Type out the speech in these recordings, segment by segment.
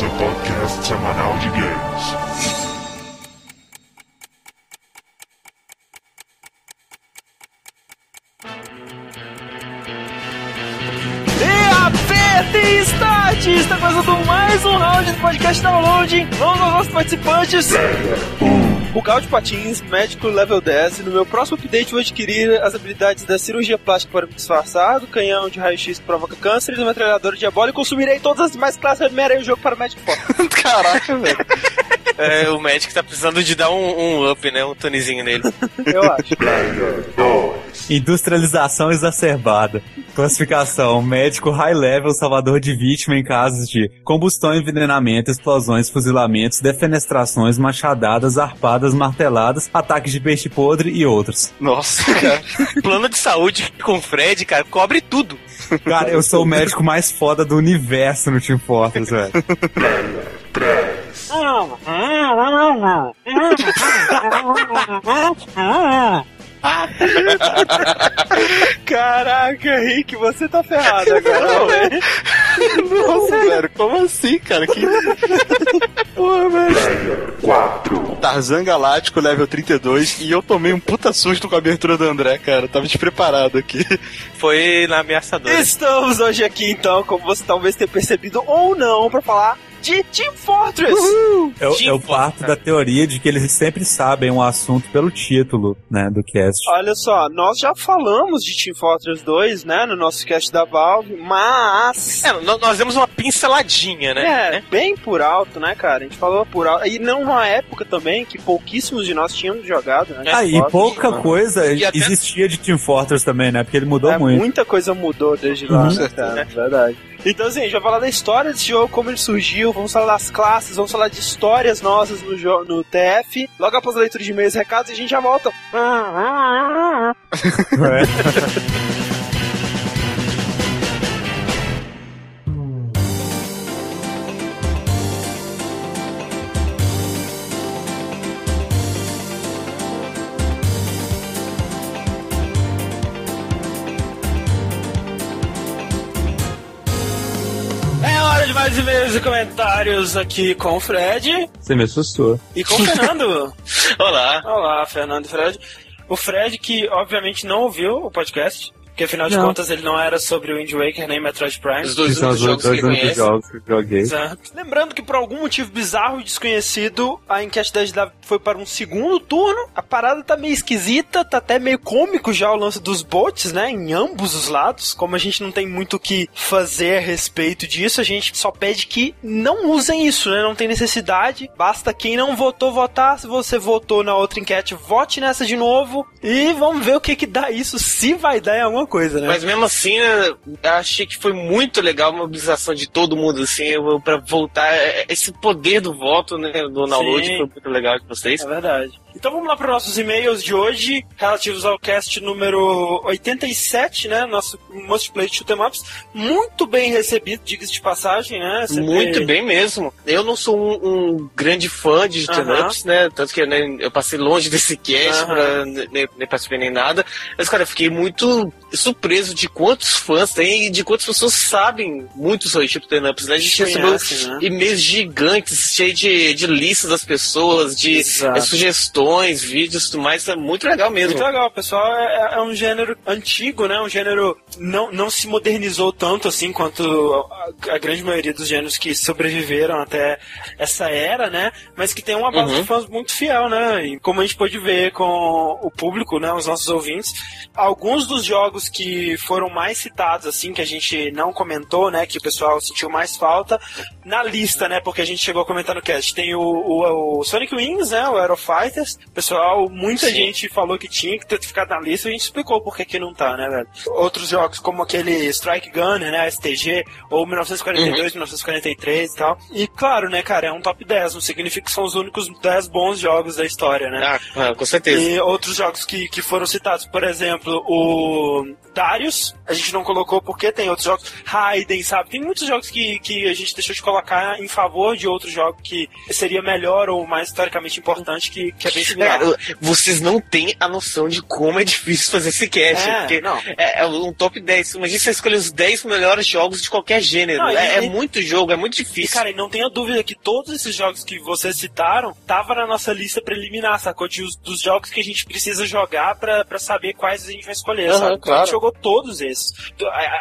seu podcast semanal de games. Start! Está começando mais um round do podcast downloading. Vamos aos nossos participantes. O Gal de Patins, médico level 10, e no meu próximo update vou adquirir as habilidades da cirurgia plástica para me disfarçar, do canhão de raio-x que provoca câncer e do metralhador diabólico. Consumirei todas as demais classes de Homem-Aranha jogo para médico forte. Caraca, velho. É, o médico tá precisando de dar um, um up, né? Um tonizinho nele. Eu acho. Industrialização exacerbada. Classificação: médico high level, salvador de vítima em casos de combustão, envenenamento, explosões, fuzilamentos, defenestrações, machadadas, arpadas, marteladas, ataques de peixe podre e outros. Nossa, cara. Plano de saúde com o Fred, cara, cobre tudo. Cara, eu sou o médico mais foda do universo no Team Fortress, velho. Caraca, Rick, você tá ferrado agora. Nossa, velho, como assim, cara? Que... Porra, velho. 4. Tarzan Galáctico, level 32, e eu tomei um puta susto com a abertura do André, cara. Eu tava despreparado aqui. Foi na ameaçadora. Estamos hoje aqui, então, como você talvez tenha percebido ou não, pra falar de Team Fortress. Eu, Team eu Fortress, parto da teoria de que eles sempre sabem um assunto pelo título, né, do cast. Olha só, nós já falamos de Team Fortress 2, né, no nosso cast da Valve, mas... É, nó- nós demos uma pinceladinha, né? É, bem por alto, né, cara? A gente falou por alto. E não numa época também que pouquíssimos de nós tínhamos jogado, né? Ah, e pouca né? coisa E até- existia de Team Fortress também, né? Porque ele mudou É, muito. muita coisa mudou desde lá, Uhum. né, cara? Verdade. Então, assim, a gente vai falar da história desse jogo, como ele surgiu, vamos falar das classes, vamos falar de histórias nossas no, no TF. Logo após a leitura de e-mails e recados, a gente já volta. É. mais e-mails e comentários aqui com o Fred Você me assustou. e com o Fernando. Olá. Olá, Fernando e Fred. O Fred, que obviamente não ouviu o podcast, porque afinal de Não. contas ele não era sobre o Wind Waker nem Metroid Prime. Os dois os jogos dois que únicos conhece. jogos que eu joguei. Exato. Lembrando que por algum motivo bizarro e desconhecido, a enquete da GW foi para um segundo turno. A parada tá meio esquisita, tá até meio cômico já o lance dos bots, né? Em ambos os lados. Como a gente não tem muito o que fazer a respeito disso, a gente só pede que não usem isso, né? Não tem necessidade. Basta quem não votou votar. Se você votou na outra enquete, vote nessa de novo. E vamos ver o que que dá isso, se vai dar em alguma coisa, né? Mas mesmo assim, eu achei que foi muito legal a mobilização de todo mundo, assim, pra voltar. é, Esse poder do voto, né, do download Sim. foi muito legal de vocês. É verdade. Então vamos lá para os nossos e-mails de hoje, relativos ao cast número 87, né? Nosso Multiplayer Shoot 'em Ups. Muito bem recebido, diga-se de passagem, né? Sempre- Muito bem mesmo. Eu não sou um, um grande fã de Aham. Aham. ups né? Tanto que né, eu passei longe desse cast, Aham. pra, nem, nem participei nem nada. Mas, cara, eu fiquei muito surpreso de quantos fãs tem e de quantas pessoas sabem muito sobre Chip ups né? A gente recebeu né? e-mails gigantes, cheios de, de listas das pessoas, de Exato. eh, sugestões, vídeos e tudo mais. É muito legal mesmo. Muito legal, pessoal. É, é um gênero antigo, né? Um gênero não, não se modernizou tanto assim quanto a, a grande maioria dos gêneros que sobreviveram até essa era, né? Mas que tem uma base Uhum. de fãs muito fiel, né? E como a gente pôde ver com o público, né? Os nossos ouvintes, alguns dos jogos que foram mais citados, assim, que a gente não comentou, né? Que o pessoal sentiu mais falta, na lista, né? Porque a gente chegou a comentar no cast. Tem o, o, o Sonic Wings, né? O Aero Fighters. Pessoal, muita Sim. gente falou que tinha que ter ficado na lista. A gente explicou por que que não tá, né, velho? Outros jogos, como aquele Strike Gunner, né? STG, ou 1942, 1943 e tal. E claro, né, cara, é um top 10. Não significa que são os únicos 10 bons jogos da história, né? Ah, ah, com certeza. E outros jogos que, que foram citados, por exemplo, o Darius, a gente não colocou porque tem outros jogos, Raiden, sabe? Tem muitos jogos que, que a gente deixou de colocar em favor de outros jogos que seria melhor ou mais historicamente importante, que, que é bem similar. Cara, vocês não têm a noção de como é difícil fazer esse cast. É, porque não. é, é um top 10. Imagina você escolher os 10 melhores jogos de qualquer gênero. Não, e- é, é e- muito jogo, é muito E, difícil. cara, e não tenha dúvida que todos esses jogos que vocês citaram tava na nossa lista preliminar, sacou? De os, dos jogos que a gente precisa jogar pra, pra saber quais a gente vai escolher, Aham, sabe? Então, A claro. gente jogou todos esses.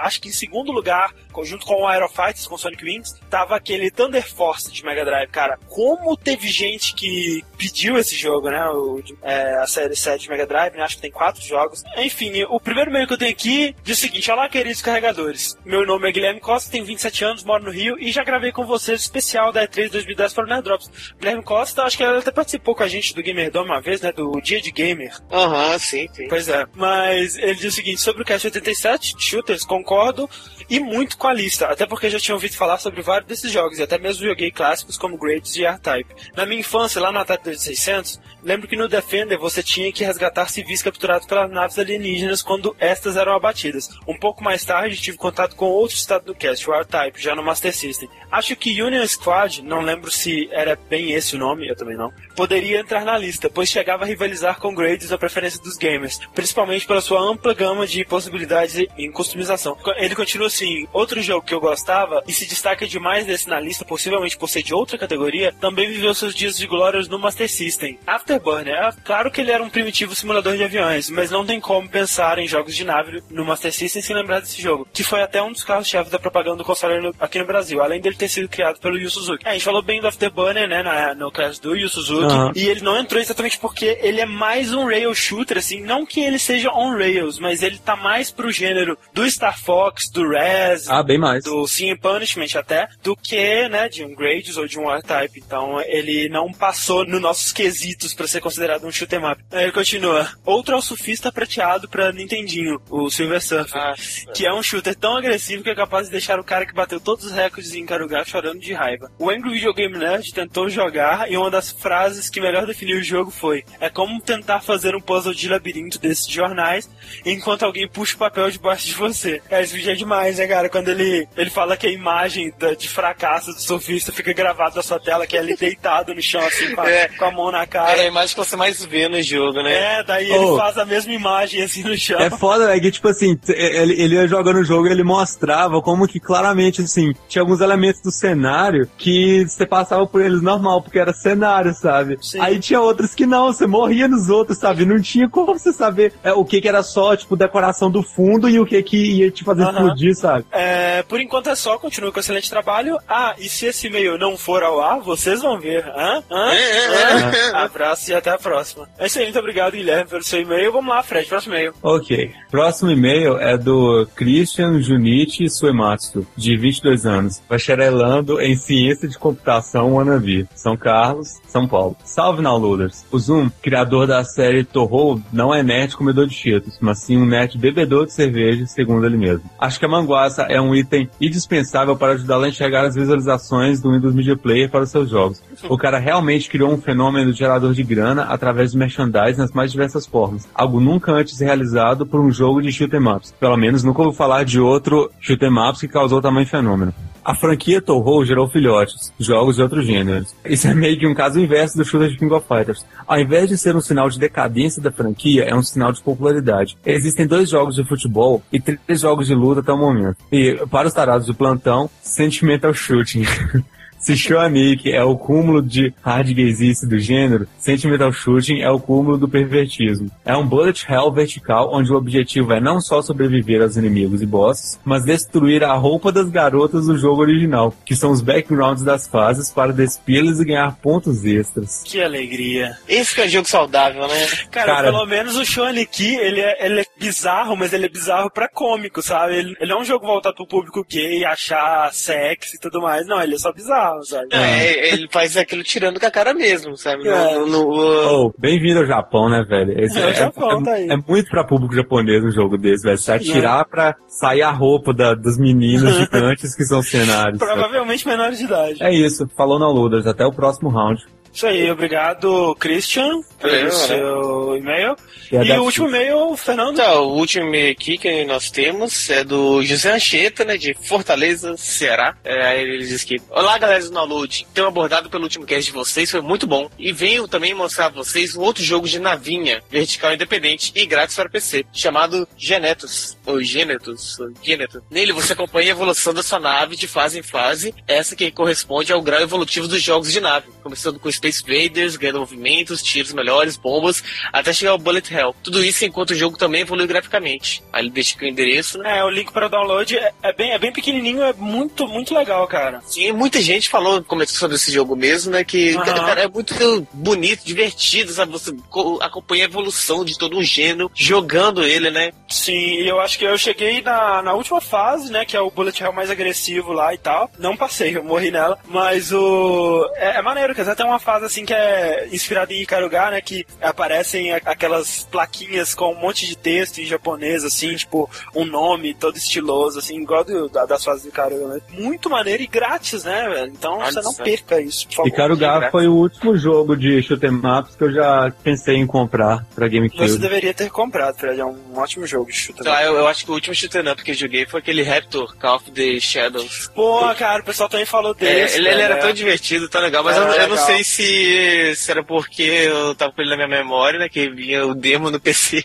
Acho que em segundo lugar, junto com o Aero Fighters, com Sonic Wings, tava aquele Thunder Force de Mega Drive, cara. Como teve gente que pediu esse jogo, né? O, é, a série 7 de Mega Drive, né? Acho que tem quatro jogos. Enfim, o primeiro e-mail que eu tenho aqui diz o seguinte: Olá, queridos carregadores. Meu nome é Guilherme Costa, tenho 27 anos, moro no Rio e já gravei com vocês o especial da E3 2010 para o Nerdrops. Guilherme Costa, acho que ele até participou com a gente do Gamer Dome uma vez, né? Do Dia de Gamer. Aham, sim, sim. Pois é, mas ele diz o seguinte, sobre o Cast 87, shooters, concordo, e muito com a lista, até porque já tinha ouvido falar sobre vários desses jogos, e até mesmo joguei clássicos como Grades e R-Type. Na minha infância, lá no Atari 2600, lembro que no Defender você tinha que resgatar civis capturados pelas naves alienígenas quando estas eram abatidas. Um pouco mais tarde, tive contato com outro estado do cast, o R-Type, já no Master System. Acho que Union Squad, não lembro se era bem esse o nome, eu também não, poderia entrar na lista, pois chegava a rivalizar com Grades a preferência dos gamers, principalmente pela sua ampla gama de possibilidades em customização. Ele continua assim, outro jogo que eu gostava e se destaca demais desse na lista, possivelmente por ser de outra categoria, também viveu seus dias de glórias no Master System. Afterburner, é claro que ele era um primitivo simulador de aviões, mas não tem como pensar em jogos de nave no Master System sem lembrar desse jogo, que foi até um dos carros-chefes da propaganda do console aqui no Brasil, além dele ter sido criado pelo Yu Suzuki. É, a gente falou bem do Afterburner, né, na- no caso do Yu Suzuki, Aham. e ele não entrou exatamente porque ele é mais um rail shooter, assim, não que ele seja on rails, mas ele tá mais pro gênero do Star Fox, do Rez, Ah, bem mais. do Sim Punishment até, do que, né, de um Grades ou de um R-Type. Então ele não passou nos nossos quesitos pra ser considerado um shoot 'em up. Aí ele continua. Outro é o surfista prateado pra Nintendinho, o Silver Surfer. Nossa. Que é um shooter tão agressivo que é capaz de deixar o cara que bateu todos os recordes em Karugá chorando de raiva. O Angry Video Game Nerd tentou jogar e uma das frases que melhor definiu o jogo foi: É como tentar fazer um puzzle de labirinto desses de jornais enquanto alguém puxa o papel debaixo de você. É, esse vídeo é demais, né, cara? Quando ele, ele fala que a imagem da- de fracasso do surfista fica gravada na sua tela, que é ele deitado no chão, assim, com a, É. com a mão na É a cara. imagem que você mais vê no jogo, né? É, daí Oh. ele faz a mesma imagem, assim, no chão. É foda, é que, tipo assim, t- ele, ele ia jogando o jogo e ele mostrava como que claramente, assim, tinha alguns elementos do cenário que você passava por eles normal, porque era cenário, sabe? Sim. Aí tinha outros que não, você morria nos outros, sabe? Não tinha como você saber é, o que que era só, tipo, decoração do fundo e o que que ia te fazer Aham. explodir, sabe? É, por enquanto é só, continue com excelente trabalho. Ah, e se esse e-mail não for ao ar, vocês vão ver. Hã? Hã? Hã? Abraço e até a próxima. É isso aí, muito obrigado, Guilherme, pelo seu e-mail. Vamos lá, Fred, próximo e-mail. Ok. Próximo e-mail é do Christian Junichi Suematsu, de 22 anos, bacharelando em Ciência de Computação Wannabe, São Carlos, São Paulo. Salve, downloaders! O Zoom, criador da série Torro, não é nerd comedor de cheetos, mas sim um nerd bebedor de cerveja, segundo ele mesmo. Acho que a manguaça é um item indispensável para ajudá-lo a enxergar as visualizações do Windows Media Player para os seus jogos. O cara realmente criou um fenômeno gerador de grana através de merchandising nas mais diversas formas. Algo nunca antes realizado por um jogo de shoot 'em ups. Pelo menos nunca ouvi falar de outro shoot 'em ups que causou tamanho fenômeno. A franquia Toho gerou filhotes, jogos de outros gêneros. Isso é meio que um caso inverso do shooter de King of Fighters. Ao invés de ser um sinal de decadência da franquia, é um sinal de popularidade. Existem dois jogos de futebol e três jogos de luta até o momento. E, para os tarados do plantão, Sentimental Shooting. Se Shoanik é o cúmulo de hardgazice do gênero, Sentimental Shooting é o cúmulo do pervertismo. É um bullet hell vertical onde o objetivo é não só sobreviver aos inimigos e bosses, mas destruir a roupa das garotas do jogo original, que são os backgrounds das fases para despê-las e ganhar pontos extras. Que alegria. Esse que é jogo saudável, né? Cara, Cara- pelo menos o Shoniki, ele é, ele é bizarro, mas ele é bizarro pra cômico, sabe? Ele, ele é um jogo voltado pro público gay, achar sexy e tudo mais. Não, ele é só bizarro, sabe? É, ele faz aquilo tirando com a cara mesmo, sabe? É. No, no- no- Oh, bem-vindo ao Japão, né, velho? Esse É, o Japão, é- tá aí. é muito pra público japonês um jogo desse, velho. Você atirar pra sair a roupa da- dos meninos gigantes que são cenários. Provavelmente menor de idade. É isso. Falou na Luders. Até o próximo round. Isso aí, obrigado, Christian, pelo seu e-mail. E E o último e-mail, Fernando. Então, o último e-mail aqui que nós temos é do José Anchieta, né, de Fortaleza, Ceará. É, aí ele diz que: Olá, galera do download. Tenho abordado pelo último cast de vocês, foi muito bom. E venho também mostrar a vocês um outro jogo de navinha, vertical independente e grátis para PC, chamado Genetus. Ou Genetus. Ou Genetus. Nele você acompanha a evolução da sua nave de fase em fase, essa que corresponde ao grau evolutivo dos jogos de nave. Começando com Space Invaders, ganhando movimentos, tiros melhores, bombas, até chegar ao Bullet Hell. Tudo isso enquanto o jogo também evolui graficamente. Aí ele deixa aqui o endereço, né? É, o link para o download é, é bem, é bem pequenininho, é muito, muito legal, cara. Sim, muita gente falou, comentou sobre esse jogo mesmo, né? Que cara, é muito bonito, divertido, sabe? Você co- acompanha a evolução de todo um gênero jogando ele, né? Sim, e eu acho que eu cheguei na, na última fase, né? Que é o Bullet Hell mais agressivo lá e tal. Não passei, eu morri nela. Mas o. É, é maneiro, que até uma fase assim que é inspirada em Ikaruga, né? Que aparecem aquelas plaquinhas com um monte de texto em japonês, assim, tipo, um nome todo estiloso, assim, igual do- da- das fases do Ikaruga. Né? Muito maneiro e grátis, né, velho? Então você não perca isso, por favor. E Karuga foi o último jogo de shoot 'em ups que eu já pensei em comprar pra Você GameCube. deveria ter comprado, Fred. É um ótimo jogo de chuta. Então, eu, eu acho que o último shoot'em up que eu joguei foi aquele Raptor, Call of the Shadows. Pô, cara, o pessoal também falou É, desse. ele, ele velho, era é. tão divertido, tão legal, mas Era eu, eu não sei se, se era porque eu tava com ele na minha memória, né? Que vinha o demo no PC.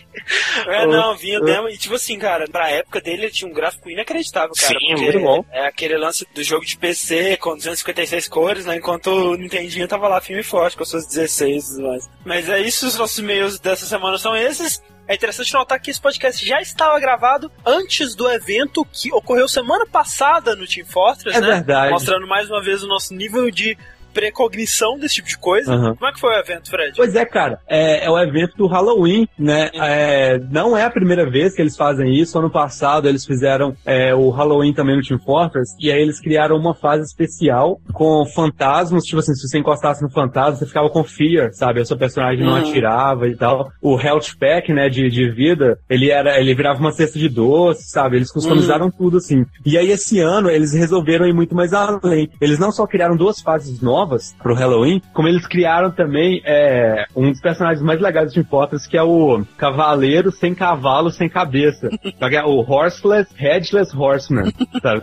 É, não, vinha demo. E tipo assim, cara, pra época dele ele tinha um gráfico inacreditável, cara. Sim, muito bom. É aquele lance do jogo de PC com 256 cores, né? Enquanto o Nintendinho tava lá firme e forte com suas 16 e mais. Mas é isso, os nossos e-mails dessa semana são esses. É interessante notar que esse podcast já estava gravado antes do evento que ocorreu semana passada no Team Fortress, É né? verdade. Mostrando mais uma vez o nosso nível de precognição desse tipo de coisa. Aham. Como é que foi o evento, Fred? Pois é, cara. É, é o evento do Halloween, né? É, não é a primeira vez que eles fazem isso. Ano passado eles fizeram é, o Halloween também no Team Fortress. E aí eles criaram uma fase especial com fantasmas. Tipo assim, se você encostasse no fantasma, você ficava com fear, sabe? O seu personagem não Uhum. atirava e tal. O Health Pack, né, de, de vida, ele era, ele virava uma cesta de doce, sabe? Eles customizaram tudo assim. E aí esse ano eles resolveram ir muito mais além. Eles não só criaram duas fases novas pro Halloween, como eles criaram também é, um dos personagens mais legais de Fortress, que é o Cavaleiro sem cavalo, sem cabeça. É o Horseless, Headless Horseman, sabe?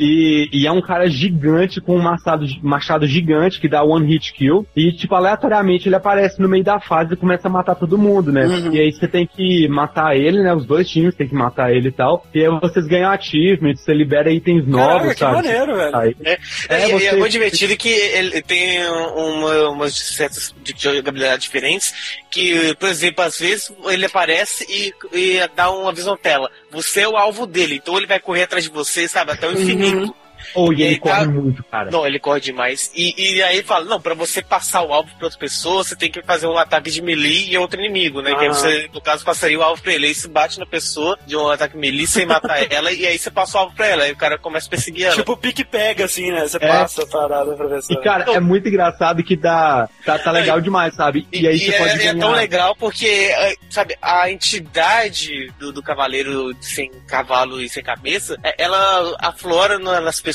E, e é um cara gigante com um machado, machado gigante que dá one hit kill. E, tipo, aleatoriamente ele aparece no meio da fase e começa a matar todo mundo, né? Uhum. E aí você tem que matar ele, né? Os dois times tem que matar ele e tal. E aí vocês ganham achievements, você libera itens Caraca, novos, que sabe? maneiro, velho. Aí, É, É, é você- muito divertido que ele tem uma, umas certas de jogabilidade diferentes. Que, por exemplo, às vezes ele aparece e, e dá uma visão tela. Você é o alvo dele, então ele vai correr atrás de você, sabe, até o infinito. Ou e ele E aí tá- corre muito, cara. Não, ele corre demais. E, e aí ele fala, não, pra você passar o alvo pra outra pessoa, você tem que fazer um ataque de melee e outro inimigo, né? Que aí Ah. você, no caso, passaria o alvo pra ele. Aí você bate na pessoa de um ataque melee sem matar ela, e aí você passa o alvo pra ela. Aí o cara começa a perseguir ela. Tipo pique-pega, assim, né? Você É. passa a parada pra E, pessoa. cara, é muito engraçado que dá. Tá, tá legal demais, sabe? E, aí você é, pode é ganhar. tão legal porque, é, sabe, a entidade do, do cavaleiro sem cavalo e sem cabeça, é, ela aflora na- nas pessoas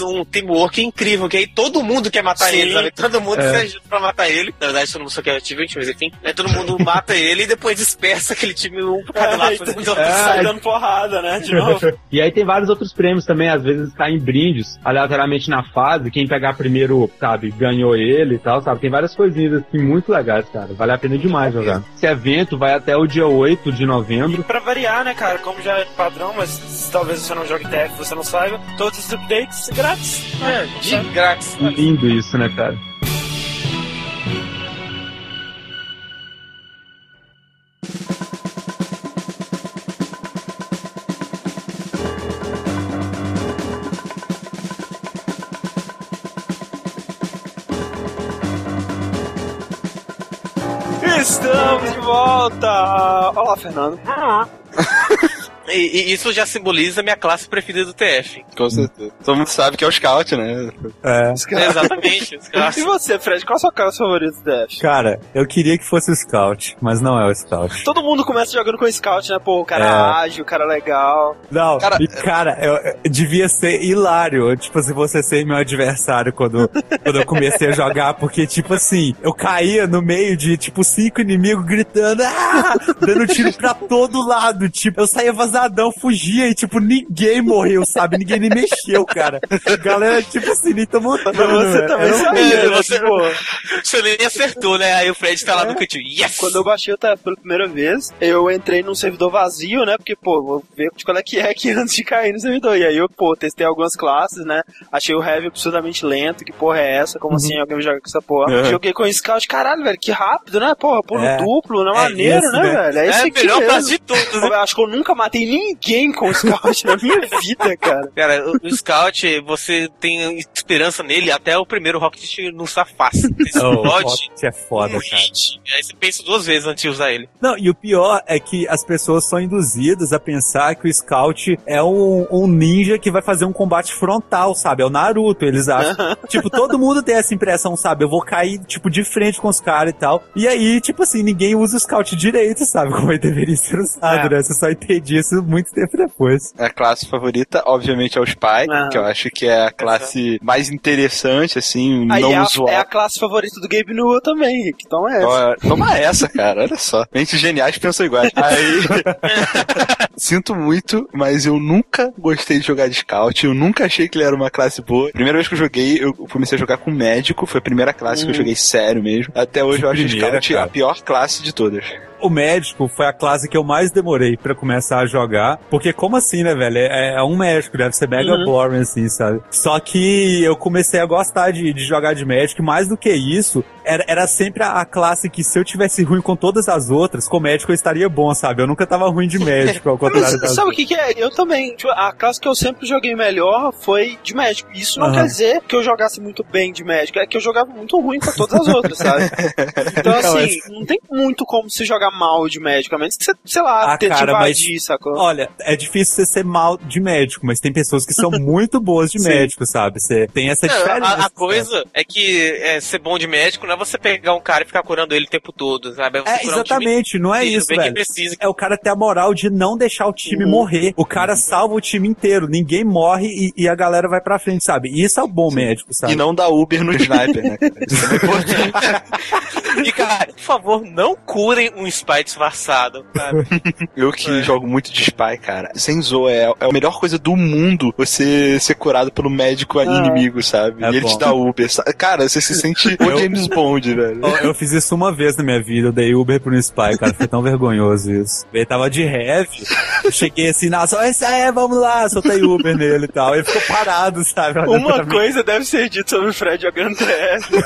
um teamwork incrível, que aí todo mundo quer matar Sim. ele, sabe? Todo mundo É. se ajuda pra matar ele. Na verdade, todo mundo só quer achievement, mas enfim. Né? Todo mundo mata ele e depois dispersa aquele time um por cada É, lado. e fazendo outra É. sai dando porrada, né? De novo. e aí tem vários outros prêmios também, às vezes caem brindes aleatoriamente na fase. Quem pegar primeiro, sabe, ganhou ele e tal, sabe? Tem várias coisinhas assim muito legais, cara. Vale a pena demais jogar. Esse evento vai até o dia 8 de E novembro. pra variar, né, cara? Como já é padrão, mas talvez você não jogue TF você não saiba, todos os updates grátis. É, de grátis. Lindo isso, né, cara? Estamos de volta! Olá, Fernando. e, e isso já simboliza a minha classe preferida do TF. Com certeza. Todo mundo sabe que é o Scout, né? É. Exatamente. E você, Fred, qual a sua classe favorita do DF? Cara, eu queria que fosse o Scout, mas não é o Scout. Todo mundo começa jogando com Scout, né? Pô, o cara É. ágil, o cara legal. Não, Cara, e cara, eu, eu- devia ser hilário, tipo, se você ser meu adversário quando, quando eu comecei a jogar, porque, tipo assim, eu caía no meio de, tipo, cinco inimigos gritando, ah! dando tiro pra todo lado, tipo, eu saía vazadão, fugia e, tipo, ninguém morreu, sabe? Ninguém nem mexeu, cara. A galera, tipo assim, nem tomou dano, Mas você também sabia, né? você- Tipo, Você nem acertou, né? Aí o Fred tá lá no cantinho. Yes! Quando eu baixei o TF pela primeira vez, eu entrei num servidor vazio, né? Porque, pô, vou ver de qual é que é aqui antes de cair no servidor. E aí eu, pô, testei algumas classes, né? Achei o Heavy absurdamente lento. Que porra é essa? Como assim alguém joga com essa porra? Uhum. Joguei com o Scout, caralho, velho, que rápido, né? Porra, pulo É. duplo, não É maneiro, isso, né, né? velho? É É a aqui melhor mesmo. classe de todas, né? Acho que eu nunca matei ninguém com o Scout na minha vida, cara. Cara, o, o Scout, você tem esperança nele até o primeiro Rocket não safasse. Você Oh, Rocket é foda, um cara. hit. Aí você pensa duas vezes antes de usar ele. Não, e o pior é que as pessoas são induzidas a pensar que o Scout é um, um ninja que vai fazer um combate frontal, sabe? É o Naruto, eles acham. tipo, todo mundo tem essa impressão, sabe? Eu vou cair, tipo, de frente com os caras e tal. E aí, tipo assim, ninguém usa o Scout direito, sabe? Como ele deveria ser usado, É. né? Você só entende isso muito tempo depois. A classe favorita, obviamente, é o Spy, Ah. que eu acho que é a classe mais interessante, assim, Aí não é a, usual. é a classe favorita do Gabe Newell também, Rick. Então é essa. Toma essa, cara, olha só. Mentes geniais pensam iguais. Aí. Sinto muito, mas eu nunca gostei de jogar de scout. Eu nunca achei que ele era uma classe boa. Primeira vez que eu joguei, eu comecei a jogar com médico. Foi a primeira classe que eu joguei sério mesmo. Até hoje eu acho o Primeira, scout cara. a pior classe de todas. O médico foi a classe que eu mais demorei pra começar a jogar. Porque como assim, né, velho? É, é um médico, deve ser mega Uhum. boring, assim, sabe? Só que eu comecei a gostar de, de jogar de médico. e Mais do que isso, era, era sempre a, a classe que se eu tivesse ruim com todas as outras, com médico eu estaria bom, sabe? Eu nunca tava ruim de médico, ao contrário Mas das sabe o que, que é? Eu também. tipo, a classe que eu sempre joguei melhor foi de médico. Isso não Aham. quer dizer que eu jogasse muito bem de médico, é que eu jogava muito ruim com todas as outras, sabe? Então, assim, não tem muito como se jogar mal de médico, a menos que você, sei lá, Ah, tente cara, mas- invadir, sacou? Olha, é difícil você ser mal de médico, mas tem pessoas que são muito boas de médico, sabe? Você tem essa Não, diferença. a, a coisa é que é, ser bom de médico não é você pegar um cara e ficar curando ele o tempo todo, sabe? você É, curar um time exatamente, não é isso, velho. precisa. É o cara ter a moral de não deixar o time Uhum. morrer. O cara salva o time inteiro. Ninguém morre e, e a galera vai pra frente, sabe? Isso é o bom médico, sabe? E não dá Uber no sniper, né? cara? É importante. E, cara, por favor, não curem um spy disfarçado, sabe? Eu que jogo muito de spy, cara. Sem zoa, é, é a melhor coisa do mundo você ser curado pelo médico inimigo, sabe? É e ele bom. te dá Uber. Cara, você se sente o James Bond, velho. Eu, eu fiz isso uma vez na minha vida, eu dei Uber pro um Spy, cara, foi tão vergonhoso isso. Ele tava de heavy, eu cheguei assim, nossa, esse é, vamos lá, soltei Uber nele e tal. Ele ficou parado, sabe? Uma mim. coisa deve ser dita sobre o Fred jogando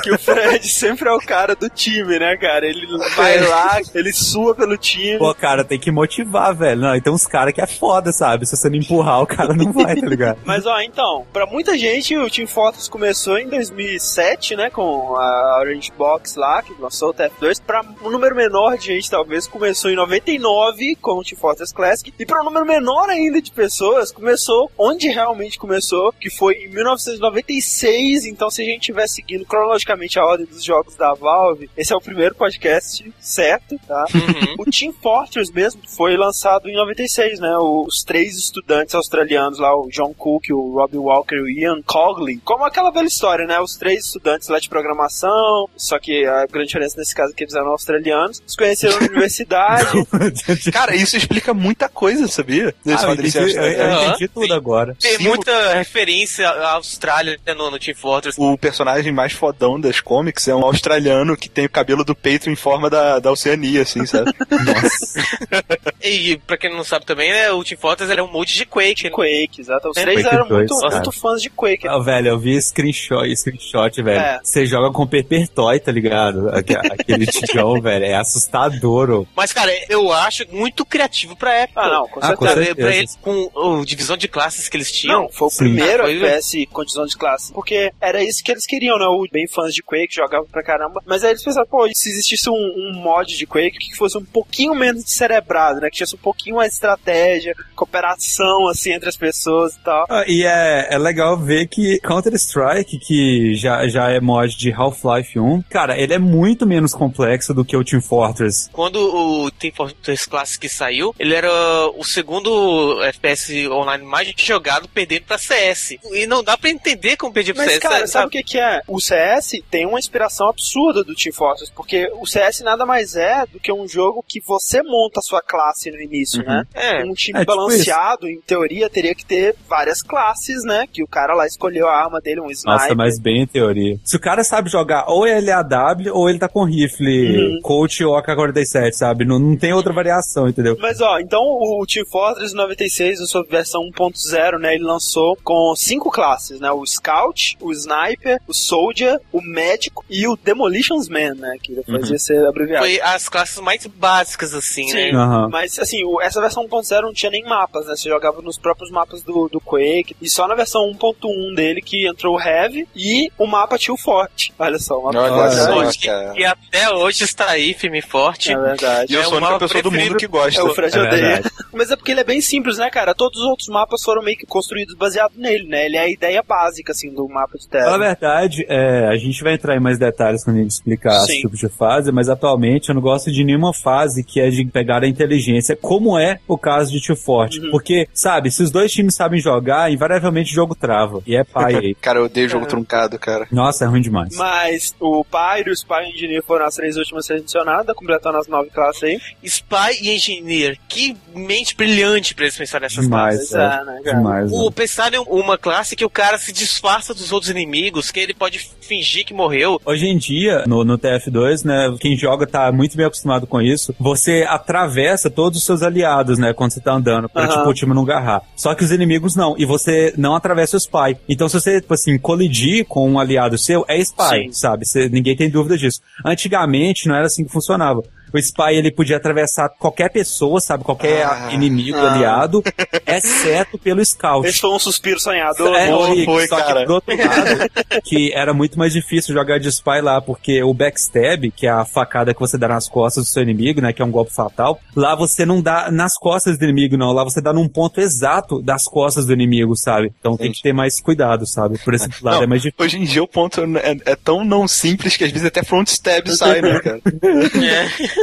que o Fred sempre é o cara do time, né, cara? Ele vai lá, ele sua pelo time. Pô, cara, tem que motivar, velho. Não, e tem uns caras que é foda, sabe? Se você não empurrar, o cara não vai, tá ligado? Mas ó, então, pra muita gente o Team Fortress começou em 2007, né, com a Orange Box lá, que lançou o TF2. Pra um número menor de gente, talvez, começou em 99 com o Team Fortress Classic. E pra um número menor ainda de pessoas, começou onde realmente começou, que foi em 1996. Então, se a gente estiver seguindo cronologicamente a ordem dos jogos da Valve, esse é o primeiro podcast certo, tá? Uhum. O Team Fortress mesmo foi lançado em 96, né? Os três estudantes australianos lá, o John Cook, o Robbie Walker e o Ian Cogley. Como aquela velha história, né? Os três estudantes lá de programação, só que a grande diferença nesse caso é que eles eram australianos, se conheceram na universidade. Cara, isso explica muita coisa, sabia? Desse Ah, eu entendi, eu, entendi tudo agora. Tem Sim, muita referência à Austrália no, no Team Fortress. O personagem mais fodão das comics é um australiano que tem o cabelo do peito em forma da, da Oceania, assim, sabe? E pra quem não sabe também, né, o Team Fortress ele é um molde de Quake, né? Quake, exato. Os É, três eram muito, 2, muito fãs de Quake. Ah, velho, eu vi screenshot, screenshot, velho. É. Você joga com Paper Toy, tá ligado? Aque- Aquele tijão, velho. É assustador. Mas, cara, eu acho muito criativo pra época. Ah, não, com Ah, com certeza. Pra certeza. eles, com a divisão de classes que eles tinham. Não, foi o Sim. primeiro Ah, foi- FPS com divisão de classe. Porque era isso que eles queriam, né? O bem fãs de Quake, jogavam pra caramba. Mas aí eles pensaram, pô, se existisse um, um mod de Quake que fosse um pouquinho menos descerebrado, né? Que tivesse um pouquinho mais estratégia, cooperação, assim, entre as pessoas e tal. Ah, e é, é legal ver que Counter-Strike, que já, já é mod de Half-Life 1, cara, ele é muito menos complexo do que o Team Fortress. Quando o Team Fortress Classic saiu, ele era o segundo FPS online mais jogado, perdendo pra CS. E não dá pra entender como perder pro Mas, CS. cara, sabe o que, que é? O CS tem uma inspiração absurda do Team Fortress, porque o CS nada mais é do que um jogo que você monta a sua classe no início, né? É. Um time É, tipo balanceado, em teoria, teria que ter várias classes, né? Que o cara lá escolheu a arma dele, um sniper. Nossa, mas bem em teoria. Se o cara sabe jogar ou ele é AW ou ele tá com rifle Uhum. coach ou AK-47, sabe? Não, não tem outra variação, entendeu? Mas ó, então o Team Fortress 96, na sua versão 1.0, né, ele lançou com cinco classes, né? O Scout, o Sniper, o Soldier, o Médico e o Demolitions Man, né? Que depois Uhum. ia ser abreviado. Foi as classes mais básicas, assim, Sim. né? Aham. Mas assim, o- essa versão 1.0 não tinha nem mapas, né? Você jogava nos próprios mapas do, do Quake. E só na versão 1.1 dele que entrou o Heavy e o mapa Tio Forte. Olha só, o mapa Hoje, e até hoje está aí, firme e forte. É verdade. E eu É sou a o única mapa pessoa do mundo que gosta. É, o Fred É odeia. Mas é porque ele é bem simples, né, cara? Todos os outros mapas foram meio que construídos baseado nele, né? Ele é a ideia básica, assim, do mapa de terra. verdade, é, a gente vai entrar em mais detalhes quando a gente explicar Sim. esse tipo de fase, mas atualmente eu não gosto de nenhuma fase que é de pegar a inteligência, como é o caso de Tio Forte. Uhum. Porque, sabe, se os dois times sabem jogar, invariavelmente o jogo trava. E é pai aí. Cara, eu odeio jogo É. truncado, cara. Nossa, é ruim demais. Mas o Pyro e o Spy Engineer foram as três últimas selecionadas, completando as nove classes aí. Spy e Engineer. Que mente brilhante pra eles pensarem nessas Demais. classes. É. é, né? Demais. né? O pensar em uma classe que o cara se disfarça dos outros inimigos, que ele pode fingir que morreu. Hoje em dia, no, no TF2, né, quem joga tá muito bem acostumado com isso. Você atravessa todos os seus aliados, né, quando você tá andando, pra, tipo, o time não agarrar. Só que os inimigos não, e você não atravessa o spy. Então, se você, tipo assim, colidir com um aliado seu, é spy, Sim. sabe? Você- ninguém tem dúvida disso. Antigamente, não era assim que funcionava. O spy, ele podia atravessar qualquer pessoa, sabe? Qualquer Ah. inimigo Ah. aliado, exceto pelo scout. Esse foi um suspiro sonhador. É, Boa, Rick, foi, só cara. que do outro lado, que era muito mais difícil jogar de spy lá, porque o backstab, que é a facada que você dá nas costas do seu inimigo, né, que é um golpe fatal, lá você não dá nas costas do inimigo, não, lá você dá num ponto exato das costas do inimigo, sabe? Então tem que ter mais cuidado, sabe? Por esse lado Não, é mais difícil. Hoje em dia o ponto é, é tão não simples que às vezes até front stab sai, né, cara?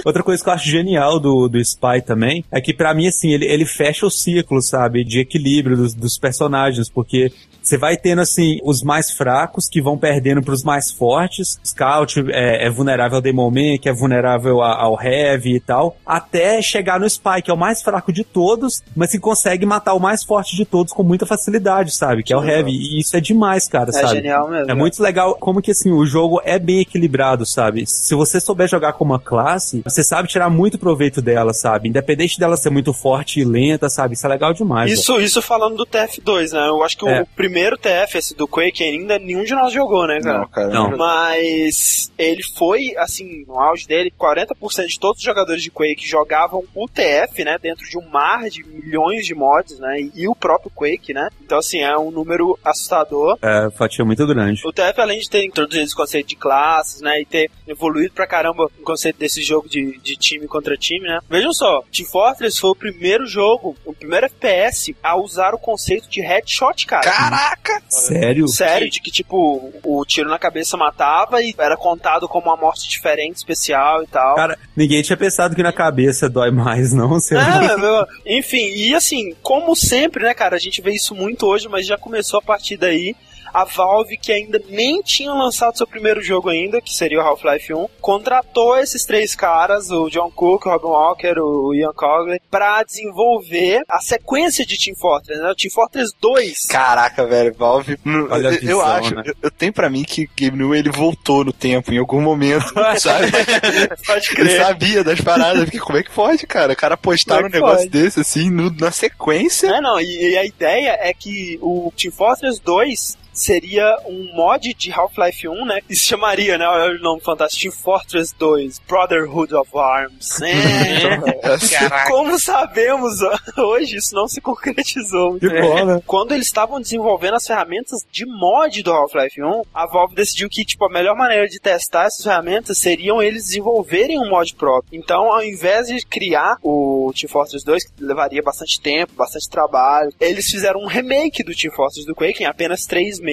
Outra coisa que eu acho genial do, do Spy também é que pra mim, assim, ele, ele fecha o ciclo, sabe? De equilíbrio dos, dos personagens, porque você vai tendo, assim, os mais fracos que vão perdendo pros mais fortes. Scout é, é vulnerável ao Demon Man, que é vulnerável a- ao Heavy e tal, até chegar no Spy, que é o mais fraco de todos, mas que consegue matar o mais forte de todos com muita facilidade, sabe? Que é o Heavy. E isso é demais, cara, É sabe? genial mesmo. É muito legal como que assim, o jogo é bem equilibrado, sabe? Se você souber jogar com uma classe, você sabe tirar muito proveito dela, sabe? Independente dela ser muito forte e lenta, sabe? Isso é legal demais. Isso, isso falando do TF2, né? Eu acho que É. o primeiro TF, esse do Quake, ainda nenhum de nós jogou, né, cara? Não, cara. Não. Mas ele foi, assim, no auge dele, 40% de todos os jogadores de Quake jogavam o TF, né? Dentro de um mar de milhões de mods, né? E, e o próprio Quake, né? Então, assim, é um número assustador. É, fatia muito grande. O TF, além de ter introduzido esse conceito de classes, né, e ter evoluído pra caramba o conceito desse jogo de, de time contra time, né? Vejam só, Team Fortress foi o primeiro jogo, o primeiro FPS a usar o conceito de headshot, cara. Caraca! Sério? Sério, de que, tipo, o tiro na cabeça matava e era contado como uma morte diferente, especial e tal. Cara, ninguém tinha pensado que na cabeça dói mais, não. Você É, meu, enfim, e assim, como sempre, né, cara, a gente vê isso muito hoje, mas já começou a partir daí. A Valve, que ainda nem tinha lançado seu primeiro jogo ainda, que seria o Half-Life 1, contratou esses três caras, o John Cook, o Robin Walker, o Ian Cogley, pra desenvolver a sequência de Team Fortress, né? O Team Fortress 2. Caraca, velho, Valve. Olha a eu, visão, acho, né? eu, eu tenho pra mim que Game New ele voltou no tempo em algum momento, sabe? Pode Ele crer. sabia das paradas, porque como é que pode, cara? O cara postar um é que negócio pode? desse assim, no- na sequência. É, não, e, e a ideia é que o Team Fortress 2 seria um mod de Half-Life 1, né? E se chamaria, né? Olha o nome fantástico, Team Fortress 2, Brotherhood of Arms. É, Caraca. como sabemos, hoje isso não se concretizou. Que bom, né? Quando eles estavam desenvolvendo as ferramentas de mod do Half-Life 1, a Valve decidiu que, tipo, a melhor maneira de testar essas ferramentas seriam eles desenvolverem um mod próprio. Então, ao invés de criar o Team Fortress 2, que levaria bastante tempo, bastante trabalho, eles fizeram um remake do Team Fortress do Quake em apenas três meses,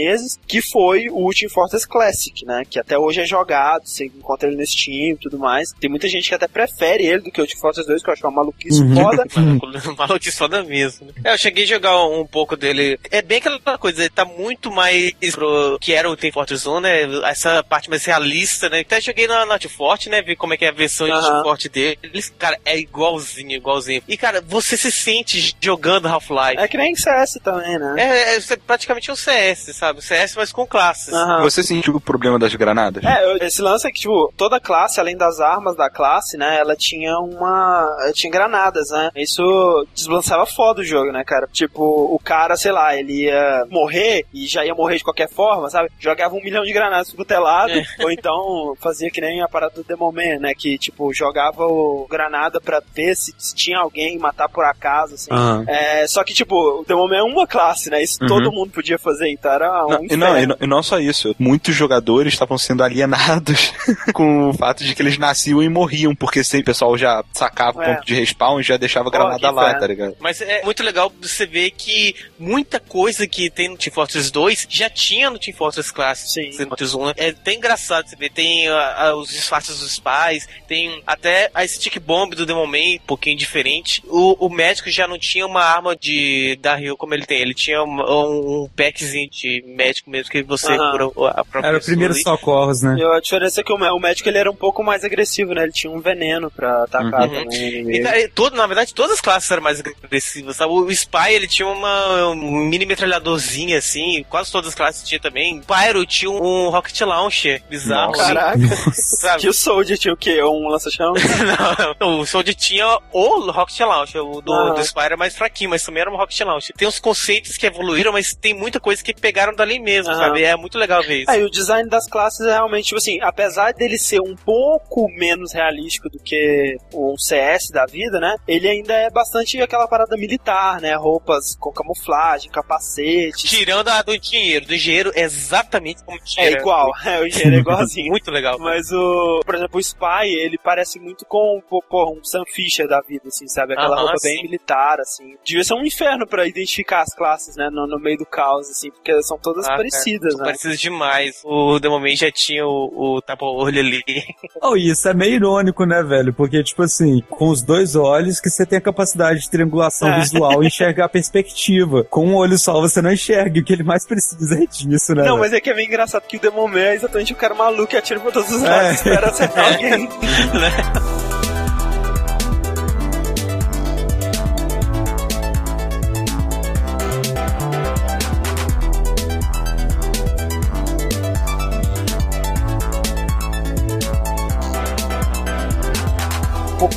que foi o Team Fortress Classic, né? Que até hoje é jogado, você encontra ele no Steam e tudo mais. Tem muita gente que até prefere ele do que o Team Fortress 2, que eu acho uma maluquice Uhum. foda. Maluquice foda mesmo. É, eu cheguei a jogar um pouco dele. É bem aquela coisa, ele tá muito mais pro que era o Team Fortress 1, né? Essa parte mais realista, né? Até joguei na Not Forte, né? Vi como é que é a versão Aham. de Team Forte dele. Eles, cara, é igualzinho, igualzinho. E, cara, você se sente jogando Half-Life. É que nem CS também, né? É, é, é praticamente um CS, sabe? CS, mas com classes. Aham. Você sentiu o problema das granadas? É, eu- esse lance é que, tipo, toda classe, além das armas da classe, né, ela tinha uma. ela tinha granadas, né? Isso desbalanceava foda o jogo, né, cara? Tipo, o cara, sei lá, ele ia morrer e já ia morrer de qualquer forma, sabe? Jogava um milhão de granadas pro telado, É. ou então fazia que nem a parada do Demoman, né? Que, tipo, jogava o granada pra ver se tinha alguém matar por acaso, assim. Aham. É, só que, tipo, o Demoman é uma classe, né? Isso Uhum. todo mundo podia fazer, então era um Não, e, não, e, não, e não só isso, muitos jogadores estavam sendo alienados com o fato de que eles nasciam e morriam, porque sempre o pessoal já sacava o É. ponto de respawn e já deixava a granada lá, tá ligado? Mas é muito legal você ver que muita coisa que tem no Team Fortress 2 já tinha no Team Fortress Classic. Sim. Team Fortress 1. É até engraçado você ver. Tem ah, ah, os disfarces dos pais, tem até a stick bomb do Demon Man, um pouquinho diferente. O, o médico já não tinha uma arma de da Rio como ele tem. Ele tinha um, um packzinho de médico mesmo que você Aham. cura a própria Era o primeiro socorros, né? E a diferença é que o o médico ele era um pouco mais agressivo, né? Ele tinha um veneno pra atacar Uhum. também. E, cara, e todo, na verdade, todas as classes eram mais agressivas, sabe? O Spy, ele tinha uma um mini metralhadorzinha, assim, quase todas as classes tinha também. O Pyro tinha um rocket launcher bizarro, Nossa. Caraca. Que o Soldier tinha o quê? Um lança-chamas? Não, o Soldier tinha o Rocket Launcher, o do, do Spy era mais fraquinho, mas também era um Rocket Launcher. Tem uns conceitos que evoluíram, mas tem muita coisa que pegaram dali mesmo, Aham. sabe? É muito legal ver isso. Aí o design das classes é realmente, tipo assim, apesar dele ser um pouco menos realístico do que um CS da vida, né? Ele ainda é bastante aquela parada militar, né? Roupas com camuflagem, capacetes. Tirando a do engenheiro. Do engenheiro é exatamente como É igual, é, o engenheiro é igualzinho. Muito legal. Mas o, por exemplo, o Spy, ele parece muito com pô, um Sam Fisher da vida, assim, sabe? Aquela Aham, roupa bem sim. militar, assim. Devia ser um inferno pra identificar as classes, né? No, no meio do caos, assim, porque são todas Ah, parecidas, São né? parecidos demais. O The Moment já tinha o, o tapa-olho ali. Oh, e isso é meio irônico, né, velho? Porque, tipo assim, com os dois olhos que você tem a capacidade de triangulação É. visual e enxergar a perspectiva. Com um olho só você não enxerga, e o que ele mais precisa é disso, né? Não, velho? mas é que é meio engraçado que o Demon Man é exatamente o cara maluco que atira pra todos os É. lados, espera acertar alguém.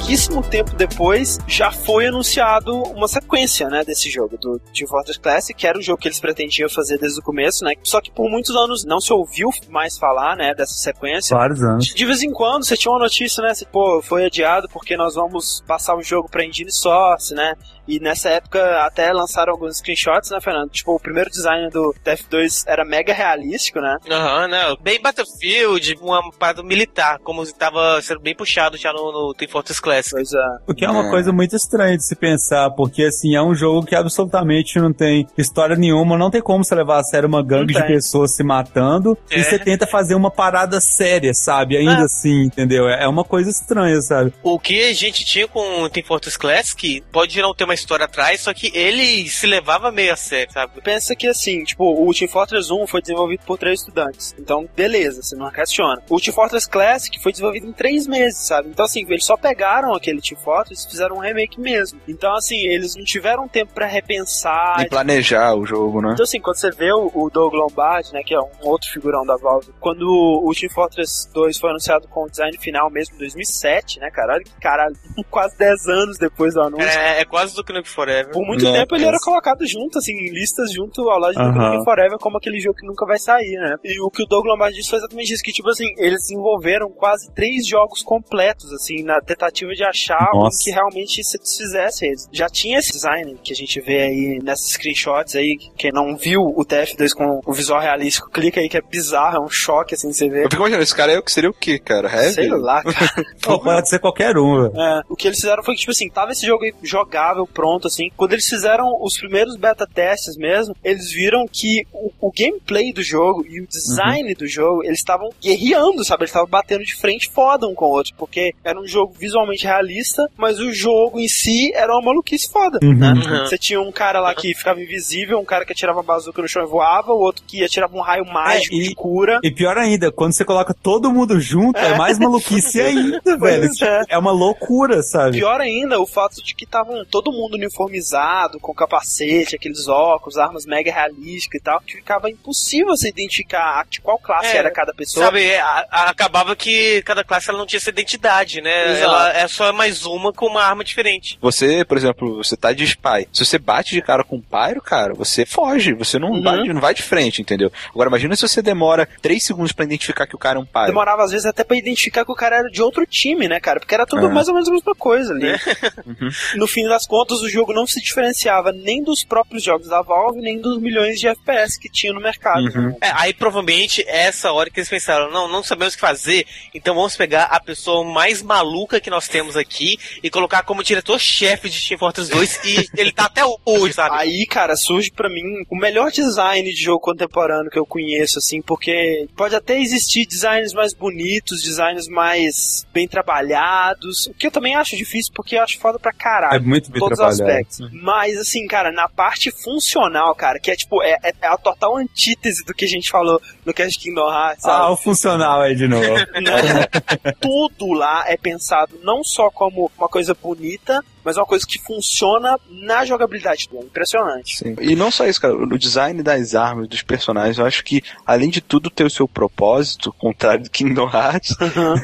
Pouquíssimo tempo depois, já foi anunciado uma sequência, né, desse jogo, do Team Fortress Classic, que era o jogo que eles pretendiam fazer desde o começo, né, só que por muitos anos não se ouviu mais falar, né, dessa sequência. Vários anos. De vez em quando você tinha uma notícia, né? Assim, pô, foi adiado porque nós vamos passar o jogo pra Engine Source, né? E nessa época até lançaram alguns screenshots, né, Fernando? Tipo, o primeiro design do TF2 era mega realístico, né? Aham, não. Bem Battlefield, uma parada militar, como estava sendo bem puxado já no, no Team Fortress Classic. Pois é. O que é uma É. coisa muito estranha de se pensar, porque assim, é um jogo que absolutamente não tem história nenhuma, não tem como você levar a sério uma gangue de pessoas se matando É. e você tenta fazer uma parada séria, sabe? Ainda É. assim, entendeu? É é uma coisa estranha, sabe? O que a gente tinha com o Team Fortress Classic pode não ter uma história atrás, só que ele se levava meio a sério, sabe? Pensa que assim, tipo, o Team Fortress 1 foi desenvolvido por três estudantes. Então, beleza, você não questiona. O Team Fortress Classic foi desenvolvido em três meses, sabe? Então, assim, eles só pegaram aquele Team Fortress e fizeram um remake mesmo. Então, assim, eles não tiveram tempo pra repensar. Nem planejar o jogo, né? Então, assim, quando você vê o, o Doug Lombardi, né, que é um outro figurão da Valve, quando o Team Fortress 2 foi anunciado com o design final mesmo em 2007, né, caralho? Caralho, quase 10 anos depois do anúncio. É, é quase do que Forever. Por muito tempo ele era colocado junto, assim, em listas junto ao lado de Duke Aham. Nukem Forever como aquele jogo que nunca vai sair, né? E o que o Doug Lombardi disse foi exatamente isso, que tipo assim, eles desenvolveram quase três jogos completos, assim, na tentativa de achar um que realmente se desfizesse eles. Já tinha esse design que a gente vê aí nessas screenshots aí, quem não viu o TF2 com o visual realístico, clica aí que é bizarro, é um choque, assim, você vê. Eu fico imaginando, esse cara é o que seria o quê, cara? Heavy? Sei lá, cara. Pô, pode ser qualquer um, velho. É, o que eles fizeram foi que, tipo assim, tava esse jogo aí jogável, pronto, assim. Quando eles fizeram os primeiros beta testes mesmo, eles viram que o, o gameplay do jogo e o design do jogo, eles estavam guerreando, sabe? Eles estavam batendo de frente foda um com o outro, porque era um jogo visualmente realista, mas o jogo em si era uma maluquice foda, Uhum. né? Uhum. Você tinha um cara lá que ficava invisível, um cara que atirava bazuca no chão e voava, o outro que atirava um raio mágico e- de cura. E pior ainda, quando você coloca todo mundo junto, é mais maluquice ainda, velho. É. É uma loucura, sabe? Pior ainda, o fato de que estavam todo mundo uniformizado, com capacete, aqueles óculos, armas mega realísticas e tal, que ficava impossível você identificar de qual classe É, era cada pessoa. Sabe, é, a- a- acabava que cada classe ela não tinha essa identidade, né? Exato. Ela é só mais uma com uma arma diferente. Você, por exemplo, você tá de spy. Se você bate de cara com um pyro, cara, você foge. Você não, Uhum. vai, não vai de frente, entendeu? Agora, imagina se você demora 3 segundos pra identificar que o cara é um pyro. Demorava às vezes até pra identificar que o cara era de outro time, né, cara? Porque era tudo É. mais ou menos a mesma coisa ali. Uhum. No fim das contas, o jogo não se diferenciava nem dos próprios jogos da Valve, nem dos milhões de FPS que tinha no mercado. Uhum. É, aí provavelmente é essa hora que eles pensaram, não, não sabemos o que fazer, então vamos pegar a pessoa mais maluca que nós temos aqui e colocar como diretor-chefe de Team Fortress 2 e ele tá até hoje, sabe? Aí, cara, surge pra mim o melhor design de jogo contemporâneo que eu conheço, assim, porque pode até existir designs mais bonitos, designs mais bem trabalhados, o que eu também acho difícil porque eu acho foda pra caralho. É muito bem todos os aspectos. Mas, assim, cara, na parte funcional, cara, que é tipo, é, é a total antítese do que a gente falou no Cast Kingdom Hearts, Ah, sabe? o funcional aí de novo. Né? Tudo lá é pensado não só como uma coisa bonita, mas uma coisa que funciona na jogabilidade. É impressionante. Sim. E não só isso, cara. O design das armas, dos personagens, eu acho que, além de tudo ter o seu propósito, contrário do Kingdom Hearts,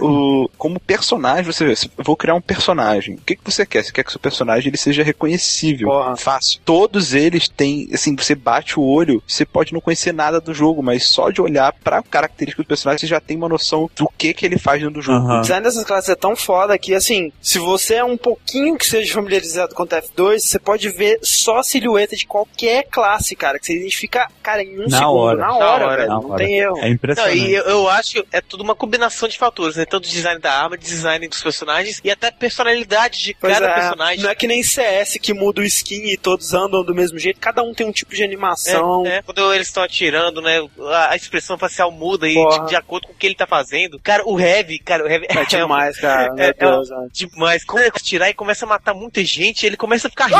o, como personagem, você vê, eu vou criar um personagem. O que, que você quer? Você quer que o seu personagem ele seja reconhecível. Porra. Fácil. Todos eles têm, assim, você bate o olho, você pode não conhecer nada do jogo, mas só de olhar pra característica do personagem, você já tem uma noção do que que ele faz dentro do jogo. Aham. O design dessas classes é tão foda que, assim, se você é um pouquinho que seja familiarizado com o TF2, você pode ver só a silhueta de qualquer classe, cara, que você identifica, cara, em um Na segundo, hora. na Na hora, hora, velho. na não hora. tem erro. É Não, impressionante. e eu, eu acho que é tudo uma combinação de fatores, né? Tanto design da arma, design dos personagens e até personalidade de Pois cada é, personagem. não é que nem CS que muda o skin e todos andam do mesmo jeito, cada um tem um tipo de animação. É, é. Quando eles estão atirando, né? A, a expressão facial muda e de, de acordo com o que ele tá fazendo. Cara, o Heavy, cara, o Heavy É demais, cara. Meu É, é, Deus, velho. demais. Quando ele atirar e começa a matar muita gente, ele começa a ficar rindo,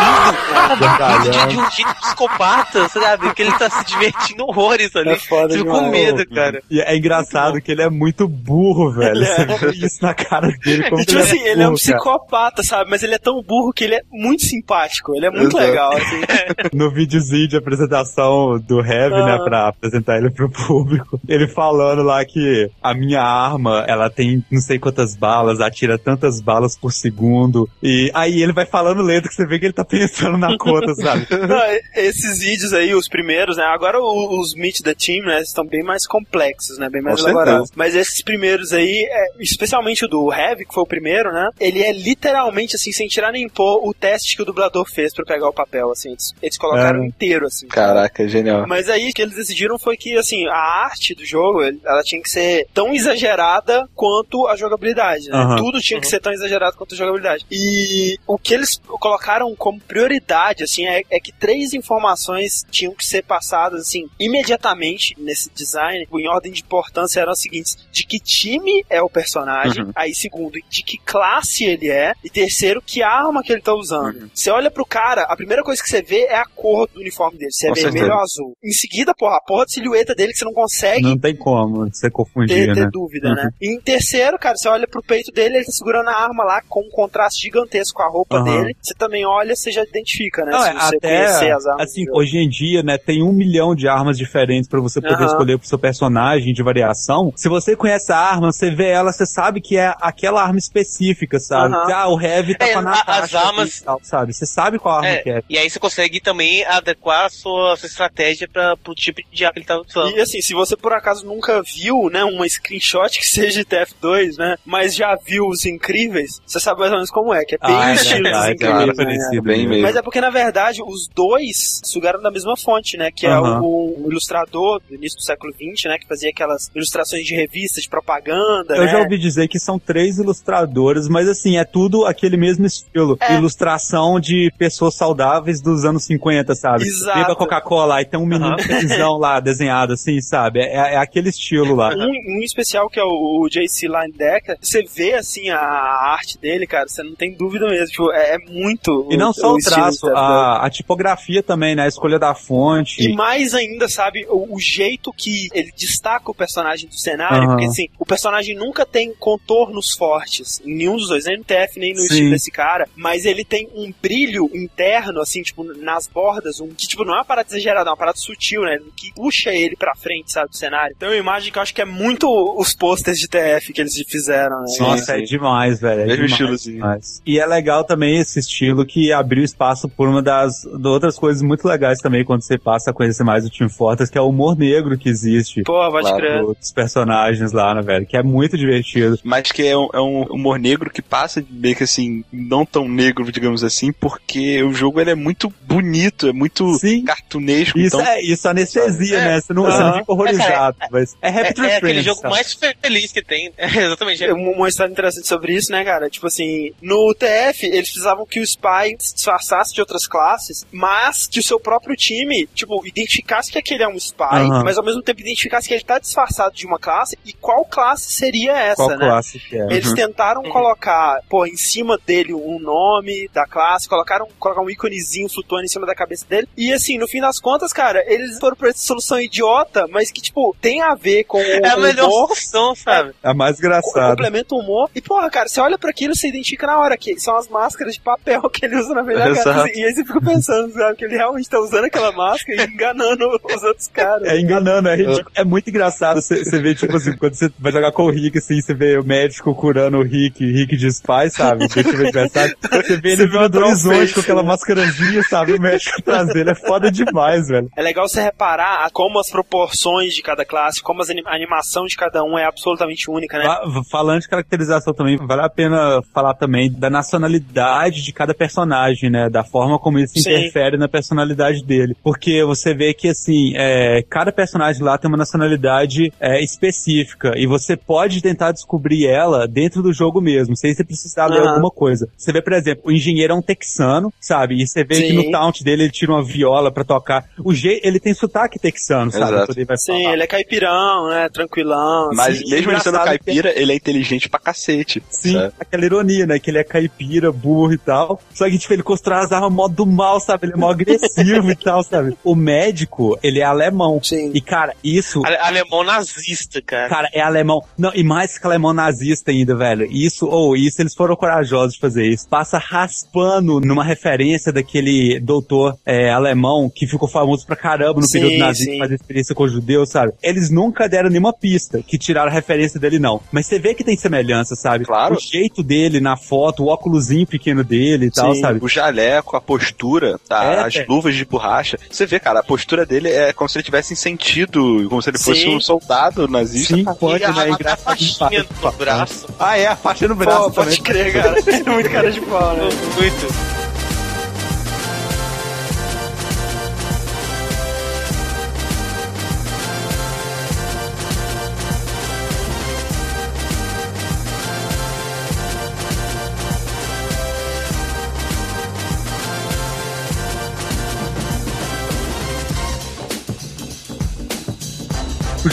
cara. Gargalhando. de, de um jeito psicopata, sabe? Que ele tá se divertindo horrores ali. É foda fica com medo, cara. E é engraçado que ele é muito burro, velho. Ele é. Você vê isso na cara dele. Como E, tipo assim, ele é um burro, cara. psicopata, sabe? Mas ele é tão burro que ele é muito simpático. Ele é muito Exato. legal, assim. no videozinho de apresentação do Heavy, né, Ah. pra apresentar ele pro público, ele falando lá que a minha arma, ela tem não sei quantas balas, atira tantas balas por segundo, e aí ele vai falando lento que você vê que ele tá pensando na conta, sabe? Não, esses vídeos aí, os primeiros, né? Agora os Meet the Team, né? Estão bem mais complexos, né? Bem mais Com elaborados. Mas esses primeiros aí, é, especialmente o do Heavy, que foi o primeiro, né? Ele é literalmente, assim, sem tirar nem pôr, o teste que o dublador fez pra pegar o papel, assim. Eles, eles colocaram É. inteiro, assim. Caraca, genial. Mas aí o que eles decidiram foi que, assim, a arte do jogo, ela tinha que ser tão exagerada quanto a jogabilidade, né? Tudo tinha que ser tão exagerado quanto a jogabilidade. E o que eles colocaram como prioridade, assim, é, é que três informações tinham que ser passadas, assim, imediatamente nesse design, em ordem de importância, eram as seguintes. De que time é o personagem, Uhum. aí segundo, de que classe ele é, e terceiro, que arma que ele tá usando. Uhum. Você olha pro cara, a primeira coisa que você vê é a cor do uniforme dele, se é Com vermelho certeza. ou azul. Em seguida, porra, a porra de silhueta dele que você não consegue Não tem como você confundir, ter, ter né? dúvida, né? E em terceiro, cara, você olha pro peito dele, ele tá segurando a arma lá com um contraste gigantesco com a roupa roupa Aham. dele, você também olha, você já identifica, né? Não, se é, você até, conhecer as armas. assim, hoje em dia, né, tem um milhão de armas diferentes pra você poder Aham. escolher pro seu personagem de variação. Se você conhece a arma, você vê ela, você sabe que é aquela arma específica, sabe? Aham. Ah, o Heavy tá É, com a Natasha as armas- e tal, sabe? Você sabe qual arma É, que é. e aí você consegue também adequar a sua, a sua estratégia para pro tipo de arma que ele tá usando. E assim, se você por acaso nunca viu, né, uma screenshot que seja de TF2, né, mas já viu os incríveis, você sabe mais ou menos como é, que é bem Ah, o é é bem parecido. Bem mesmo. Mas é porque, na verdade, os dois sugaram da mesma fonte, né? Que é o, o ilustrador do início do século XX, né? Que fazia aquelas ilustrações de revistas, de propaganda, Eu né? já ouvi dizer que são três ilustradores, mas assim, é tudo aquele mesmo estilo. É. Ilustração de pessoas saudáveis dos anos 50, sabe? Exato. Beba Coca-Cola, aí tem um menino felizão lá, desenhado assim, sabe? É, é aquele estilo lá. Um, um especial que é o, o JC Linedecker, você vê assim a, a arte dele, cara, você não tem dúvida mesmo. Tipo, é, é muito. E não só o estilo traço, do TF2. a, a tipografia também, né? A escolha da fonte. E mais ainda, sabe, o, o jeito que ele destaca o personagem do cenário, Aham. porque assim, o personagem nunca tem contornos fortes, em nenhum dos dois, nem no TF, nem no Sim. estilo desse cara, mas ele tem um brilho interno, assim, tipo, nas bordas, um que, tipo, não é uma parada exagerada, é uma parada sutil, né, que puxa ele pra frente, sabe, do cenário. Então é uma imagem que eu acho que é muito os posters de TF que eles fizeram, né. Nossa, é demais, velho. É demais, estilozinho. demais. E é legal também esse estilo que abriu espaço por uma das outras coisas muito legais também quando você passa a conhecer mais o Team Fortress, que é o humor negro que existe. Pô, pode crer. Dos personagens lá, né, velho? Que é muito divertido. Mas que é um, é um humor negro que passa de meio que assim, não tão negro, digamos assim, porque o jogo ele é muito bonito, é muito Sim. cartunesco. Isso então, é, isso anestesia, É. né? Você não, você não fica horrorizado, mas é É, Rapture é aquele Friends, jogo sabe? mais feliz que tem. É, exatamente. Uma uma história interessante sobre isso, né, cara? Tipo assim, no TF, eles precisavam que o spy se disfarçasse de outras classes, mas que o seu próprio time, tipo, identificasse que aquele é um spy, Aham. mas ao mesmo tempo identificasse que ele tá disfarçado de uma classe e qual classe seria essa, Qual né? classe que é? Eles tentaram colocar, pô, em cima dele um nome da classe, colocaram colocar um íconezinho flutuando em cima da cabeça dele. E assim, no fim das contas, cara, eles foram pra essa solução idiota, mas que, tipo, tem a ver com É a o melhor humor, solução, sabe? É a mais engraçada. complementa o humor. E, porra, cara, você olha pra aquilo, você identifica na hora que são as máscaras de papel que ele usa na. Exato. E aí você fica pensando, sabe, que ele realmente tá usando aquela máscara e enganando os outros caras. É enganando, é, ridículo. é muito engraçado. Você vê, tipo assim, quando você vai jogar com o Rick, assim, você vê o médico curando o Rick, Rick de spy, sabe? Deixa eu ver engraçado. Você vê ele vindo do o horizonte com aquela mascarazinha, sabe? O médico dele é foda demais, velho. É legal você reparar a- como as proporções de cada classe, como as anim- a animação de cada um é absolutamente única, né? Fa- Falando de caracterização também, vale a pena falar também da nacionalidade de cada personagem, né? Da forma como isso Sim. interfere na personalidade dele. Porque você vê que, assim, é, cada personagem lá tem uma nacionalidade é, específica e você pode tentar descobrir ela dentro do jogo mesmo, sem você precisar ler alguma coisa. Você vê, por exemplo, o engenheiro é um texano, sabe? E você vê que Sim. no taunt dele ele tira uma viola pra tocar. O G, ele tem sotaque texano, sabe? Ele vai Sim, falar. ele é caipirão, né? Tranquilão. Mas assim. mesmo ele sendo engraçado que- caipira, ele é inteligente pra cacete. Sim, sabe? aquela ironia, né? Que ele é caipira, burro e tal. Só que, tipo, ele constrói as armas mó do mal, sabe? Ele é mó agressivo e tal, sabe? O médico, ele é alemão. Sim. E, cara, isso. Ale- Alemão nazista, cara. Cara, é alemão. Não, e mais que alemão nazista ainda, velho. Isso, ou isso, eles foram corajosos de fazer isso. Passa raspando numa referência daquele doutor é, alemão que ficou famoso pra caramba no Sim, período nazista, sim. fazer experiência com os judeus, sabe? Eles nunca deram nenhuma pista que tiraram a referência dele, não. Mas você vê que tem semelhança, sabe? Claro. O jeito dele na foto, o óculosinho pequeno dele e tal, Sim. sabe? O jaleco, a postura, tá? É, as é. luvas de borracha. Você vê, cara, a postura dele é como se ele tivesse em sentido, como se ele fosse Sim. um soldado nazista. Sim, E pode, a, né? a, a faixinha no braço. Ah, é, a faixa no Pô, braço pode também. crer, cara. É muito cara de pau, né? Muito.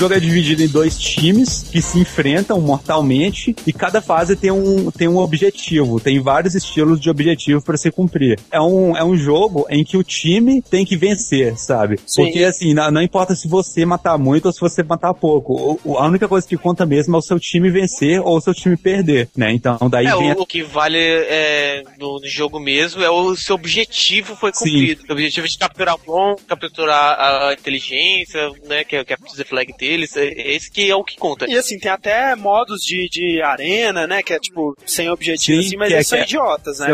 Jogo é dividido em dois times que se enfrentam mortalmente e cada fase tem um, tem um objetivo, tem vários estilos de objetivo para se cumprir. É um, é um jogo em que o time tem que vencer, sabe? Sim. Porque assim, não, não importa se você matar muito ou se você matar pouco. O- a única coisa que conta mesmo é o seu time vencer ou o seu time perder, né? Então daí É, vem a o, que vale é, no, no jogo mesmo é o seu objetivo foi Sim. cumprido. O objetivo de capturar o bom, capturar a inteligência, né, que é o capture the flag deles, é- esse que é o que conta. E assim, tem até modos de, de arena, né? Que é tipo, sem objetivo, Sim, assim, mas é- eles são é- idiotas, né,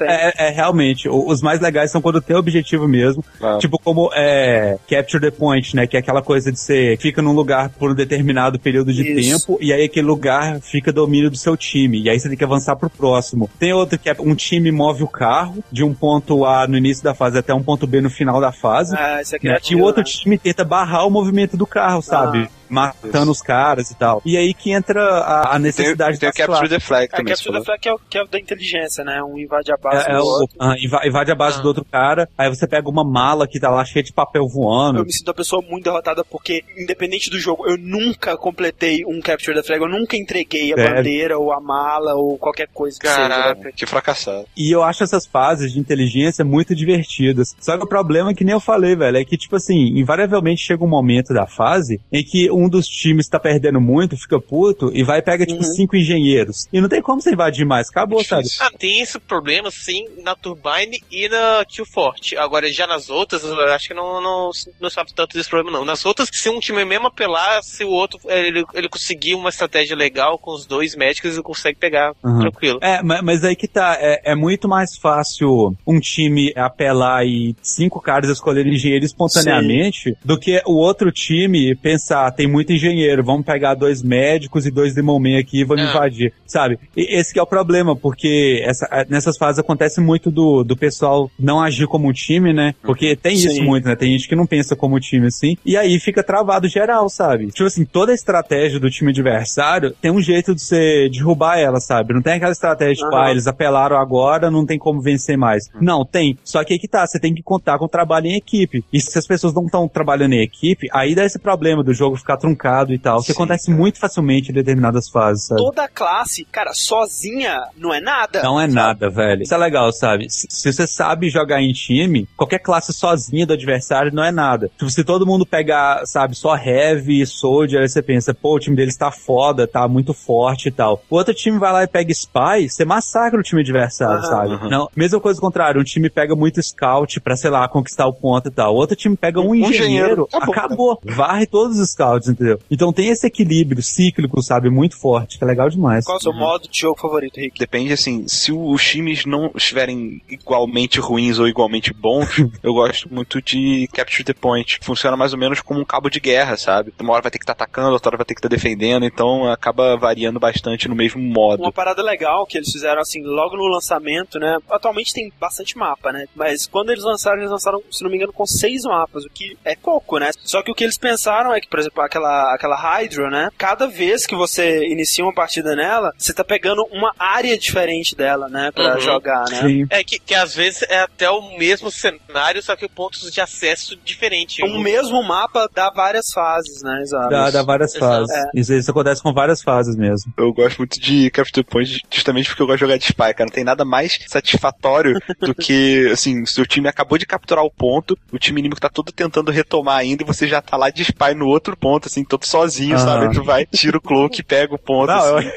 É, é, realmente, o- os mais legais são quando tem objetivo mesmo. Ah. Tipo como é, Capture the Point, né? Que é aquela coisa de você fica num lugar por um determinado período de Isso. tempo e aí aquele lugar fica domínio do seu time. E aí você tem que avançar pro próximo. Tem outro que é um time move o carro de um ponto A no início da fase até um ponto B no final da fase. Ah, isso é né? E criativo, o outro né? time tenta barrar o movimento do carro, sabe? obviously Matando os caras e tal. E aí que entra a, a Tem, necessidade tem o das Capture the Flag É, também. Capture the Flag que é, o, que é o da inteligência, né? Um invade a base É, é do o, outro. ah, inva- invade a base Ah. do outro cara, aí você pega uma mala que tá lá cheia de papel voando. Eu me sinto uma pessoa muito derrotada porque, independente do jogo, eu nunca completei um Capture the Flag, eu nunca entreguei a Sério? bandeira ou a mala ou qualquer coisa que Caraca. seja. né? Que fracassado. E eu acho essas fases de inteligência muito divertidas. Só que o problema é que nem eu falei, velho, é que, tipo assim, invariavelmente chega um momento da fase em que um dos times tá perdendo muito, fica puto, e vai e pega, tipo, Uhum. cinco engenheiros. E não tem como você invadir mais, acabou, sabe? Ah, tem esse problema sim na Turbine e na Kill Forte. Agora, já nas outras, eu acho que não, não, não sabe tanto desse problema, não. Nas outras, se um time mesmo apelar, se o outro ele, ele conseguir uma estratégia legal com os dois médicos, ele consegue pegar Uhum. tranquilo. É, ma- mas aí que tá, é, é muito mais fácil um time apelar e cinco caras escolherem engenheiro espontaneamente do que o outro time pensar, tem muito engenheiro, vamos pegar dois médicos e dois Demon Man aqui e vamos É. invadir, sabe? E esse que é o problema, porque essa- nessas fases acontece muito do, do pessoal não agir como um time, né? Porque tem isso Sim. muito, né? Tem gente que não pensa como time assim, e aí fica travado geral, sabe? Tipo assim, toda a estratégia do time adversário tem um jeito de você derrubar ela, sabe? Não tem aquela estratégia tipo, Aham. ah, eles apelaram agora, não tem como vencer mais. Não, tem. Só que aí que tá, você tem que contar com o trabalho em equipe. E se as pessoas não estão trabalhando em equipe, aí dá esse problema do jogo ficar truncado e tal, que Sim, acontece cara. muito facilmente em determinadas fases, sabe? Toda classe, cara, sozinha não é nada. Não é sabe? nada, velho. Isso é legal, sabe? Se, se você sabe jogar em time, qualquer classe sozinha do adversário não é nada. Tipo, se todo mundo pegar, sabe, só heavy, soldier, aí você pensa, pô, o time deles tá foda, tá muito forte e tal. O outro time vai lá e pega spy, você massacra o time adversário, sabe? Não, mesma coisa ao contrário, um time pega muito scout pra, sei lá, conquistar o ponto e tal. O outro time pega um, Um engenheiro, engenheiro, acabou. acabou. Varre todos os scouts, entendeu? Então tem esse equilíbrio cíclico, sabe, muito forte, que é legal demais. Qual é o seu modo de jogo favorito, Rick? Depende, assim, se os times não estiverem igualmente ruins ou igualmente bons, eu gosto muito de Capture the Point. Funciona mais ou menos como um cabo de guerra, sabe? Uma hora vai ter que estar atacando, outra hora vai ter que estar defendendo, então acaba variando bastante no mesmo modo. Uma parada legal que eles fizeram assim, logo no lançamento, né? Atualmente tem bastante mapa, né? Mas quando eles lançaram, eles lançaram, se não me engano, com seis mapas, o que é pouco, né? Só que o que eles pensaram é que, por exemplo, aquela, aquela Hydra, né? Cada vez que você inicia uma partida nela, você tá pegando uma área diferente dela, né? Pra Uhum. jogar, né? Sim. É que, que às vezes é até o mesmo cenário, só que pontos de acesso diferentes. O mesmo mapa dá várias fases, né? Exato. Dá, dá várias Exato. fases. Isso, isso acontece com várias fases mesmo. Eu gosto muito de Capture Point justamente porque eu gosto de jogar de spy, cara. Não tem nada mais satisfatório do que, assim, seu time acabou de capturar o ponto, o time inimigo tá todo tentando retomar ainda e você já tá lá de spy no outro ponto, assim, todo sozinho, Aham. sabe? Tu vai, tira o cloak, pega o ponto, Não, assim.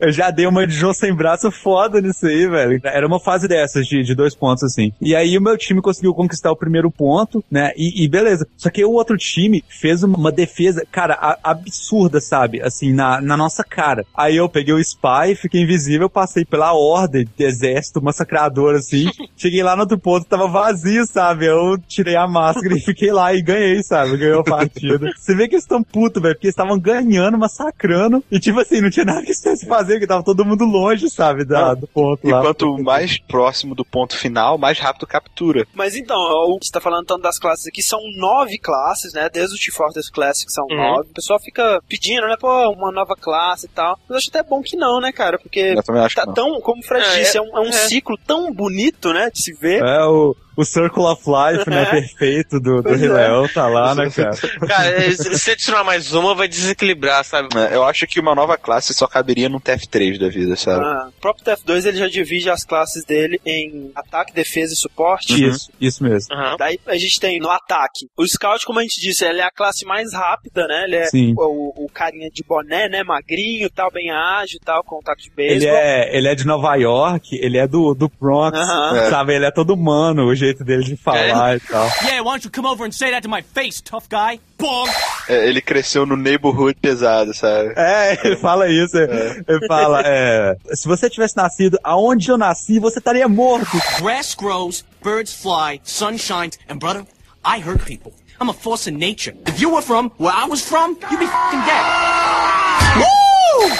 Eu já dei uma de João sem braço foda nisso aí, velho. Era uma fase dessas, de, de dois pontos, assim. E aí o meu time conseguiu conquistar o primeiro ponto, né? E, e beleza. Só que o outro time fez uma defesa, cara, a- absurda, sabe? Assim, na, na nossa cara. Aí eu peguei o spy, fiquei invisível, passei pela ordem de exército massacrador, assim. Cheguei lá no outro ponto, tava vazio, sabe? Eu tirei a máscara e fiquei lá e ganhei, sabe? Ganhou a partida. Você vê que eles estão putos, velho, porque eles estavam ganhando, massacrando. E tipo assim, não tinha nada que eles tivessem fazer, porque tava todo mundo longe, sabe? Da, do ponto E lá. quanto mais próximo do ponto final, mais rápido captura. Mas então, o que você tá falando tanto das classes aqui, são nove classes, né? Desde o T-Fortress Classic são Uhum. nove. O pessoal fica pedindo, né? Pô, uma nova classe e tal. Mas eu acho até bom que não, né, cara? Porque Eu também acho tá que não. tão, como o Fred É, disse, é um, é um é. ciclo tão bonito, né? De se ver. É, o, o Circle of Life, né, perfeito do, do Rei Leão tá lá, né, cara? Cara, se se adicionar mais uma, vai desequilibrar, sabe? É, eu acho que uma nova classe só caberia num TF3 da vida, sabe? Ah, o próprio TF2 ele já divide as classes dele em ataque, defesa e suporte. Isso, isso mesmo. Aham. Daí a gente tem no ataque. O Scout, como a gente disse, ele é a classe mais rápida, né? Ele é o, o carinha de boné, né? Magrinho, tal, bem ágil, tal, com taco de Ele beisebol. é, ele é de Nova York, ele é do, do Bronx, Aham. sabe? Ele é todo humano, o jeito dele de falar e tal. Yeah, why don't you come over and say that to my face, tough guy? É, ele cresceu no neighborhood pesado, sabe? É, ele fala isso. Ele fala, é, se você tivesse nascido aonde eu nasci, você estaria morto. Grass grows, birds fly, sun shines, and brother, I hurt people. I'm a force of nature. If you were from where I was from, you'd be fucking dead.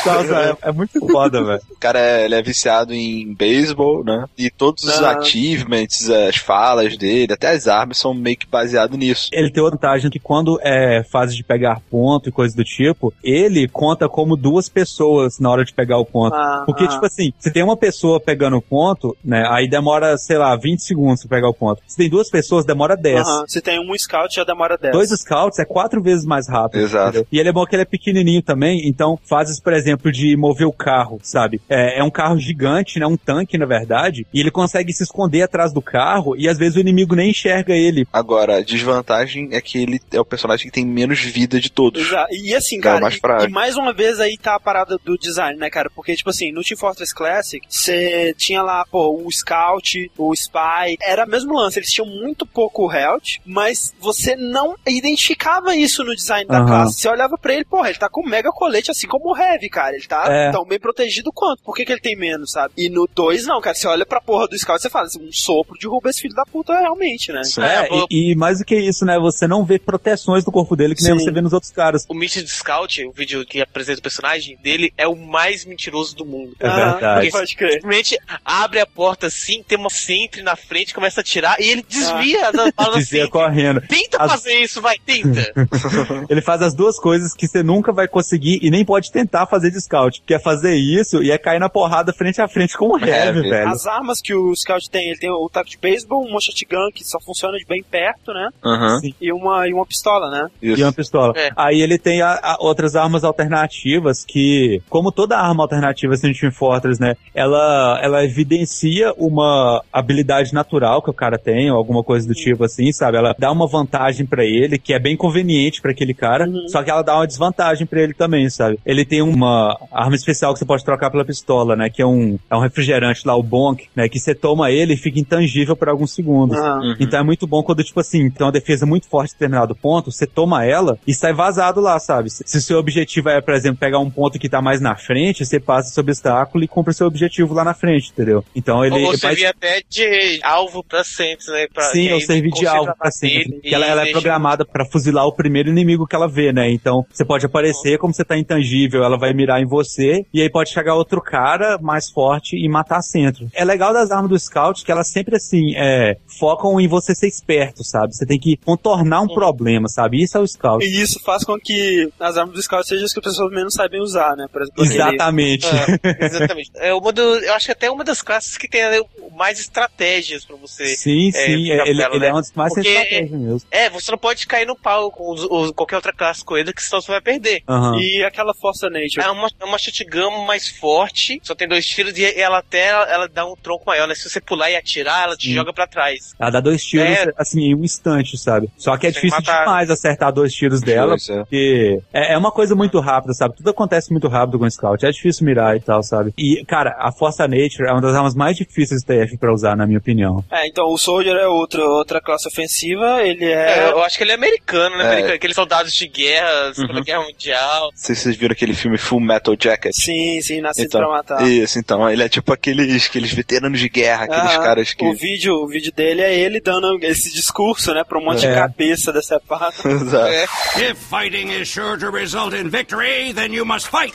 Nossa, é, é muito foda, velho. O cara é, ele é viciado em beisebol, né? E todos os Não. achievements, as falas dele, até as armas são meio que baseado nisso. Ele tem vantagem que quando é fase de pegar ponto e coisa do tipo, ele conta como duas pessoas na hora de pegar o ponto. Ah, Porque, ah. tipo assim, se tem uma pessoa pegando o ponto, né, aí demora, sei lá, 20 segundos pra pegar o ponto. Se tem duas pessoas, demora 10. Aham. Se tem um Scout, já demora 10. Dois scouts é quatro vezes mais rápido. Exato. entendeu? E ele é bom que ele é pequenininho também, então fases, por exemplo, de mover o carro, sabe? É, é um carro gigante, né? Um tanque, na verdade, e ele consegue se esconder atrás do carro e às vezes o inimigo nem enxerga ele. Agora, a desvantagem é que ele é o personagem que tem menos vida de todos. Exa- E assim, cara, mais e- e, mais uma vez aí tá a parada do design, né, cara? Porque, tipo assim, no Team Fortress Classic, você tinha lá, pô, o Scout, o Spy, era o mesmo lance, eles tinham muito pouco health, mas você não identificava isso no design da Aham. classe. Você olhava pra ele, porra, ele tá com um mega colete, assim como o Heavy, cara. Ele tá É. tão bem protegido quanto. Por que, que ele tem menos, sabe? E no 2, não, cara. Você olha pra porra do Scout e você fala, assim, um sopro derruba esse filho da puta realmente, né? Sim. É, pô. e, e mais do que isso, né? Você não vê proteções no corpo dele que nem Sim. você vê nos outros caras. O Mission Scout, o vídeo que apresenta o personagem dele, é o mais mentiroso do mundo. É Ah, verdade. Pode crer. Simplesmente abre a porta assim, tem uma sempre na frente, começa a atirar e ele desvia as balas Dizia assim. correndo. Tenta As- fazer isso, vai, tenta. Ele faz as duas coisas que você nunca vai conseguir e nem pode tentar fazer de scout. Que é fazer isso e é cair na porrada frente a frente com o heavy, Heavy. velho. As armas que o Scout tem, ele tem o taco de beisebol, uma shotgun que só funciona de bem perto, né? Aham. Sim. E uma, e uma pistola, né? Isso. E uma pistola. É. Aí ele tem a- a- outras armas alternativas que, como toda arma alternativa assim, Team Fortress, né? Ela, ela evidencia uma habilidade natural que o cara tem, ou alguma coisa do tipo assim, sabe? Ela dá uma vantagem pra ele, que é bem conveniente pra aquele cara, Uhum. só que ela dá uma desvantagem pra ele também, sabe? Ele tem uma arma especial que você pode trocar pela pistola, né? Que é um, é um refrigerante lá, o Bonk, né? Que você toma ele e fica intangível por alguns segundos. Ah, Então é muito bom quando, tipo assim, tem uma defesa muito forte em determinado ponto, você toma ela e sai vazado lá, sabe? Se o seu objetivo é, por exemplo, pegar um ponto que tá mais na frente, você passa esse obstáculo e cumpre o seu objetivo lá na frente, entendeu? Então ele. Ou mas- servir até de alvo pra sempre, né? Pra, Sim, eu servi de alvo pra sempre. e Que ela, ela é programada pra fuzilar o primeiro inimigo que ela vê, né? Então você pode aparecer como você tá intangível, ela vai mirar em você e aí pode chegar outro cara mais forte e matar centro. É legal das armas do Scout que elas sempre assim, é, focam em você ser esperto, sabe? Você tem que contornar um problema, sabe? Isso é o Scout. E isso faz com que as armas do Scout sejam as que as pessoas menos sabem usar, né? Por exemplo, aquele- Exatamente. É, exatamente. É uma do, eu acho que até uma das classes que tem né, mais estratégias pra você. Sim, É, sim, ele, belo, ele né? é um dos mais sem Porque- estratégia mesmo. É, você não pode cair no pau com os- os- qualquer outra classe com ele, que senão você vai perder. Aham. E aquela Força É uma, é uma shotgun mais forte, só tem dois tiros e ela até ela dá um tronco maior, né? Se você pular e atirar, ela te Sim. joga pra trás. Ela dá dois tiros, É. assim, em um instante, sabe? Só que é difícil matar. demais acertar dois tiros dela, Pois é. porque é, é uma coisa muito rápida, sabe? Tudo acontece muito rápido com o Scout. É difícil mirar e tal, sabe? E, cara, a Força Nature é uma das armas mais difíceis do TF pra usar, na minha opinião. É, então o Soldier é outro, outra classe ofensiva, ele É, é. eu acho que ele é americano, né? É. Americano, Aqueles soldados de guerra, Segunda Uhum. Guerra Mundial. Não sei se vocês viram aquele filme Full Metal Jacket. Sim, sim, nascido Então, pra matar. Isso, então, ele é tipo aqueles, aqueles veteranos de guerra, aqueles Aham. caras que. O vídeo, o vídeo dele é ele dando esse discurso, né, pra um monte de É. cabeça decepado. Exato. É. If fighting is sure to result in victory, then you must fight.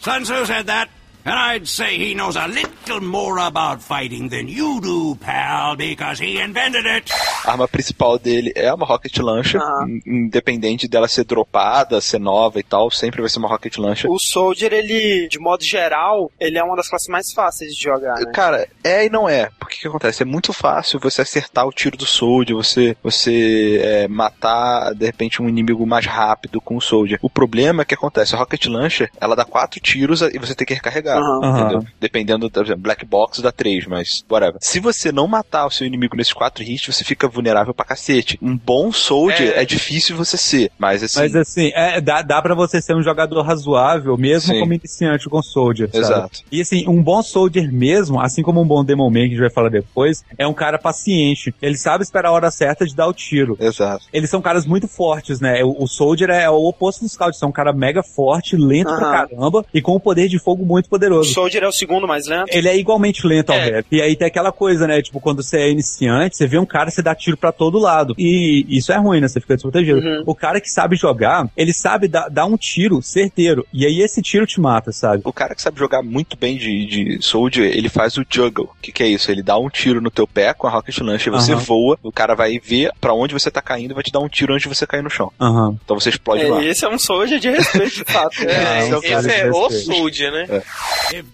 Sun Tzu said that, and I'd say he knows a little more about fighting than you do, pal, because he invented it. A arma principal dele é uma Rocket Launcher, in- independente dela ser dropada, ser nova e tal, sempre vai ser uma Rocket Launcher. O Soldier, ele, de modo geral, ele é uma das classes mais fáceis de jogar, né? Cara, é e não é. Porque o que acontece? É muito fácil você acertar o tiro do Soldier, você, você é, matar, de repente, um inimigo mais rápido com o Soldier. O problema é que acontece, a Rocket Launcher, ela dá quatro tiros e você tem que recarregar. Aham. Entendeu? Dependendo, por exemplo, Black Box dá três, mas whatever. Se você não matar o seu inimigo nesses quatro hits, você fica vulnerável pra cacete. Um bom Soldier é, É. difícil você ser, mas assim... Mas assim, é, dá, dá pra você ser um jogador razoável, mesmo Sim. como iniciante com Soldier, sabe? Exato. E assim, um bom Soldier mesmo, assim como um bom Demon Man, que a gente vai falar depois, é um cara paciente. Ele sabe esperar a hora certa de dar o tiro. Exato. Eles são caras muito fortes, né? O, o Soldier é o oposto do Scout, são um cara mega forte, lento pra Aham. caramba e com um poder de fogo muito O poderoso. Soldier é o segundo mais lento. Ele é igualmente lento ao É. rap. E aí tem aquela coisa, né? Tipo, quando você é iniciante, você vê um cara, você dá tiro pra todo lado. E isso é ruim, né? Você fica desprotegido. Uhum. O cara que sabe jogar, ele sabe dar, dar um tiro certeiro. E aí esse tiro te mata, sabe? O cara que sabe jogar muito bem de, de Soldier, ele faz o juggle. O que, que é isso? Ele dá um tiro no teu pé com a Rocket Launcher, você Aham. voa, o cara vai ver pra onde você tá caindo e vai te dar um tiro antes de você cair no chão. Aham. Então você explode lá. É, esse é um Soldier de respeito, de fato. É, um cara esse de é o. Soldier, né? If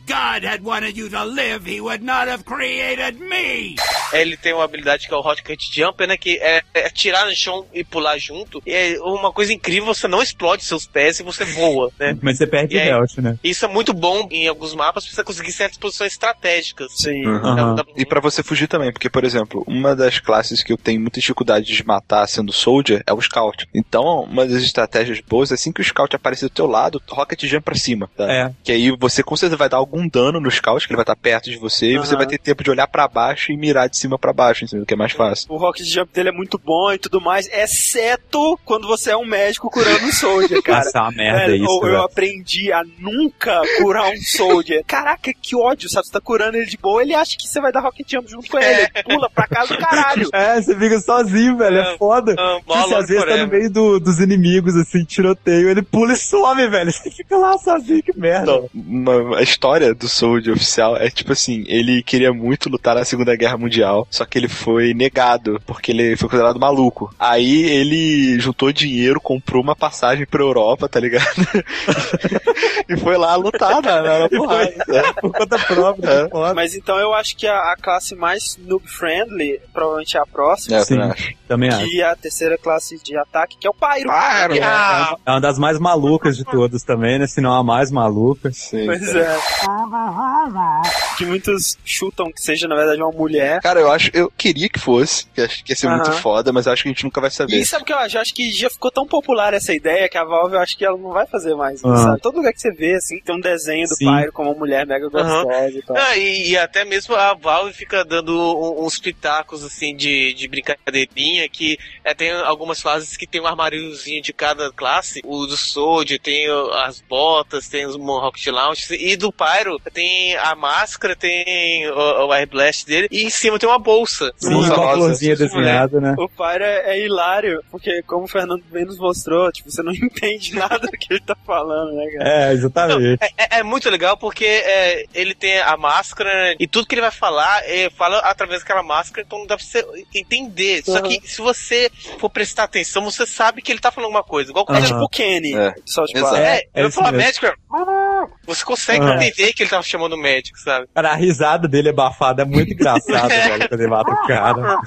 God had wanted you to live, he would not have created me. Ele tem uma habilidade que é o Rocket Jumper, né? Que é, é tirar no chão e pular junto. E é uma coisa incrível, você não explode seus pés e você voa, né? Mas você perde E health, né? Isso é muito bom em alguns mapas pra você conseguir certas posições estratégicas. Sim. Uhum. E pra você fugir também, porque, por exemplo, uma das classes que eu tenho muita dificuldade de matar sendo Soldier é o Scout. Então, uma das estratégias boas é assim que o Scout aparecer do teu lado, Rocket Jump pra cima, tá? É. Que aí você com certeza vai dar algum dano no Scout, que ele vai estar perto de você, e você vai ter tempo de olhar pra baixo e mirar de cima pra baixo, entendeu? Que é mais fácil. O Rocket Jump dele é muito bom e tudo mais, exceto quando você é um médico curando um Soldier, cara. É uma merda Velho, isso, ou eu velho. aprendi a nunca curar um Soldier. Caraca, que ódio, sabe? Você tá curando ele de boa, ele acha que você vai dar Rocket Jump junto com ele. Ele pula pra casa do caralho. É, você fica sozinho, velho. É É, foda. assim, bola às vezes tá no meio do- dos inimigos, assim, tiroteio, ele pula e some, velho. Você fica lá sozinho, que merda. Não, uma- a história do Soldier oficial é tipo assim, ele queria muito lutar na Segunda Guerra Mundial, só que ele foi negado, porque ele foi considerado maluco. Aí ele juntou dinheiro, comprou uma passagem pra Europa, tá ligado? e foi lá lutar na, na, na porrada. É. Por conta própria, É. Mas então eu acho que a, a classe mais noob-friendly provavelmente é a próxima. É, Sim. também acho. Também acho. Que é a terceira classe de ataque, que é o Pyro. Claro! Ah, É uma das mais malucas de todas também, né? Se não a mais maluca. Sim, Pois cara. Que muitos chutam que seja, na verdade, uma mulher. Cara, eu acho, eu queria que fosse, que acho que ia ser muito foda, mas eu acho que a gente nunca vai saber. E sabe o que eu acho? Eu acho que já ficou tão popular essa ideia que a Valve, eu acho que ela não vai fazer mais. Ah. Sabe? Todo lugar que você vê, assim, tem um desenho do Sim. Pyro como uma mulher mega gostosa e tal. Ah, e, e até mesmo a Valve fica dando um- uns pitacos assim de, de brincadeirinha que é, tem algumas fases que tem um armáriozinho de cada classe. O do Soldier tem as botas, tem os Rocket Launch e do Pyro tem a máscara, tem o, o Air Blast dele e em cima tem uma bolsa. Sim, Bolsa com a rosa, florzinha desenhada, né? O Pyro é, é hilário, porque como o Fernando bem nos mostrou, tipo, você não entende nada do que ele tá falando, né, cara? É, exatamente. É, é muito legal porque é, ele tem a máscara e tudo que ele vai falar, é, fala através daquela máscara, então não dá pra você entender. Só Uhum. que se você for prestar atenção, você sabe que ele tá falando alguma coisa. Igual quando É Aham. tipo o Kenny. É. Só tipo, Exato. É, É eu isso falar mesmo. médico, você consegue Aham. entender que ele tava chamando o médico, sabe? Cara, a risada dele abafada é muito engraçada, velho, quando ele mata o cara.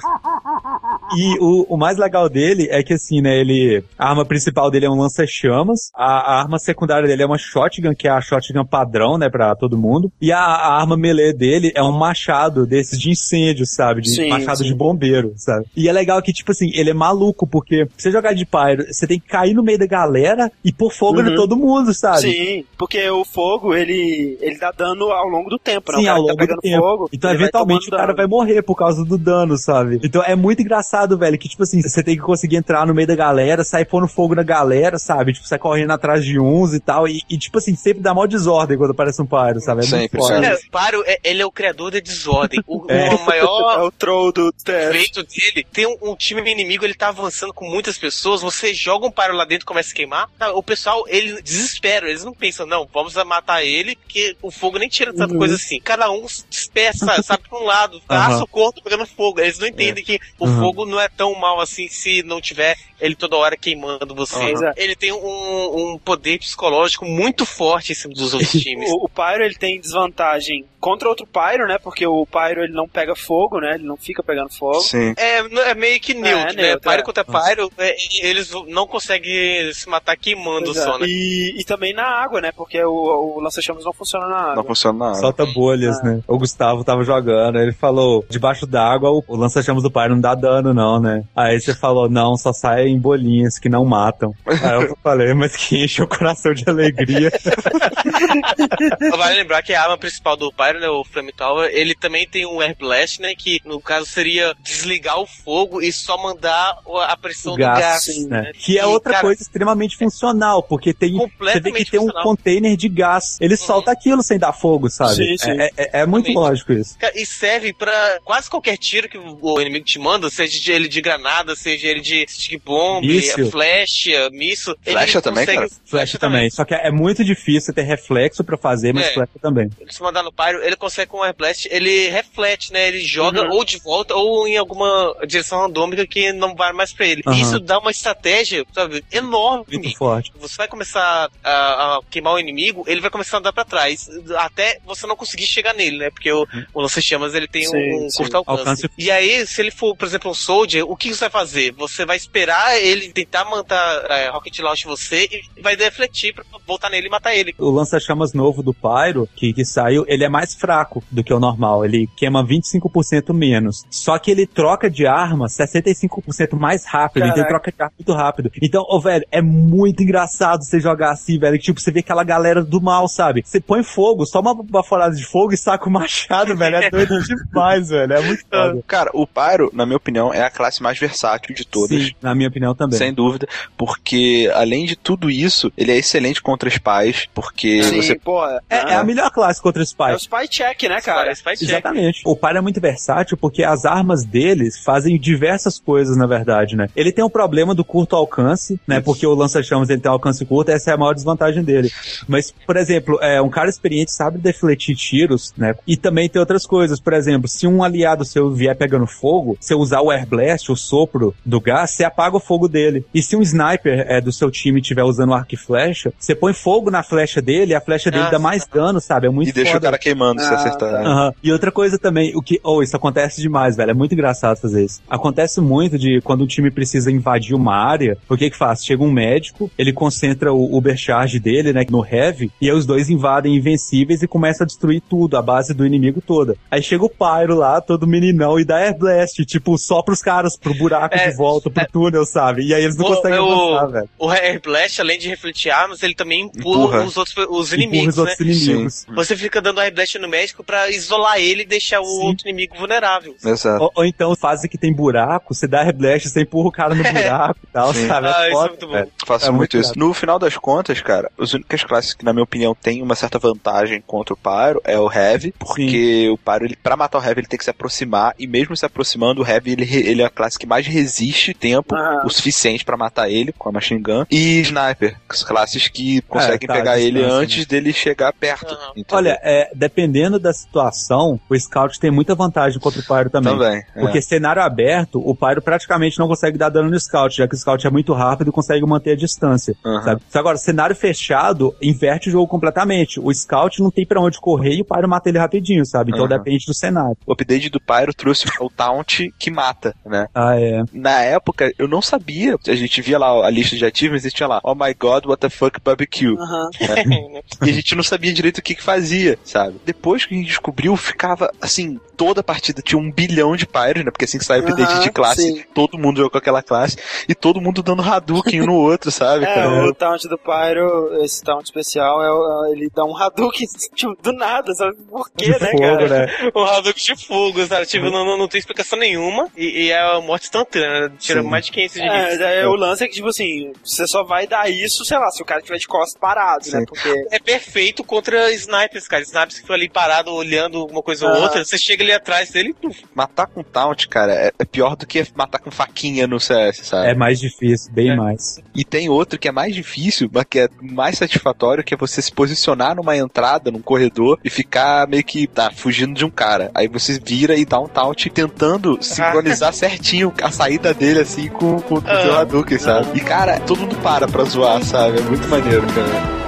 E o, o mais legal dele é que, assim, né, ele... A arma principal dele é um lança-chamas, a, a arma secundária dele é uma shotgun, que é a shotgun padrão, né, pra todo mundo, e a, a arma melee dele é um machado desses de incêndio, sabe? De Sim, machado sim. de bombeiro, sabe? E é legal que, tipo assim, ele é maluco, porque pra você jogar de pyro, você tem que cair no meio da galera e pôr fogo Uhum. em todo mundo, sabe? Sim, porque o fogo, ele, ele dá dano ao longo do tempo, né? Sim, o cara ao que longo tá do tempo. fogo. então, eventualmente, o cara dano. vai morrer por causa do dano, sabe? Então, é muito engraçado, velho, que, tipo assim, você tem que conseguir entrar no meio da galera, sair pondo fogo na galera, sabe? Tipo, sai correndo atrás de uns e tal. E, e, tipo assim, sempre dá maior desordem quando aparece um pyro, sabe? É muito Sempre, sempre. É, Paro, é- ele é o criador da desordem. O, É. o maior É o troll do feito dele, tem um, um time inimigo, ele tá avançando com muitas pessoas, você joga um Pyro lá dentro e começa a queimar, tá, o pessoal, ele desespera, eles não pensam, não, vamos matar ele, porque o fogo nem tira tanta Uhum. coisa assim. Cada um despeça, sabe, pra um lado, assa o corpo pegando fogo. Eles não entendem que o Uhum. fogo não é tão mal assim se não tiver ele toda hora queimando você. Uhum. Ele tem um, um poder psicológico muito forte em cima dos outros times. O, o Pyro ele tem desvantagem contra outro Pyro, né? Porque o Pyro ele não pega fogo, né? Ele não fica pegando fogo. Sim. É, é meio que neutro, né? neutro, Pyro é. contra Pyro, é, eles não conseguem se matar queimando Pois é. só, né? E, e também na água, né? Porque o, o lança-chamas não funciona na água. Não funciona nada. Solta bolhas, né? O Gustavo tava jogando, ele falou, debaixo d'água o, o lança-chamas do pai não dá dano não, né? Aí você falou, não, só sai em bolinhas que não matam. Aí eu falei, mas que enche o coração de alegria. Vale lembrar que a arma principal do Pyro, né, o Flame Tower, ele também tem um Air Blast, né, que no caso seria desligar o fogo e só mandar o- a pressão o do gás. gás, sim, né? né? Que é E, outra cara, coisa extremamente funcional, porque tem, você vê que tem um container de gás. Ele solta aquilo sem dar fogo, sabe? Sim, sim. É, é- é muito Exatamente. lógico isso. E serve pra quase qualquer tiro que o inimigo te manda, seja de- ele de granada, seja ele de stick bomb, Míssil. flecha, míssil. Flecha também, consegue- cara? Flecha também. Só que é muito difícil ter reflexo pra fazer, mas É. flecha também. Ele se mandar no Pyro, ele consegue com o Air Blast, ele reflete, né? Ele joga Uhum. ou de volta ou em alguma direção randômica que não vai mais pra ele. Uhum. Isso dá uma estratégia, sabe, enorme. Muito forte. Você vai começar a, a queimar o inimigo, ele vai começar a andar pra trás, até você não conseguir chegar nele, né? Porque o, o lança-chamas ele tem Sim, um sim. curto alcance. Alcance- E aí, se ele for, por exemplo, um Soldier, o que você vai fazer? Você vai esperar ele tentar mandar é, Rocket Launch em você e vai defletir pra voltar nele e matar ele. O lança-chamas novo do Pyro, que, que saiu, ele é mais fraco do que o normal. Ele queima 25% menos. Só que ele troca de arma 65% mais rápido. Então ele Caraca. troca de arma muito rápido. Então, ô, velho, é muito engraçado você jogar assim, velho. Tipo, você vê aquela galera do mal, sabe? Você põe fogo, só uma baforada de fogo e saca o machado, velho. É doido demais, velho. É muito foda. Cara, o Pyro, na minha opinião, é a classe mais versátil de todas. Sim, na minha opinião também. Sem dúvida, porque além de tudo isso, ele é excelente contra spies, porque Sim, você pô, é, É, é a melhor classe contra os é Spy. o Spy Check, né, cara? Spy check. Exatamente. O Pyro é muito versátil porque as armas deles fazem diversas coisas, na verdade, né? Ele tem o problema do curto alcance, né? Porque o lança-chamas ele tem um alcance curto, essa é a maior desvantagem dele. Mas, por exemplo, é, um cara experiente sabe defletir tiros, né? E também tem outras coisas. Por exemplo, se um aliado seu vier pegando fogo, se usar o Air Blast, o sopro do gás, você apaga o fogo dele. E se um sniper é, do seu time estiver usando arco e flecha, você põe fogo na flecha dele e a flecha dele Ah, dá mais dano, sabe? É muito e deixa foda. o cara queimando se Ah, acertar. tá. Aham. E outra coisa também, o que. Oh, isso acontece demais, velho. É muito engraçado fazer isso. Acontece muito de quando um time precisa invadir uma área, o que que faz? Chega um médico, ele concentra o Ubercharge dele, né, no Heavy, e aí os dois invadem invencíveis e começa a destruir tudo, a base do inimigo toda. Aí chega o Pyro lá, todo meninão, e dá Air Blast, tipo, só pros caras, pro buraco É, de volta, pro túnel, sabe? E aí eles não O- conseguem o- avançar, velho. O Air Blast, além de refletir armas, ele também empurra, Empurra. os outros os Empurra inimigos, os outros né? inimigos. Você fica dando Air Blast no médico pra isolar ele e deixar o Sim. outro inimigo vulnerável. Exato. Ou, ou então, fase que tem buraco, você dá Air Blast, você empurra o cara no buraco e tal, Sim. sabe? Ah, isso é foda, muito bom. Faço É muito, muito isso. No final das contas, cara, as únicas classes que, na minha opinião, têm uma certa vantagem contra o Pyro é o Heavy, porque o Pyro, ele, pra matar o Heavy, ele tem que se aproximar, e mesmo se aproximando, o Heavy, ele, ele é a classe que mais resiste tempo Ah. o suficiente pra matar ele com a Machine Gun. E Sniper, as classes que conseguem tá, pegar ele antes dele chegar perto. Aham. entendeu? Olha, é, dependendo da situação, o Scout tem muita vantagem contra o Pyro também. também. é. Porque cenário aberto, o Pyro praticamente não consegue dar dano no Scout, já que o Scout é muito rápido e consegue manter a distância. Aham. Sabe? Agora, cenário fechado, inverte o jogo completamente. O Scout não tem pra onde correr e o Pyro mata ele rapidinho, sabe? Então Aham. depende do cenário. O update do Pyro trouxe o Taunt que mata, né? Ah, é. Na época, eu não sabia. A gente via lá a lista de achievements e tinha lá, oh my god, what the fuck barbecue. Aham. E a gente não sabia direito o que que fazia, sabe? Depois que a gente descobriu, ficava assim, toda a partida tinha um bilhão de pyros, né? Porque assim que sai o update Aham, de classe, sim. todo mundo jogou com aquela classe e todo mundo dando Hadouken um no outro, sabe? É, cara? o taunt do Pyro, esse taunt especial, é, o- ele dá um Hadouken, tipo, do nada, sabe? Por quê, De né, fogo, cara? né? O Hadouken de fogo, sabe? Tipo, não, não, não tem explicação nenhuma. E, e é a morte instantânea, né? Tira Sim. mais de 500 de É, vida. daí o lance é que, tipo assim, você só vai dar isso, sei lá, se o cara tiver de costas parado, né? Sim. Porque. É perfeito contra snipers, cara. Snipers que ficam ali parado olhando uma coisa ou Aham. outra. Você chega ali atrás dele e puf, Matar com Taunt, cara, é, é pior do que matar com faquinha no CS, sabe? É mais difícil, bem É. mais. E tem outro que é mais difícil, mas que é mais satisfatório, que é você se posicionar numa entrada, num corredor e ficar meio que tá fugindo de um cara. Aí você vira e dá um taunt tentando sincronizar certinho a saída dele assim com, com o teu Hadouken, sabe? E cara, todo mundo para pra zoar, sabe? É muito maneiro, cara.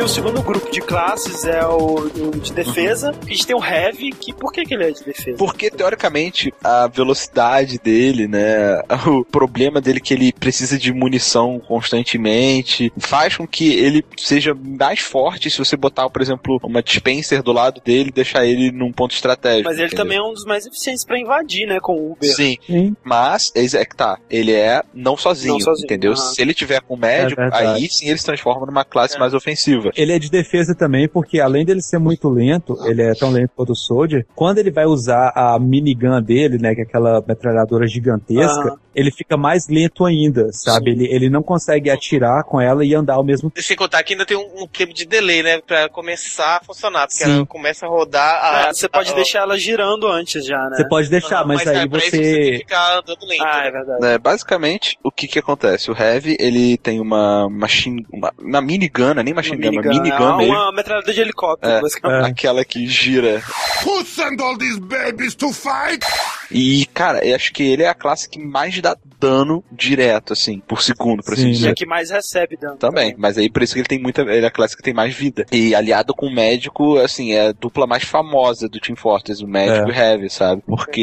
Aí o segundo grupo de classes é o, o de defesa. A gente tem o Heavy, que por que, que ele é de defesa? Porque, teoricamente, a velocidade dele, né? O problema dele é que ele precisa de munição constantemente faz com que ele seja mais forte se você botar, por exemplo, uma dispenser do lado dele e deixar ele num ponto estratégico. Mas ele entendeu? também é um dos mais eficientes pra invadir, né? Com o Uber. Sim, Sim. mas é é que tá, ele é não sozinho, Não sozinho, entendeu? aham. Se ele tiver com médico, É aí sim ele se transforma numa classe mais ofensiva. Ele é de defesa também, porque além dele ser muito lento, ele é tão lento quanto o Soldier, quando ele vai usar a minigun dele, né, que é aquela metralhadora gigantesca, ele fica mais lento ainda, sabe? Ele, ele não consegue atirar com ela e andar ao mesmo tempo. Sem contar que ainda tem um, um tempo de delay, né? Pra começar a funcionar. Porque Sim. ela começa a rodar. A, Ah, você pode a- deixar ela girando antes já, né? Você pode deixar, Ah, mas, aí tem você... que ficar andando lento. Ah, né? é verdade. É, basicamente, o que que acontece? O Heavy, ele tem uma machine, uma, uma minigun, não é nem machine gun, uma minigun é mesmo. uma metralhadora de helicóptero, É. basicamente. Aquela que gira. Who sent all these babies to fight? E, cara, eu acho que ele é a classe que mais dá dano direto, assim, por segundo, por assim Sim, E dizer. é que mais recebe dano. Também, mas aí por isso que ele tem muita. Ele é a classe que tem mais vida. E aliado com o médico, assim, é a dupla mais famosa do Team Fortress, o médico e o Heavy, sabe? Porque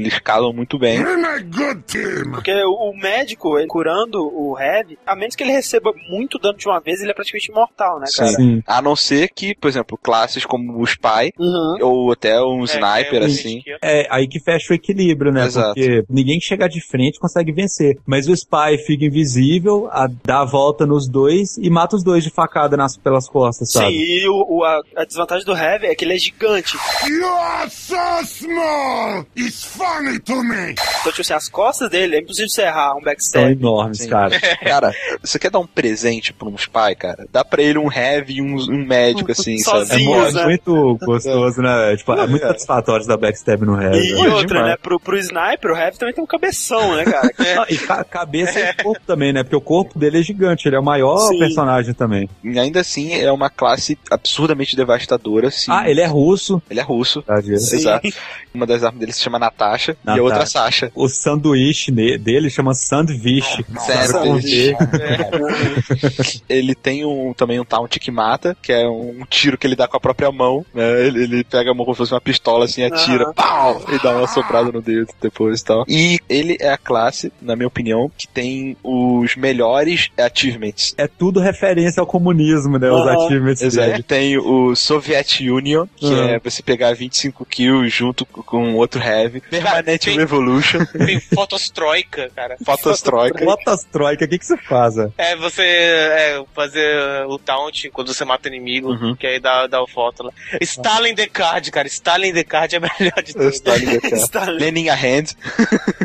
eles calam muito bem. Porque o médico, ele curando o Heavy, a menos que ele receba muito dano de uma vez, ele é praticamente imortal, né, cara? Sim. A não ser que, por exemplo, classes como o Spy, Uhum. ou até um É, Sniper, é, assim. É aí que fecha o equilíbrio, né? Exato. Porque ninguém que chegar de frente consegue vencer. Mas o Spy fica invisível, a- dá a volta nos dois e mata os dois de facada nas, pelas costas, Sim, sabe? e o, o- a, a desvantagem do Heavy é que ele é gigante. You are so small. It's funny to me. Então, tipo assim, as costas dele é impossível você errar um São backstab. enormes, Sim. cara. Cara, você quer dar um presente pra um Spy, cara? Dá pra ele um Heavy e um, um médico, assim, É Sozinho. sabe? mu- Sim, né? muito gostoso, né? Tipo, é muito É. satisfatório dar backstab no heavy. E, e outra, demais. né? Pro, pro Sniper, o Heavy também tem um cabeção, né, cara? Não, e ca- cabeça e corpo também, né? Porque o corpo dele é gigante, ele é o maior Sim. personagem também. E ainda assim, é uma classe absurdamente devastadora. Sim. Ah, ele é russo. Ele é russo. Tá. Exato. Uma das armas dele se chama Natasha, e a Natasha. outra Sasha. O sanduíche dele chama Sandwich. Sério, Sabe por quê? Ele tem um, também um taunt que mata, que é um tiro que ele dá com a própria mão, né? Ele, ele pega a mão como se fosse uma pistola assim, atira, pau, e dá uma soprada no dedo depois e tal. E ele é a classe, na minha opinião, que tem os melhores achievements. É tudo referência ao comunismo, né? Os achievements Exato. dele. Tem o Soviet Union, que Uhum. é você pegar 25 kills junto com outro heavy. Permanent tem- Revolution, Tem fotostroika, cara. Fotostroika. Botas troika, o que, que você faz? ó? É você é, fazer o taunt quando você mata o inimigo, Uhum. que aí dá, dá o foto lá. Stalin the Card, cara. Stalin the Card é a melhor de todas. Stalin the Card. Stalin. Lenin a hand.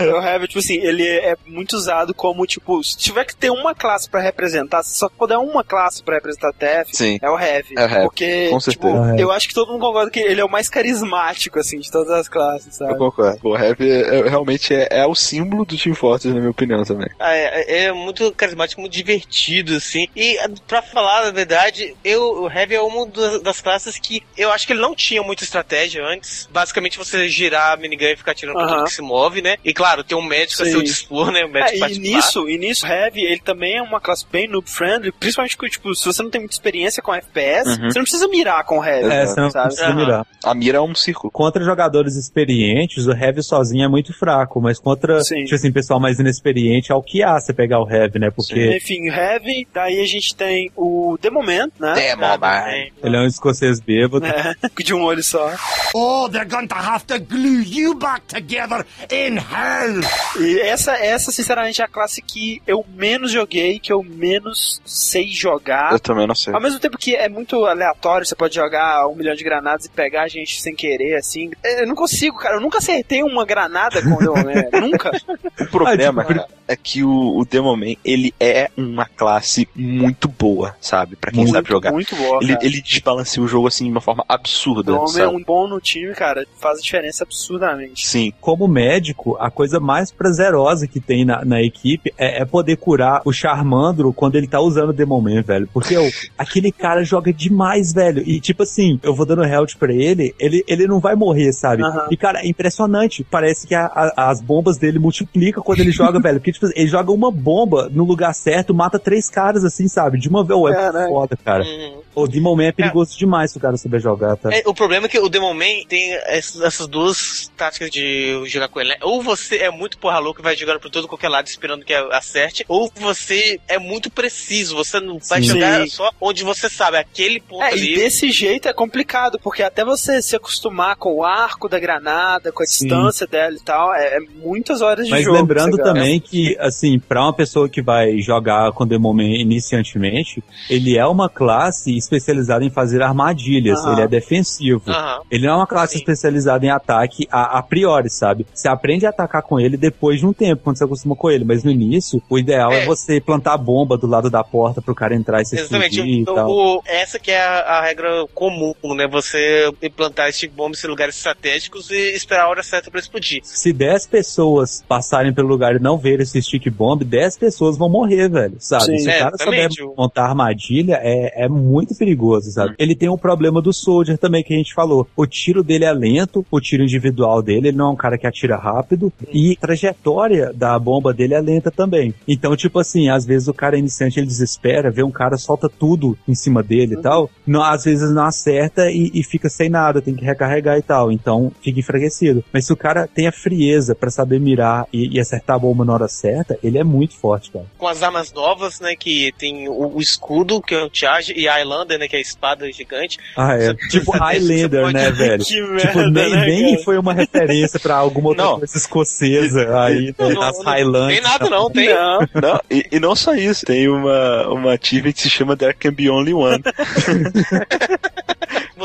o Heavy, tipo assim, ele é muito usado como, tipo, se tiver que ter uma classe pra representar, se só puder uma classe pra representar TF, Sim. é o Heavy. É o Heavy, Porque, com tipo, certeza. É o Heavy. eu acho que todo mundo concorda que ele é o mais carismático, assim, de todas as classes, Eu sabe? concordo. O Heavy é, é- realmente é, é o símbolo do Team Fortress, na minha opinião também. Ah, É, é muito carismático, muito divertido, assim. E pra falar a verdade, eu, o Heavy é uma das classes que eu acho que ele não tinha muita estratégia antes. Basicamente você girar a minigun e ficar Aham. tudo que se move, né? E claro, tem um médico a Sim. seu dispor, né? O médico É, e nisso, e nisso, Heavy, ele também é uma classe bem noob-friendly, principalmente que, tipo, se você não tem muita experiência com FPS, Uhum. você não precisa mirar com Heavy, É, você não sabe? precisa mirar. A mira é um círculo. Contra jogadores experientes, o Heavy sozinho é muito fraco, mas contra, Sim. tipo assim, pessoal mais inexperiente, é o que há você pegar o Heavy, né? Porque Enfim, Heavy, daí a gente tem o The Moment, né? Man. é. ele é um escocês bêbado. É, de um olho só. Oh, Oh, they're going to have to glue you back together in hell. E essa, essa, sinceramente, é a classe que eu menos joguei, que eu menos sei jogar. Eu também não sei. Ao mesmo tempo que é muito aleatório, você pode jogar um milhão de granadas e pegar a gente sem querer, assim. Eu não consigo, cara. Eu nunca acertei uma granada com o Demoman. nunca. O problema Ah, tipo, é que o, o Demoman, ele é uma classe muito boa, sabe? Pra quem sabe jogar. Muito boa, Ele, cara. ele desbalanceia o jogo assim de uma forma absurda, O é um bom no time, cara. Faz diferença absurdamente. Sim. como médico, a coisa mais prazerosa que tem na, na equipe é, é poder curar o Charmandro quando ele tá usando o Demonman, velho. Porque ô, aquele cara joga demais, velho. E tipo assim, eu vou dando health pra ele, ele, ele não vai morrer, sabe? Aham. E cara, é impressionante. Parece que a- a- as bombas dele multiplicam quando ele joga, velho. Porque tipo, ele joga uma bomba no lugar certo, mata três caras assim, sabe? De uma vez. Ô, é foda, cara. Uhum. O Demonman é perigoso demais se o cara souber jogar, tá? É, o problema é que o Demon Man tem essas, duas táticas de jogar com ele. né? Ou você é muito porra louca e vai jogando por todo qualquer lado esperando que acerte, ou você é muito preciso, você não vai Sim. jogar só onde você sabe, aquele ponto É, ali. e desse jeito é complicado, porque até você se acostumar com o arco da granada, com a Sim. distância dela e tal, é, é muitas horas de Mas jogo. lembrando pra você também que, assim, pra uma pessoa que vai jogar com Demoman iniciantemente, ele é uma classe especializada em fazer armadilhas, Aham. ele é defensivo. Aham. Ele não é uma classe Sim. especializada em ataque a, a priori, sabe? Você aprende a atacar com ele depois de um tempo, quando você acostuma com ele, mas no início, o ideal é, É. você plantar bomba do lado da porta pro cara entrar e se Exatamente. explodir e Então, tal. o- essa que é a, a regra comum, né? Você implantar esse bomba em lugares estratégicos e esperar a hora certa pra explodir. Se 10 pessoas passarem pelo lugar e não verem esse stick bomb, 10 pessoas vão morrer, velho, sabe? Sim. Se o É, cara souber montar armadilha, é, é muito perigoso, sabe? Ele tem o problema do Soldier também, que a gente falou. O tiro dele é lento, o tiro individual dele, ele não é um cara que atira rápido, e a trajetória da bomba dele é lenta também. Então, tipo assim, às vezes o cara iniciante, ele desespera, vê um cara, solta tudo em cima dele e tal, não, às vezes não acerta e, e fica sem nada, tem que recarregar e tal, então fica enfraquecido. Mas se o cara tem a frieza pra saber mirar e, e acertar a bomba na hora certa, ele é muito forte, cara. Com as armas novas, né? Que tem o, o escudo, que é o charge, e a Highlander, né? Que é a espada gigante. Ah, é. Você- tipo Highlander, pode- né, velho? Que Tipo, merda, nem, né, nem foi uma referência pra alguma outra Não. coisa escocesa aí, Não, né, não Highlands. Tem nada não, tem. Não, Não, e, e não só isso, tem uma, uma achievement que se chama There Can Be Only One.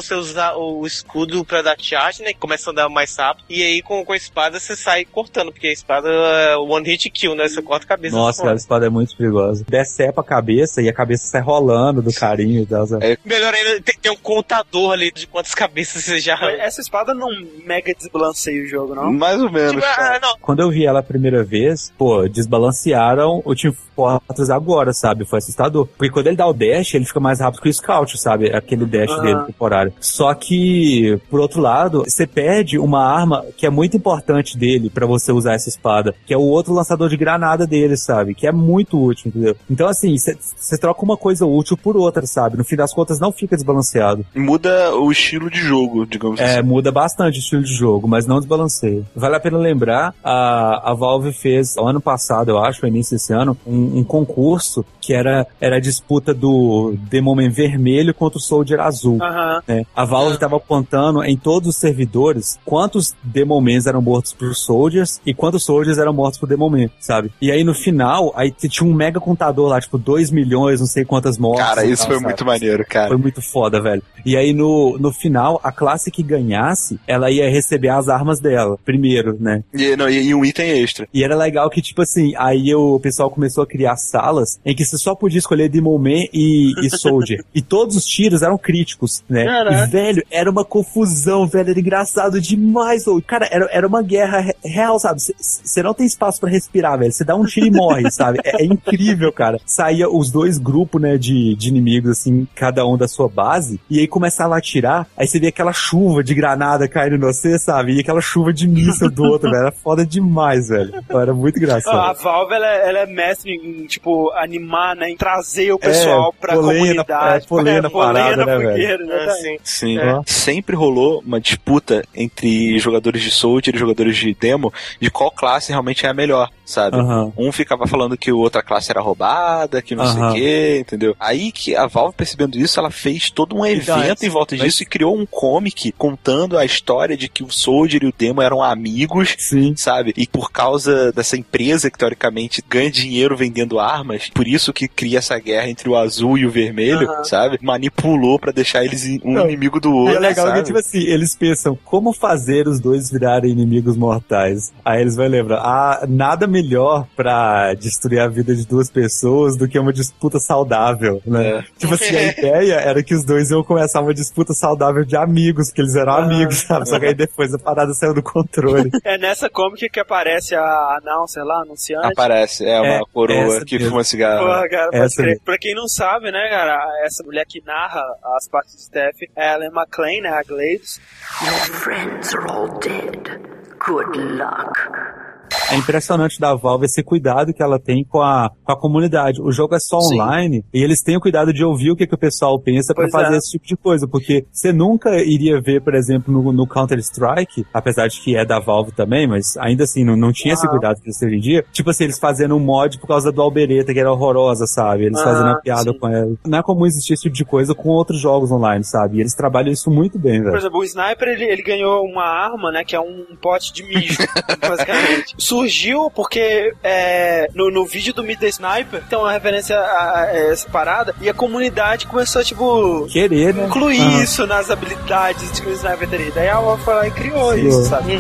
Você usar o escudo pra dar charge, né? Que começa a andar mais rápido. E aí com, com a espada você sai cortando, porque a espada é one hit kill, né? Você corta a cabeça. Nossa, cara, a espada é muito perigosa. Decepa a cabeça e a cabeça sai rolando do carinho e tal. sabe? É. Melhor ainda, tem, tem um contador ali de quantas cabeças você já. essa espada não mega desbalanceia o jogo, não? Mais ou menos. Tipo, ah, não, Quando eu vi ela a primeira vez, pô, desbalancearam o Team Fortress agora, sabe? Foi assustador. Porque quando ele dá o dash, ele fica mais rápido que o Scout, sabe? Aquele dash Aham. dele temporário. Só que, por outro lado, você perde uma arma que é muito importante dele pra você usar essa espada, que é o outro lançador de granada dele, sabe? Que é muito útil, entendeu? Então, assim, você troca uma coisa útil por outra, sabe? No fim das contas, não fica desbalanceado. Muda o estilo de jogo, digamos É, assim. muda bastante o estilo de jogo, mas não desbalanceia. Vale a pena lembrar, a, a Valve fez, ano passado, eu acho, no início desse ano, um, um concurso que era, era a disputa do Demoman vermelho contra o Soldier azul. Aham. né? A Valve estava apontando em todos os servidores quantos Demomans eram mortos por Soldiers e quantos Soldiers eram mortos por Demoman, sabe? E aí no final, aí tinha um mega contador lá, tipo 2 milhões, não sei quantas mortes. Cara, isso tal, foi sabe? muito maneiro, cara. Foi muito foda, velho. E aí, no, no final, a classe que ganhasse, ela ia receber as armas dela, primeiro, né? E, não, e, e um item extra. E era legal que, tipo assim, aí o pessoal começou a criar salas em que você só podia escolher Demon Man e, e Soldier. e todos os tiros eram críticos, né? Caraca. E, velho, era uma confusão, velho. Era engraçado demais, ô. Cara, era, era uma guerra re- real, sabe? Você não tem espaço pra respirar, velho. Você dá um tiro e morre, sabe? É, é incrível, cara. Saía os dois grupos, né, de, de inimigos, assim, cada um da sua base, e aí começava a atirar, aí você via aquela chuva de granada caindo em você, sabe? E aquela chuva de míssil do outro, velho. Era foda demais, velho. Então, Era muito A engraçado. Valve, ela, é- ela é mestre em, tipo, animar, né? Em trazer o pessoal pra polê na- comunidade. é, polê na polê parada, na né, velho? né, sim. Sim. É. Sempre rolou uma disputa entre jogadores de Soldier e jogadores de Demo de qual classe realmente é a melhor, sabe? Aham. Um ficava falando que outra classe era roubada, que não sei Aham. o que, entendeu? Aí que a Valve percebendo isso, ela fez todo um evento em volta disso e criou um comic contando a história de que o Soldier e o Demo eram amigos, Sim. sabe? E por causa dessa empresa que teoricamente ganha dinheiro vendendo armas, por isso que cria essa guerra entre o azul e o vermelho, Aham. sabe? Manipulou pra deixar eles um Não, inimigo do E outro. é legal sabe? que, tipo assim, eles pensam como fazer os dois virarem inimigos mortais. Aí eles vão lembrar, ah, nada melhor pra destruir a vida de duas pessoas do que uma disputa saudável, né? Tipo assim, a ideia era que os dois iam começar uma disputa saudável de amigos, porque eles eram amigos, sabe? Só que aí depois a parada saiu do controle. É nessa comic que aparece a announcer lá, anunciante. Aparece, é uma É, coroa que mesmo. fuma cigarro. Porra, cara, Essa. Pra quem não sabe, né, cara, essa mulher que narra as partes de Steph é a Ellen McLean, a Glades. Your friends are all dead. Good luck. É impressionante da Valve esse cuidado que ela tem com a, com a comunidade. O jogo é só Sim. online e eles têm o cuidado de ouvir o que, que o pessoal pensa pra Pois fazer é. esse tipo de coisa. Porque você nunca iria ver, por exemplo, no, no Counter-Strike, apesar de que é da Valve também, mas ainda assim não, não tinha esse Aham. cuidado que eles têm hoje em dia. Tipo assim, eles fazendo um mod por causa do Albereta, que era horrorosa, sabe? Eles Aham, fazendo a piada sim. com ela. Não é comum existir esse tipo de coisa com outros jogos online, sabe? E eles trabalham isso muito bem, Por velho. exemplo, o Sniper, ele, ele ganhou uma arma, né, que é um pote de mijo, basicamente. Surgiu porque é, no, no vídeo do Meet the Sniper tem uma referência a, a essa parada e a comunidade começou a, tipo, Querer, né? incluir isso nas habilidades de que o Sniper teria. Daí a Valve foi lá e criou Criou. isso, sabe?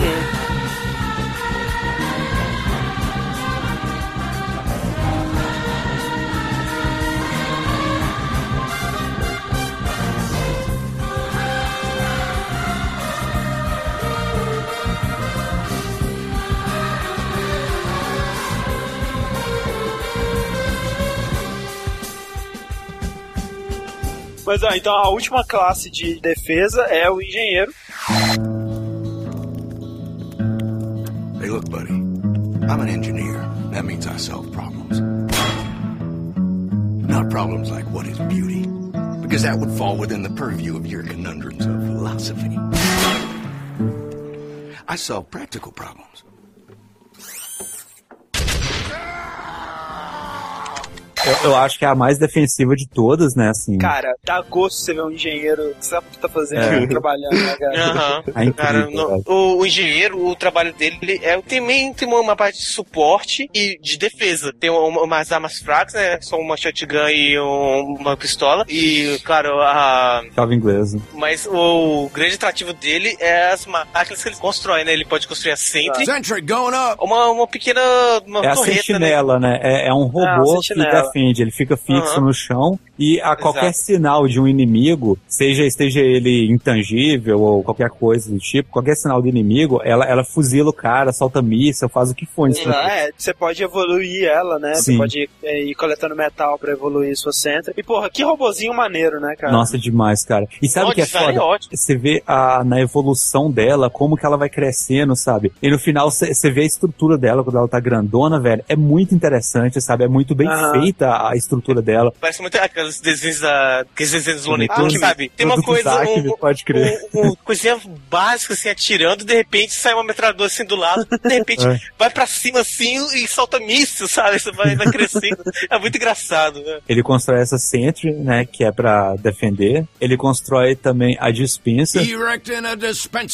Mas ó, então a última classe de defesa é o engenheiro. Hey, look, buddy. I'm an engineer. That means I solve problems. Not problems like what is beauty, because that would fall within the purview of your conundrums of philosophy. I solve practical problems. Eu, eu acho que é a mais defensiva de todas, né? Assim, Cara, dá gosto você ver um engenheiro que sabe o que tá fazendo, É. trabalhando, né, cara? Aham. É incrível, Cara, no- o, o engenheiro, o trabalho dele ele é também tem uma, uma parte de suporte e de defesa. Tem uma- umas armas fracas, né? Só uma shotgun e um- uma pistola. E, claro, a. Tava inglesa. Mas o grande atrativo dele é as máquinas que ele constrói, né? Ele pode construir a Sentry, Sentry going up! uma, uma pequena uma É a torreta, né? sentinela, né? É, é um Ah, robô que defende. Ele fica fixo Aham. no chão e a qualquer Exato. sinal de um inimigo, seja esteja ele intangível ou qualquer coisa do tipo, qualquer sinal do inimigo, ela, ela fuzila o cara, solta míssil, faz o que for. É, você pode evoluir ela, né? Você Sim. pode é, ir coletando metal pra evoluir sua Sentry. E, porra, que robozinho maneiro, né, cara? Nossa, demais, cara. E sabe o que é foda? ótimo. Você vê a, na evolução dela, como que ela vai crescendo, sabe? E no final você você vê a estrutura dela quando ela tá grandona, velho. É muito interessante, sabe? É muito bem feita a estrutura dela. Parece muito aqueles desenhos da. Aqueles desenhos do Looney Ah, Tunes, sim. sabe? Tem uma coisa. Acme, um- pode crer. um- um coisinha básica, assim, atirando, de repente sai uma metralhadora assim do lado, de repente É. vai pra cima assim e solta míssil, sabe? Isso vai, vai crescendo. é muito engraçado, né? Ele constrói essa Sentry, né, que é pra defender. Ele constrói também a dispensa.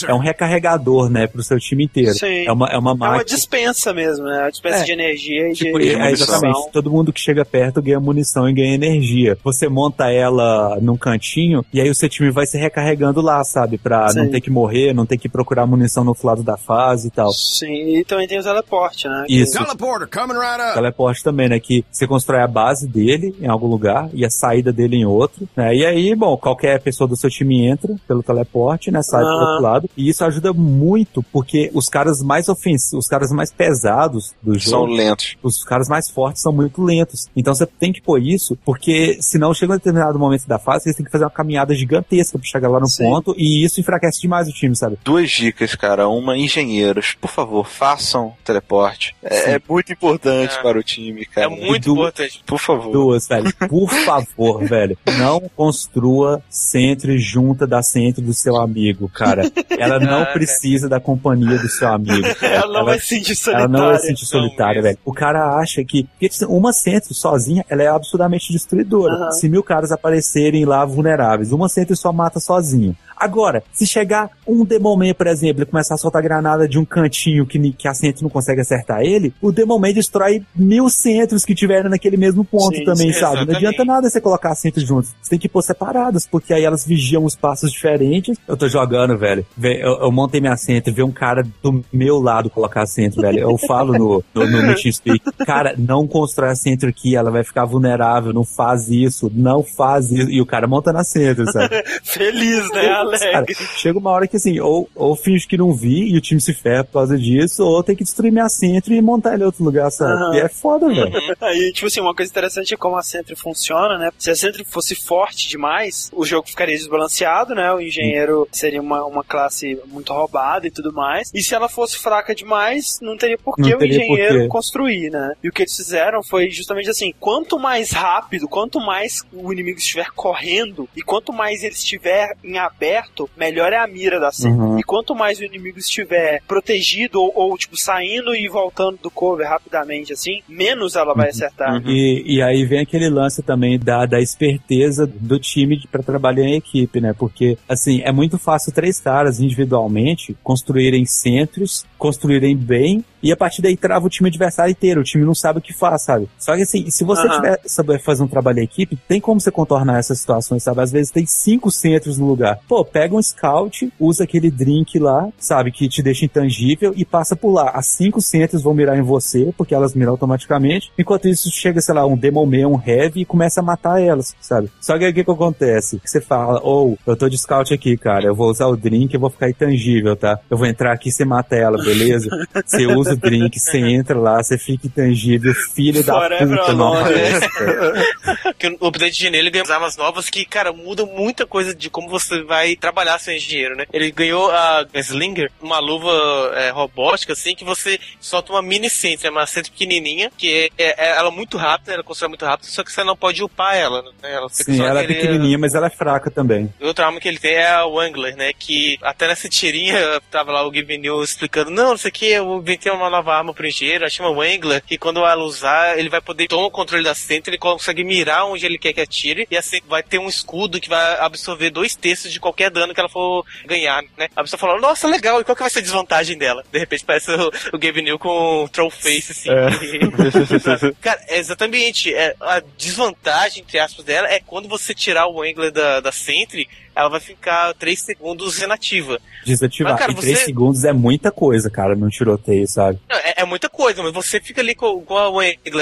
É um recarregador, né, pro seu time inteiro. Sim. É uma, é uma É uma máquina. dispensa mesmo, né? Uma dispensa É. de energia e Tipo, de, é, exatamente. munição. Todo mundo que chega perto ganha munição e ganha energia. Você monta ela num cantinho e aí o seu time vai se recarregando lá, sabe? Pra Sim. não ter que morrer, não ter que procurar munição no outro lado da fase e tal. Sim, e também tem o teleporte, né? Isso. Teleporter coming right up. Teleporte também, né? Que você constrói a base dele em algum lugar e a saída dele em outro, né? E aí, bom, qualquer pessoa do seu time entra pelo teleporte, né? Sai pro Ah. outro lado. E isso ajuda muito, porque os caras mais ofensivos, os caras mais pesados do São jogo, lentos. os caras mais fortes são muito lentos. Então você tem que pôr isso, porque senão chega um determinado momento da fase, você tem que fazer uma caminhada gigantesca pra chegar lá no Sim. ponto, e isso enfraquece demais o time, sabe? Duas dicas, cara. Uma, engenheiros. Por favor, façam teleporte. É, é muito importante É. para o time, É cara. muito do- importante. Por favor. Duas, velho. Por favor, velho. Não construa centro junta da centro do seu amigo, cara. Ela não Ah, precisa da companhia do seu amigo. cara. Ela não vai se sentir ela solitária. não vai se sentir solitária, velho. O cara acha que. Porque assim, uma centro sozinha, ela é absurdamente destruidora. Aham. Se mil caras aparecerem lá vulneráveis, uma Sentry só mata sozinha. Agora, se chegar um Demoman, por exemplo, e começar a soltar granada de um cantinho que, que a Sentry não consegue acertar ele, o Demoman destrói mil centros que tiveram naquele mesmo ponto Sim, também, sabe? Não adianta nada você colocar as Sentry juntas. Você tem que pôr separadas, porque aí elas vigiam os passos diferentes. Eu tô jogando, velho. Vê, Eu, eu montei minha Sentry, ver um cara do meu lado colocar a Sentry, velho. Eu falo no, no, no, no TeamSpeak, cara, não constrói a Sentry aqui, ela vai ficar vulnerável, não faz isso, não faz isso. E o cara monta na Sentry, sabe? Feliz, né? Cara, Alegre. chega uma hora que assim, ou, ou finge que não vi e o time se ferra por causa disso, ou tem que destruir minha centro e montar ele em outro lugar, sabe? Aham. E é foda, velho. Aí, tipo assim, uma coisa interessante é como a Sentry funciona, né? Se a Sentry fosse forte demais, o jogo ficaria desbalanceado, né? O engenheiro seria uma, uma classe muito roubada e tudo mais. E se ela fosse fraca demais, não teria por que o engenheiro construir, né? E o que eles fizeram foi justamente assim: quanto mais rápido, quanto mais o inimigo estiver correndo e quanto mais ele estiver em aberto, melhor é a mira da Sentry. Uhum. E quanto mais o inimigo estiver protegido ou, ou, tipo, saindo e voltando do cover rapidamente, assim, menos ela vai acertar. E, e aí vem aquele lance também da, da esperteza do time para trabalhar em equipe, né? Porque, assim, é muito fácil três caras individualmente construírem centros, construírem bem, e a partir daí trava o time adversário inteiro. O time não sabe o que faz, sabe? Só que, assim, se você Aham. tiver, saber fazer um trabalho em equipe, tem como você contornar essas situações, sabe? Às vezes tem cinco centros no lugar. Pô, pega um scout, usa aquele drink lá, sabe? Que te deixa intangível e passa por lá. As cinco centros vão mirar em você, porque elas miram automaticamente. Enquanto isso, chega, sei lá, um Demoman, um Heavy e começa a matar elas, sabe? Só que aí o que, que acontece? Você fala, ou, eu tô de scout aqui, cara, eu vou usar o drink e vou ficar intangível, tá? Eu vou entrar aqui e você mata ela, beleza? Você usa o drink, você entra lá, você fica intangível, filho da Forever puta, não alone. aparece. que o update de ele ganhou armas novas que, cara, mudam muita coisa de como você vai trabalhar seu engenheiro, né? Ele ganhou a Slinger, uma luva é, robótica, assim, que você solta uma mini é uma centro pequenininha, que é, é- é- ela é muito rápida, ela constrói muito rápido, só que você não pode upar ela, né? Ela fica Sim, só ela é pequenininha, mas ela é fraca também. Outra arma que ele tem é a Wangler, né? Que até nessa tirinha tava lá o New explicando: Não, não sei o que, eu inventei uma nova arma pro engenheiro, ela chama Wangler, que quando ela usar, ele vai poder tomar o controle da centro, ele consegue mirar onde ele quer que atire, e assim vai ter um escudo que vai absorver dois terços de qualquer dano que ela for ganhar, né? A pessoa fala: Nossa, legal, e qual que vai ser a desvantagem dela? De repente parece o, o Given New com um troll face, assim. Cara, é exatamente. É, a desvantagem, entre aspas, dela é quando você tirar o Wangler da, da Sentry, ela vai ficar 3 segundos inativa. Desativar. Mas, cara, em 3 você- segundos é muita coisa, cara, num tiroteio, sabe? Não, É, é muita coisa, mas você fica ali com, com a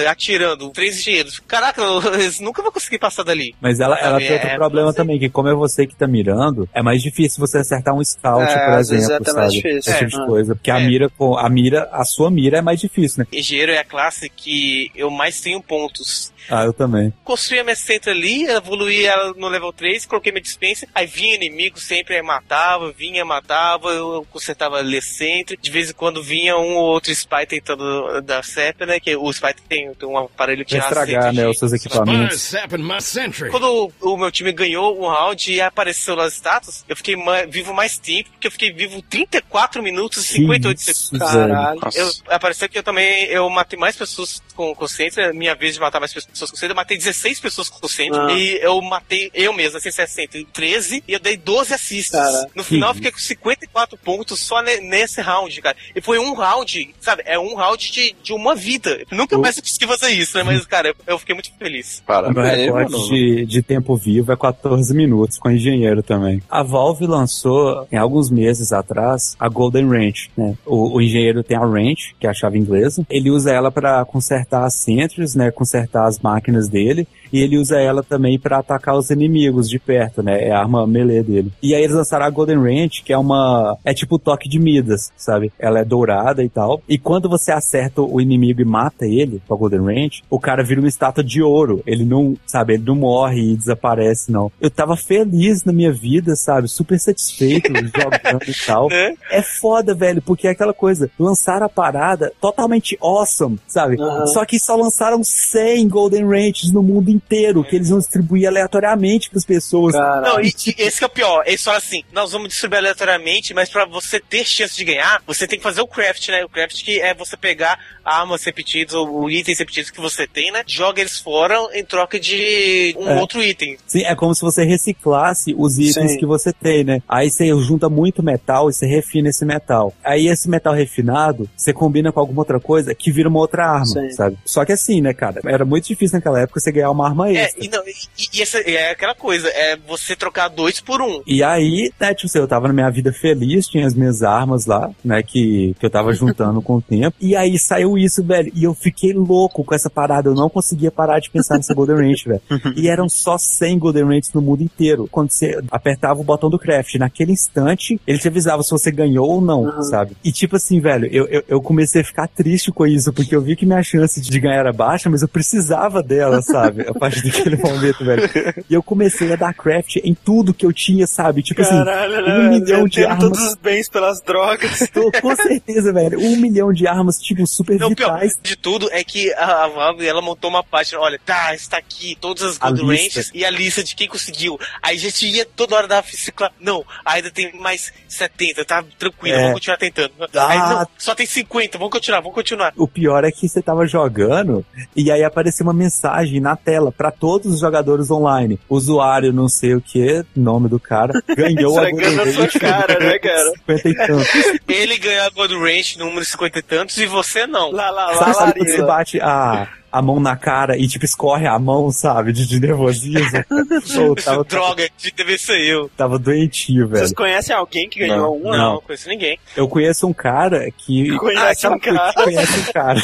atirando três engenheiros. Caraca, eles nunca vão conseguir passar dali. Mas ela, ela tem outro é, problema você- também, que como é você que tá mirando, é mais difícil você acertar um scout, É, por exemplo, é sabe? difícil. Esse tipo de coisa. Porque a É. mira, com a mira, a sua mira é mais difícil, né? Engenheiro é a classe que eu mais tenho pontos. Ah, eu também. Construí a minha centro ali, evoluí ela no level 3, coloquei minha dispensa, aí vinha inimigo, sempre aí matava, vinha, matava, eu consertava ali centro, de vez em quando vinha um ou outro spy tentando dar CEP, né, que o spy tem, tem um aparelho que estragar, né, os seus equipamentos. Quando o, o meu time ganhou um round e apareceu lá status, eu fiquei ma- vivo mais tempo, porque eu fiquei vivo 34 minutos e 58 Que segundos. Caralho. Eu, apareceu que eu também eu matei mais pessoas com consciência, minha vez de matar mais pessoas com consciência, eu matei 16 pessoas com consciência Ah. e eu matei eu mesmo, assim, 60, em 13 e eu dei 12 assists. Cara, no final eu que fiquei com 54 pontos só ne- nesse round, cara. E foi um round, sabe? É um round de, de uma vida. Nunca mais eu consegui fazer isso, né? Mas, cara, eu, eu fiquei muito feliz. O meu Parabéns, recorde mano. de, de tempo vivo é 14 minutos com engenheiro também. A Valve lançou, em alguns meses atrás, a Golden Wrench, né? O, o engenheiro tem a wrench, que é a chave inglesa. Ele usa ela para consertar as centros, né? Consertar as máquinas dele. E ele usa ela também para atacar os inimigos de perto, né? É a arma melee dele. E aí eles lançaram a Golden Wrench, que é uma... É tipo o toque de Midas, sabe? Ela é dourada e tal. E quando você acerta o inimigo e mata ele com a Golden Wrench, o cara vira uma estátua de ouro. Ele não, sabe? Ele não morre e desaparece, não. Eu tava feliz na minha vida, sabe? Super satisfeito jogando e tal. Né? É foda, velho, porque é aquela coisa. Lançaram a parada totalmente awesome, sabe? Aham. Só que só lançaram 100 Golden Wrenches no mundo inteiro inteiro que eles vão distribuir aleatoriamente pras pessoas. Não, e, e esse que é o pior. Eles falam assim: nós vamos distribuir aleatoriamente, mas pra você ter chance de ganhar, você tem que fazer o craft, né? O craft que é você pegar armas repetidas ou itens repetidos que você tem, né? Joga eles fora em troca de um É. outro item. Sim, é como se você reciclasse os itens Sim. que você tem, né? Aí você junta muito metal e você refina esse metal. Aí esse metal refinado, você combina com alguma outra coisa que vira uma outra arma, Sim. sabe? Só que assim, né, cara? Era muito difícil naquela época você ganhar uma arma É, extra. e, não, e, e essa é aquela coisa, é você trocar dois por um. E aí, né, tipo assim, eu tava na minha vida feliz, tinha as minhas armas lá, né, que, que eu tava juntando com o tempo. E aí saiu isso, velho, e eu fiquei louco com essa parada, eu não conseguia parar de pensar nessa Golden Range, velho. E eram só 100 Golden Ranges no mundo inteiro. Quando você apertava o botão do craft, naquele instante, ele te avisava se você ganhou ou não, sabe? E tipo assim, velho, eu, eu, eu comecei a ficar triste com isso, porque eu vi que minha chance de ganhar era baixa, mas eu precisava dela, sabe? A partir daquele momento, velho. E eu comecei a dar craft em tudo que eu tinha, sabe? Tipo Caralho, assim, né, um velho? milhão de armas. todos os bens pelas drogas. Tô, com certeza, velho. Um milhão de armas, tipo, super Não, o pior vitais. de tudo é que a, a Valve, ela montou uma página, olha, tá, está aqui todas as lista. Ranges e a lista de quem conseguiu. Aí a gente ia toda hora dar cicla, não, ainda tem mais 70, tá tranquilo, É. vamos continuar tentando. Ah. Aí não, só tem 50, vamos continuar, vamos continuar. O pior é que você tava jogando e aí apareceu uma mensagem na tela pra todos os jogadores online. Usuário não sei o que, nome do cara, ganhou a Golden Range cara, né, cara? 50 e tantos. Ele ganhou a Gold Range número 50 e tantos e você não. Lá, lá, lá, Sabe, sabe quando você bate a, a mão na cara e tipo escorre a mão, sabe? De, de nervosismo. Pô, tava, Droga, de deve ser eu. tava doentio, velho. Vocês conhecem alguém que ganhou Não, um? Não, Não. não conheço ninguém. Eu conheço um cara que. Conhece um cara. Conhece um cara.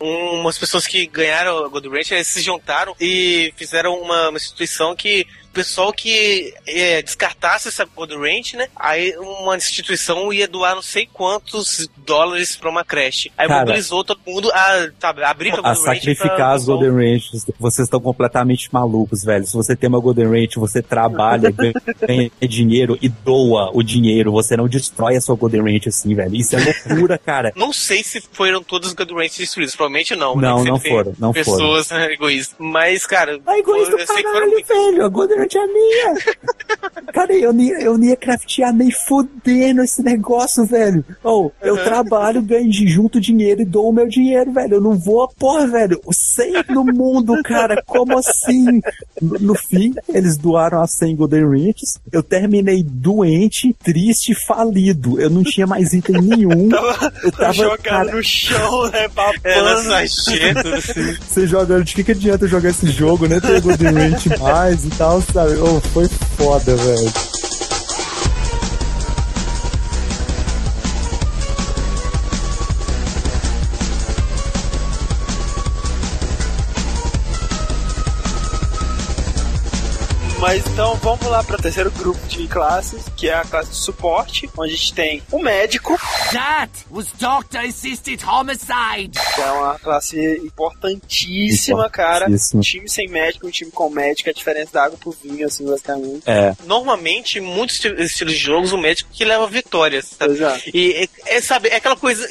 Um- umas pessoas que ganharam a Gold eles se juntaram e fizeram uma, uma instituição que o pessoal que é, descartasse essa Gold Range, né? Aí uma instituição ia doar não sei quantos dólares pra uma creche. Aí Cara, mobilizou todo mundo a, sabe, abrir a a sacrificar pra as Golden Ranges. Vocês estão completamente malucos, velho. Se você tem uma Golden Range, você trabalha, ganha, dinheiro e doa o dinheiro. Você não destrói a sua Golden Range assim, velho. Isso é loucura, cara. Não sei se foram todas as Gold Ranges destruídas, provavelmente não. Não, né? não tem foram, não foram. Pessoas né, egoístas. Mas, cara, É egoísta eu do sei que foram caralho, velho. A Golden É minha. Cara, eu nem, eu nem ia craftear nem fudendo esse negócio, velho. Ou, eu trabalho, ganho de junto dinheiro e dou o meu dinheiro, velho. Eu não vou, porra, velho. 100 no mundo, cara. Como assim? No, no fim, eles doaram as 100 Golden Ranges. Eu terminei doente, triste, falido. Eu não tinha mais item nenhum. Eu tava, jogando cara, no chão, né? Ela Babando. sarjeta, assim. você jogando, de que, que adianta jogar esse jogo, né? Ter Golden Range mais e tal, sabe? Oh, foi foda, velho. Mas então vamos lá para o terceiro grupo de classes, que é a classe de suporte, onde a gente tem o médico, That was doctor assisted homicide. que é uma classe importantíssima, cara. Um time sem médico, um time com médico, a diferença da água pro vinho, assim, basicamente. É, Normalmente, em muitos esti- estilos de jogos, o médico que leva vitórias, sabe? Pois é. E é, é, sabe, é aquela coisa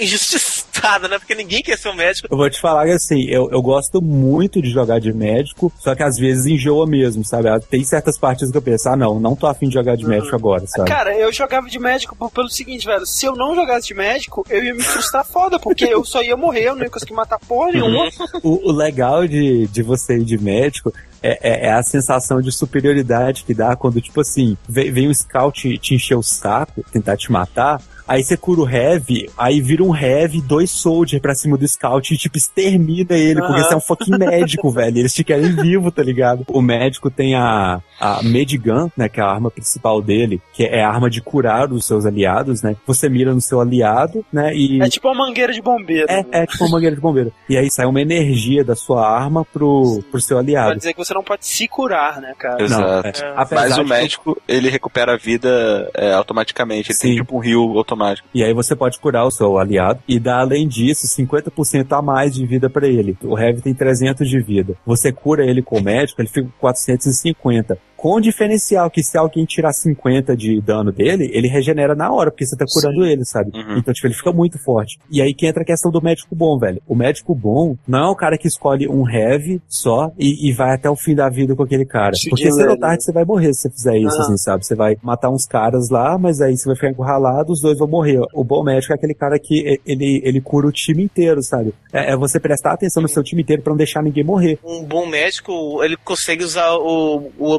né? Porque ninguém quer ser um médico. Eu vou te falar que assim, eu, eu gosto muito de jogar de médico, só que às vezes enjoa mesmo, sabe? Ah, Tem certas partidas que eu penso, ah não, não tô afim de jogar de médico agora, sabe? Cara, eu jogava de médico por- pelo seguinte, velho. Se eu não jogasse de médico, eu ia me frustrar foda, porque eu só ia morrer, eu não ia conseguir matar porra nenhuma. O, o legal de, de você ir de médico é, é- é a sensação de superioridade que dá quando, tipo assim, vem, vem um scout te encher o saco, tentar te matar. Aí você cura o heavy, aí vira um heavy, dois soldier pra cima do scout e tipo extermina ele, porque Aham. você é um fucking médico, velho. Eles te querem vivo, tá ligado? O médico tem a, a Medigun, né, que é a arma principal dele, que é a arma de curar os seus aliados, né? Você mira no seu aliado, né? E É tipo uma mangueira de bombeiro. é, é tipo uma mangueira de bombeiro. E aí sai uma energia da sua arma pro, pro seu Pra aliado. dizer que você não pode se curar, né, cara? Exato. é. Apesar Mas o médico, ele recupera a vida é, automaticamente. Ele Sim. tem tipo um rio automático. E aí você pode curar o seu aliado e dar, além disso, 50% a mais de vida pra ele. O Heavy tem 300 de vida. Você cura ele com o médico, ele fica com 450. Com o diferencial que se alguém tirar 50 de dano dele, ele regenera na hora, porque você tá curando ele, sabe? Uhum. Então, tipo, ele fica muito forte. E aí que entra a questão do médico bom, velho. O médico bom não é o cara que escolhe um heavy só e, e vai até o fim da vida com aquele cara. Porque cedo ou tarde você vai morrer se você fizer isso, Aham. assim, sabe? Você vai matar uns caras lá, mas aí você vai ficar encurralado, os dois vão morrer. O bom médico é aquele cara que ele, ele cura o time inteiro, sabe? É, é você prestar atenção no seu time inteiro pra não deixar ninguém morrer. Um bom médico, ele consegue usar o, o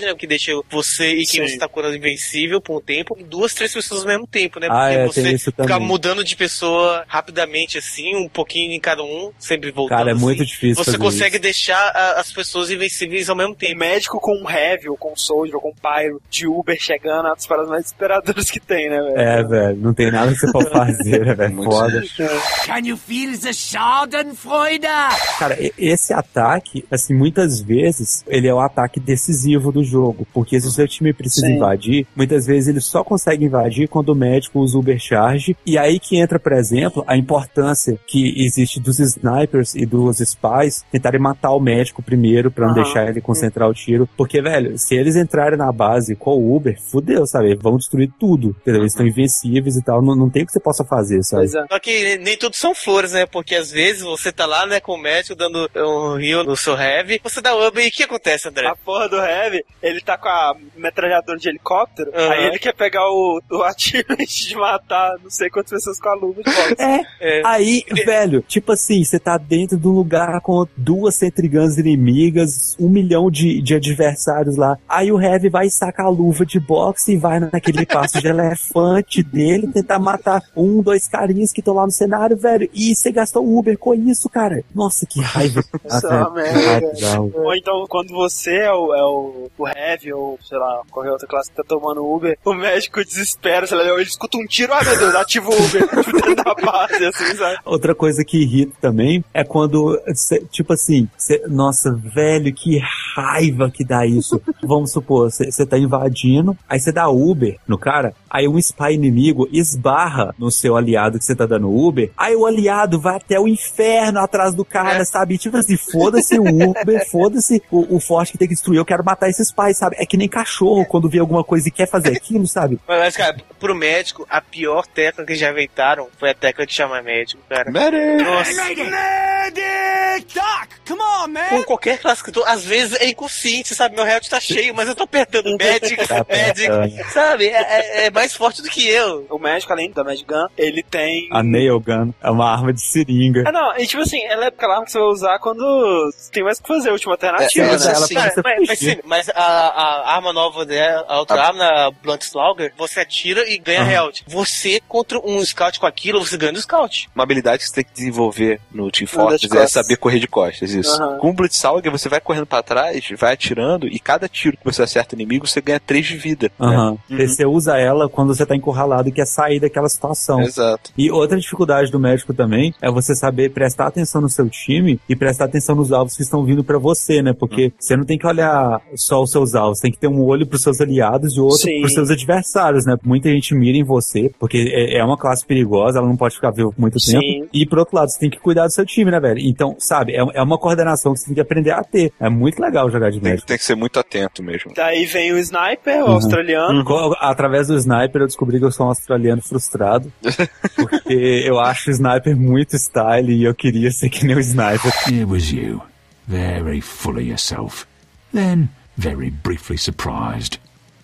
né? Que deixa você e quem Sim. você tá curando invencível por um tempo, e duas, três pessoas ao mesmo tempo, né? Ah, Porque é, você tem isso ficar também. mudando de pessoa rapidamente, assim, um pouquinho em cada um, sempre voltando. Cara, é assim. muito difícil Você fazer consegue isso. deixar a- as pessoas invencíveis ao mesmo Tem tempo. médico com um heavy, ou com um soldier, ou com um pyro, de Uber chegando, é uma das paradas mais desesperadoras que tem, né, velho? É, velho, não tem nada que você pode fazer, né, velho? Foda. Can you feel the Schadenfreude? Cara, esse ataque, assim, muitas vezes, ele é o ataque decisivo do jogo. Porque se o seu time precisa Sim. invadir, muitas vezes ele só consegue invadir quando o médico usa o Ubercharge. E aí que entra, por exemplo, a importância que existe dos snipers e dos spies tentarem matar o médico primeiro pra não Aham. deixar ele concentrar o tiro. Porque, velho, se eles entrarem na base com o Uber, fudeu, sabe? Vão destruir tudo. Entendeu? Eles estão invencíveis e tal. Não, não tem o que você possa fazer, sabe? É. Só que nem tudo são flores, né? Porque às vezes você tá lá, né, com o médico dando um rio no seu heavy, você dá up e o que acontece, André? A porra do Heavy, ele tá com a metralhadora de helicóptero, Aham. aí ele quer pegar o, o achievement de matar não sei quantas pessoas com a luva de boxe. É, É. Aí, velho, tipo assim, você tá dentro de um lugar com duas centrigãs inimigas, um milhão de, de adversários lá. Aí o Heavy vai sacar a luva de boxe e vai naquele passo de elefante dele tentar matar um, dois carinhas que estão lá no cenário, velho. E você gastou o Uber com isso, cara. Nossa, que raiva. É Ah, velho, merda. Ou então, quando você é o, é o, o Heavy, ou sei lá, qualquer outra classe que tá tomando Uber, o médico desespera, sei lá, ele escuta um tiro, ai meu Deus, ativa o Uber dentro da base, assim, sabe? Outra coisa que irrita também é quando, cê- tipo assim, cê- nossa, velho, que raiva que dá isso. Vamos supor, você tá invadindo, aí você dá Uber no cara, aí um spy inimigo esbarra no seu aliado que você tá dando Uber, aí o aliado vai até o inferno atrás do cara, sabe? Tipo assim, foda-se o Uber, foda-se o, o forte que tem que destruir, eu quero matar esse spy, sabe? É que nem cachorro quando vê alguma coisa e quer fazer aquilo, sabe? Mas, cara, pro médico, a pior técnica que já inventaram foi a técnica de chamar médico, cara. Medic! Nossa. Doc, come on, man! Com qualquer eu tô, às vezes é inconsciente, sabe? Meu health tá cheio, mas eu tô apertando médico, Tá médico, apertando. sabe? É, é- é mais forte do que eu. O médico, além da Magic Gun, ele tem... A nail gun é uma arma de seringa. Ah, não, e tipo assim, ela é aquela arma que você vai usar quando tem mais o que fazer, a última alternativa, É, né? mas ela assim, você mas, mas, mas a, a arma nova dela, a outra A- arma, a Blunt Slaughter, você atira e ganha Aham. health. Você contra um scout com aquilo, você ganha do scout. Uma habilidade que você tem que desenvolver no Team Fortress é saber correr de costas, isso. Aham. Com o Blitzauger, você vai correndo pra trás, vai atirando, e cada tiro que você acerta o inimigo, você ganha 3 de vida. né? Aham. E Você usa ela quando você tá encurralado e quer sair daquela situação. Exato. E outra dificuldade do médico também é você saber prestar atenção no seu time e prestar atenção nos alvos que estão vindo pra você, né? Porque você não tem que olhar só os seus alvos, tem que ter um olho pros seus aliados e outro Sim. pros seus adversários, né? Muita gente mira em você, porque é é uma classe perigosa, ela não pode ficar viva por muito Sim. tempo. E por outro lado, você tem que cuidar do seu time, né, velho? Então, sabe, é, é uma coordenação que você tem que aprender a ter. É muito legal jogar de Tem, médico. tem que ser muito atento mesmo. Daí vem o Sniper, o Uhum. australiano. Co- Através do sniper eu descobri que eu sou um australiano frustrado. Porque eu acho o sniper muito style e eu queria ser que nem o sniper. It was you, very full of yourself. Then, very briefly surprised.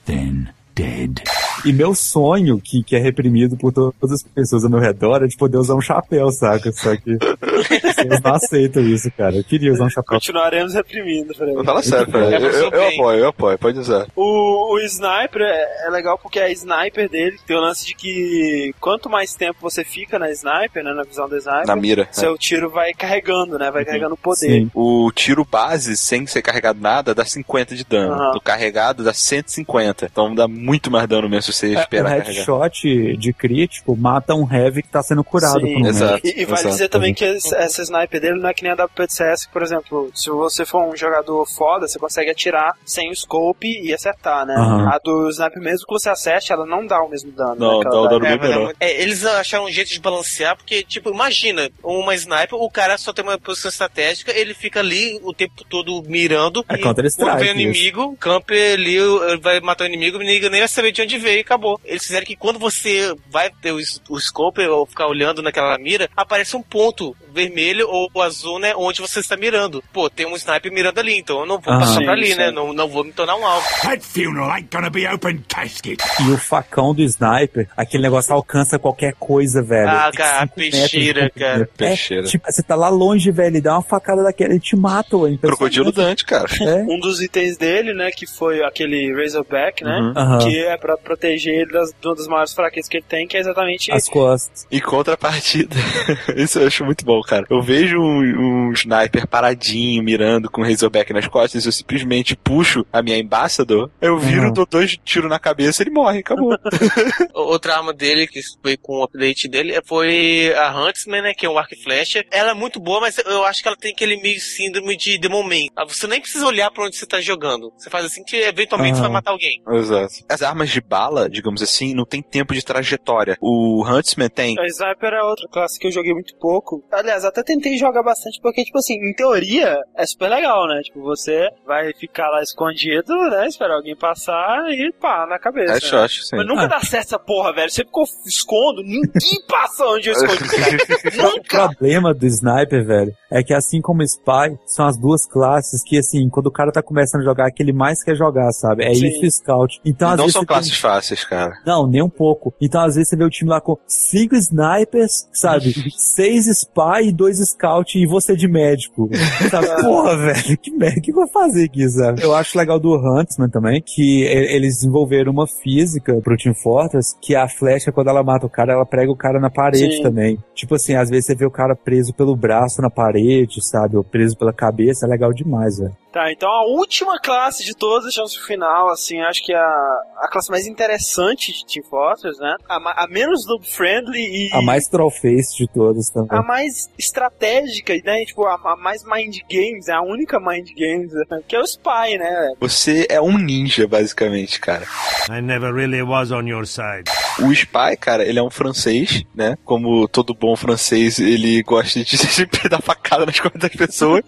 Then, dead. E meu sonho, que, que é reprimido por todas as pessoas ao meu redor, é de poder usar um chapéu, saca? Só que vocês não aceitam isso, cara. Eu queria usar um chapéu. Continuaremos reprimindo, Fred. Fala sério, cara. É Eu, eu- eu apoio, eu apoio, pode usar. O, o sniper é, é legal porque a sniper dele tem o lance de que quanto mais tempo você fica na sniper, né, na visão da sniper, Na mira. seu tiro vai carregando, né? Vai carregando poder. Sim. O tiro base, sem ser carregado nada, dá 50 de dano. Aham. O carregado dá 150. Então dá muito mais dano mesmo se você É, o esperar carregar. headshot de crítico mata um heavy que tá sendo curado Sim, por um exato. E, e vale Exato. dizer também que essa, sniper dele não é que nem a da PCS, por exemplo, se você for um jogador foda, você consegue atirar sem o scope e acertar, né? Aham. A do sniper, mesmo que você acerte, ela não dá o mesmo dano. Não, né, dá o dano É, bem é menor. é, eles acharam um jeito de balancear, porque, tipo, imagina, uma sniper, o cara só tem uma posição estratégica, ele fica ali o tempo todo mirando. É e Quando vem o inimigo, camper ali, vai matar o inimigo, o inimigo nem vai saber de onde veio acabou. Eles fizeram que quando você vai ter o, o scope ou ficar olhando naquela mira, aparece um ponto vermelho ou azul, né, onde você está mirando. Pô, tem um sniper mirando ali, então eu não vou Ah, passar sim, pra ali, sim. né, não, não vou me tornar um alvo. That funeral ain't gonna be open casket. E o facão do sniper, aquele negócio alcança qualquer coisa, velho. Ah, Tem cara, peixeira, cara. É, Peixeira. tipo, você tá lá longe, velho, e dá uma facada daquela, ele te mata, impressionante. Crocodilo Dante, cara. É. Um dos itens dele, né, que foi aquele Razorback, né? Uhum. Que é pra proteger ele das, de uma das maiores fraquezas que ele tem, que é exatamente As costas. Em contrapartida, isso eu acho muito bom, cara. Eu vejo um, um sniper paradinho, mirando com o Razorback nas costas, eu simplesmente puxo a minha Ambassador, eu viro, Uhum. dou dois tiros na cabeça ele morre, acabou. Outra arma dele, que foi com o update dele, foi a Huntsman, né? Que é um arco e flecha. Ela é muito boa, mas eu acho que ela tem aquele meio síndrome de Demon Man. Ah, Você nem precisa olhar pra onde você tá jogando. Você faz assim que eventualmente você vai matar alguém. Exato. As armas de bala, digamos assim, não tem tempo de trajetória. O Huntsman tem. A Sniper é outra classe que eu joguei muito pouco. Aliás, até tentei jogar bastante, porque, tipo assim, em teoria, é super legal, né? Tipo, você vai ficar lá escondido, né? Esperar alguém passar e pá, na cabeça. É né? shot, sim. Mas nunca Ah. dá certo essa porra, velho. Sempre que eu escondo, ninguém passa onde eu escondi. O problema do sniper, velho, é que assim como o Spy, são as duas classes que, assim, quando o cara tá começando a jogar, é que ele mais quer jogar, sabe? É Sim. isso e Scout. Então, às não vezes são você tem- classes fáceis, cara. Não, nem um pouco. Então, às vezes, você vê o time lá com cinco snipers, sabe? Seis spy e dois scout e você de médico. Sabe? Porra, velho, que merda, o que eu vou fazer aqui, sabe? Eu acho legal do Huntsman também, que eles desenvolveram uma física pro Team Fortress, que a flecha, quando ela mata o cara, ela prega o cara na parede Sim. também. Tipo assim, às vezes você vê o cara preso pelo braço na parede, sabe? Ou preso pela cabeça, é legal demais, velho. Tá, então a última classe de todas, deixamos pro final, assim, acho que é a, a classe mais interessante de Team Fortress, né? A, a menos noob-friendly e... A mais trollface de todas também. a mais estratégica, né? Tipo, a, a mais mind games, é a única mind games, né? que é o Spy, né? Você é um ninja, basicamente, cara. I never really was on your side. O Spy, cara, ele é um francês, né? Como todo bom francês, ele gosta de sempre dar facada nas costas das pessoas.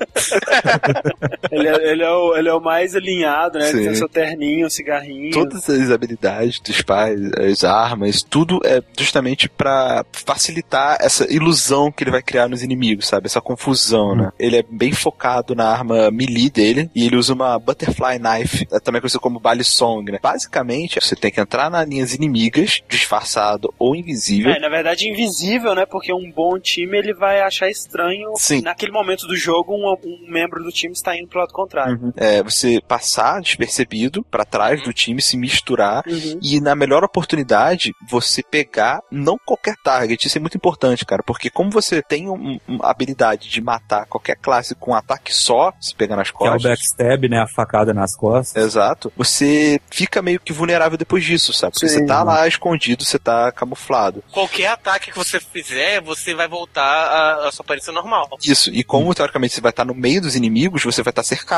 Ele é, ele é, o, ele é o mais alinhado, né? Ele Sim. tem seu terninho, cigarrinho. Todas as habilidades do Spy, as armas, tudo é justamente pra facilitar essa ilusão que ele vai criar nos inimigos, sabe? Essa confusão, né? Ele é bem focado na arma melee dele e ele usa uma Butterfly Knife, é também conhecida como Balisong, né? Basicamente, você tem que entrar nas linhas inimigas, disfarçado ou invisível. É, na verdade, invisível, né? Porque um bom time ele vai achar estranho Sim. naquele momento do jogo um, um membro do time está indo pro lado contrário. É, você passar despercebido pra trás do time, se misturar Uhum. e na melhor oportunidade você pegar não qualquer target. Isso é muito importante, cara, porque como você tem um- uma habilidade de matar qualquer classe com um ataque só, se pegar nas Que é o costas. backstab, né? A facada nas costas. Exato. Você fica meio que vulnerável depois disso, sabe? Porque Sim. você tá lá escondido, você tá camuflado. Qualquer ataque que você fizer, você vai voltar à, à sua aparência normal. Isso, e como teoricamente você vai estar no meio dos inimigos, você vai estar cercado.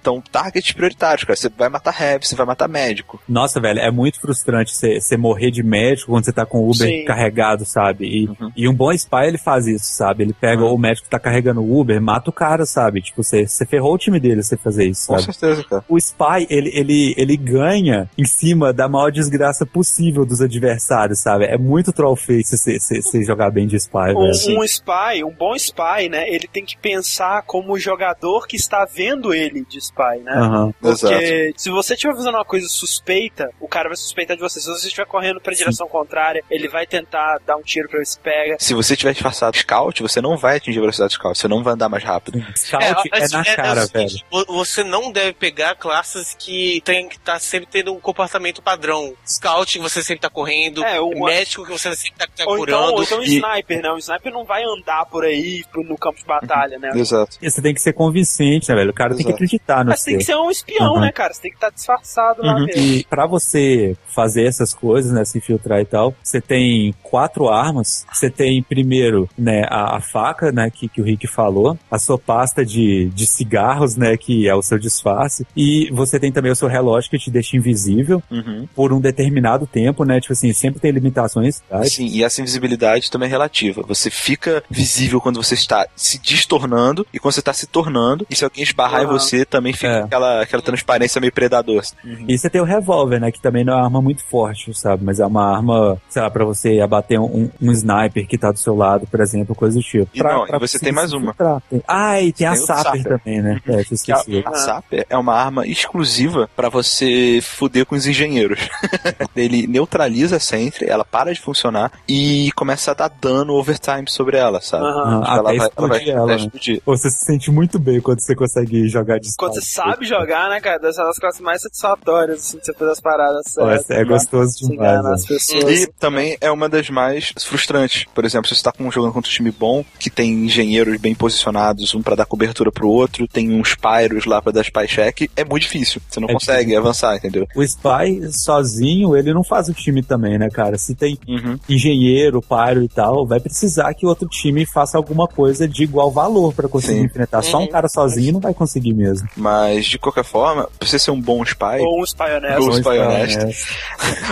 Então, targets prioritários, cara. Você vai matar heavy, você vai matar médico. Nossa, velho, é muito frustrante você morrer de médico quando você tá com o Uber Sim. carregado, sabe? E, Uhum. e um bom spy, ele faz isso, sabe? Ele pega o médico que tá carregando o Uber, mata o cara, sabe? Tipo, você você ferrou o time dele você fazer isso, Com sabe? certeza, cara. O spy, ele, ele, ele ganha em cima da maior desgraça possível dos adversários, sabe? É muito trollface você você- você jogar bem de spy, velho. Um, um spy, um bom spy, né? Ele tem que pensar como o jogador que está vendo ele de spy, né? Aham. Exato. Porque se você estiver fazendo uma coisa suspeita, o cara vai suspeitar de você. Se você estiver correndo pra direção contrária, ele vai tentar dar um tiro pra ver se pega. Se você tiver disfarçado scout, você não vai atingir a velocidade scout, você não vai andar mais rápido. Scout é, na cara, o velho. seguinte, vo- Você não deve pegar classes que tem que estar sempre tendo um comportamento padrão. Scout, você sempre tá correndo, É, o- médico que você sempre tá, tá Ou então, curando. ou então um E- sniper, né? O sniper não vai andar por aí no campo de batalha, né? Exato. E você tem que ser convincente, né, velho? O cara tem que Exato. acreditar no Mas tem que ser um espião, Uhum. né, cara? Você tem que estar disfarçado lá Uhum. mesmo. E pra você fazer essas coisas, né, se infiltrar e tal, você tem quatro armas. Você tem primeiro, né, a, a faca, né, que, que o Rick falou, a sua pasta de, de cigarros, né, que é o seu disfarce, e você tem também o seu relógio que te deixa invisível Uhum. por um determinado tempo, né, tipo assim, sempre tem limitações. Tá? Sim, e essa invisibilidade também é relativa. Você fica visível quando você está se distornando e quando você está se tornando. E se alguém esbarrar em Aham. Você, também fica É. aquela, aquela transparência meio predador. E você tem o revólver, né? Que também não é uma arma muito forte, sabe? Mas é uma arma, sei lá, pra você abater um, um sniper que tá do seu lado, por exemplo, coisa do tipo. E não, e você tem mais uma. Tem- Ah, e tem, a Tem o Sapper, Sapper. também, né? É, eu Que a, esqueci. a Sapper é uma arma exclusiva pra você fuder com os engenheiros. Ele neutraliza a Sentry, ela para de funcionar e começa a dar dano overtime sobre ela, sabe? Ah, ela vai, ela vai, explodir ela, né? explodir. Você se sente muito bem quando você consegue jogar de Quando você sabe jogar, né, cara? Dessas das coisas mais satisfatórias, assim, de você fazer as paradas certas. É né? gostoso Se demais. enganar né? as pessoas. E também é uma das mais frustrantes. Por exemplo, se você está com- jogando contra um time bom, que tem engenheiros bem posicionados, um para dar cobertura pro outro, tem uns pyros lá para dar spy check, é muito difícil. Você não É consegue difícil. avançar, entendeu? O Spy sozinho, ele não faz o time também, né, cara? Se tem Uhum. engenheiro, pyro e tal, vai precisar que outro time faça alguma coisa de igual valor pra conseguir Sim. enfrentar. Só um Uhum. cara sozinho não vai conseguir mesmo. Mas, de qualquer forma, pra você ser um bom spy, Ou um spy honesto. Ou um spy honesto.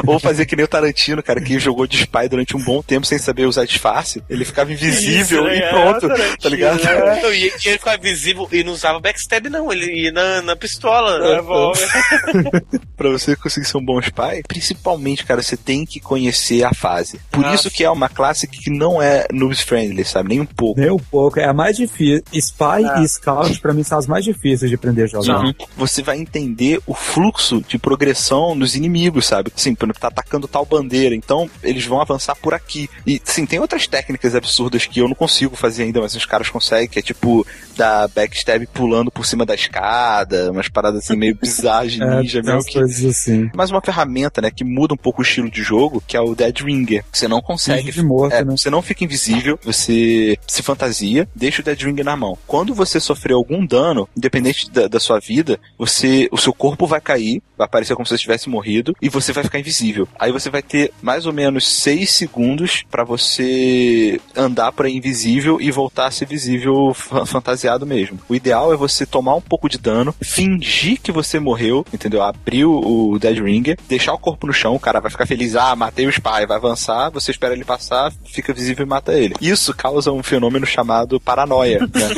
ou fazer que nem o Tarantino, cara, que jogou de spy durante um bom tempo sem saber usar disfarce, ele ficava invisível Isso, né? e É, pronto, Tarantino, tá ligado? né? Não, e, ele ficava visível e não usava backstab, não. Ele ia na, na pistola. né? Revólver. Pra você conseguir ser um bom spy, principalmente, cara, você tem que conhecer a fase. Por Ah, isso que é uma classe que não é noobs friendly, sabe? Nem um pouco. Nem um pouco, é a mais difícil. Spy É. e Scout, pra mim, são as mais difíceis de aprender a jogar. Uhum. Você vai entender o fluxo de progressão dos inimigos, sabe? Sim, por exemplo, tá atacando tal bandeira, então eles vão avançar por aqui. E sim, tem outras técnicas absurdas que eu não consigo fazer ainda, mas os caras conseguem, que é tipo dar backstab pulando por cima da escada, umas paradas assim meio bizarras de É, ninja, mesmo umas que assim. mais uma ferramenta, né, que muda um pouco o estilo de jogo, que é o Dead Ringer. Você não consegue. De morto, é, né? Você não fica invisível, você se fantasia, deixa o Dead Ringer na mão. Quando você sofrer algum dano, independente da, da sua vida, você, o seu corpo vai cair, vai aparecer como se você tivesse morrido, e você vai ficar invisível. Aí você vai ter mais ou menos 6 segundos pra você andar por aí invisível e voltar a ser visível fa- fantasiado mesmo. O ideal é você tomar um pouco de dano, fingir que você morreu, entendeu? Abrir o o Dead Ringer, deixar o corpo no chão, o cara vai ficar feliz, ah, matei o Spy, vai avançar, você espera ele passar, fica visível e mata ele. Isso causa um fenômeno chamado paranoia, né?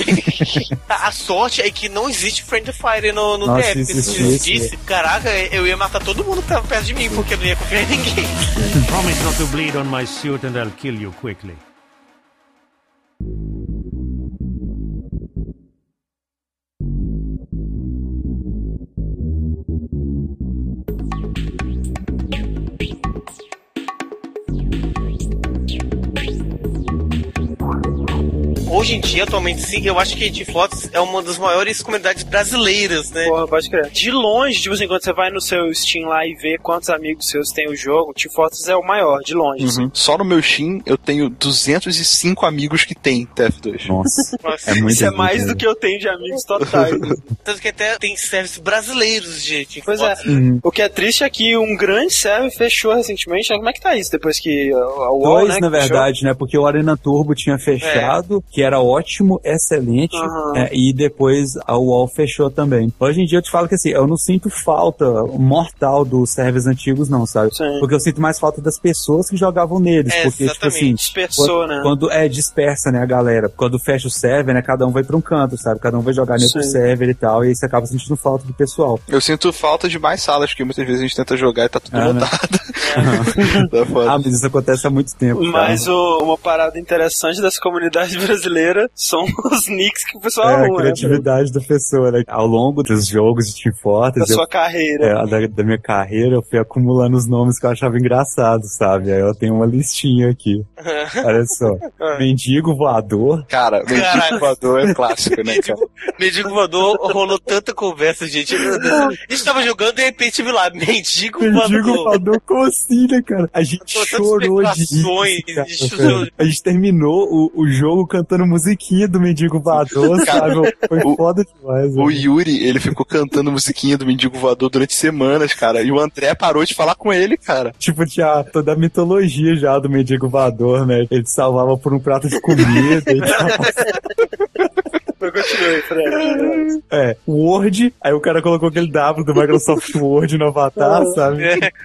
A a sorte é que não existe Friend Fire no, no Nossa, DF. isso Se existisse, caraca, eu ia matar todo mundo que tava perto de mim, porque eu não ia confiar em ninguém. Promise not to bleed on my suit and I'll kill you quickly. Hoje em dia, atualmente, sim, eu acho que a Fotos é uma das maiores comunidades brasileiras, né? Porra, pode crer. De longe, tipo assim, quando você vai no seu Steam lá e vê quantos amigos seus tem o jogo, Team Fortress é o maior, de longe. assim. Uhum. Só no meu Steam eu tenho 205 amigos que tem TF2. Nossa, Nossa, é muito Isso é mais do que eu tenho de amigos totais. Tanto que até tem serviços brasileiros de Team Pois é. Uhum. O que é triste é que um grande server fechou recentemente. Como é que tá isso depois que a UOL, Dois, né, na fechou? verdade, né? Porque o Arena Turbo tinha fechado, que era ótimo, excelente, Aham. é, e depois a UOL fechou também. Hoje em dia eu te falo que assim, eu não sinto falta mortal dos servers antigos, não, sabe? Sim. Porque eu sinto mais falta das pessoas que jogavam neles. É, porque, tipo assim. Dispersou, quando, né? quando é dispersa, né, a galera. Quando fecha o server, né, cada um vai pra um canto, sabe? Cada um vai jogar em outro server e tal, e aí você acaba sentindo falta do pessoal. Eu sinto falta de mais salas, porque muitas vezes a gente tenta jogar e tá tudo Ah, né? lotado. Tá foda. Ah, mas isso acontece há muito tempo. cara. Mas o- uma parada interessante das comunidades brasileiras carreira são os nicks que o pessoal É, a arruma, né? criatividade da pessoa, né? Ao longo dos jogos de Team Da Fortress, eu- sua carreira. é, da, da minha carreira, eu fui acumulando os nomes que eu achava engraçado, sabe? Aí eu tenho uma listinha aqui. Olha só. Mendigo voador. Cara, mendigo Caralho. voador é clássico, né, cara? Mendigo voador, rolou tanta conversa, gente. Meu Deus. A gente tava jogando e de repente vi lá, mendigo Mendigo voador. voador, como assim, né, cara? A gente Com chorou de rir, cara. A gente terminou o, o jogo cantando musiquinha do Mendigo voador, Cara, sabe? Foi foda demais. O velho. Yuri, ele ficou cantando musiquinha do Mendigo Voador durante semanas, cara. E o André parou de falar com ele, cara. Tipo, tinha toda a mitologia já do mendigo voador, né? Ele te salvava por um prato de comida e tal. Mas continue, Fred. É, Word, aí o cara colocou aquele W do Microsoft Word no avatar, sabe?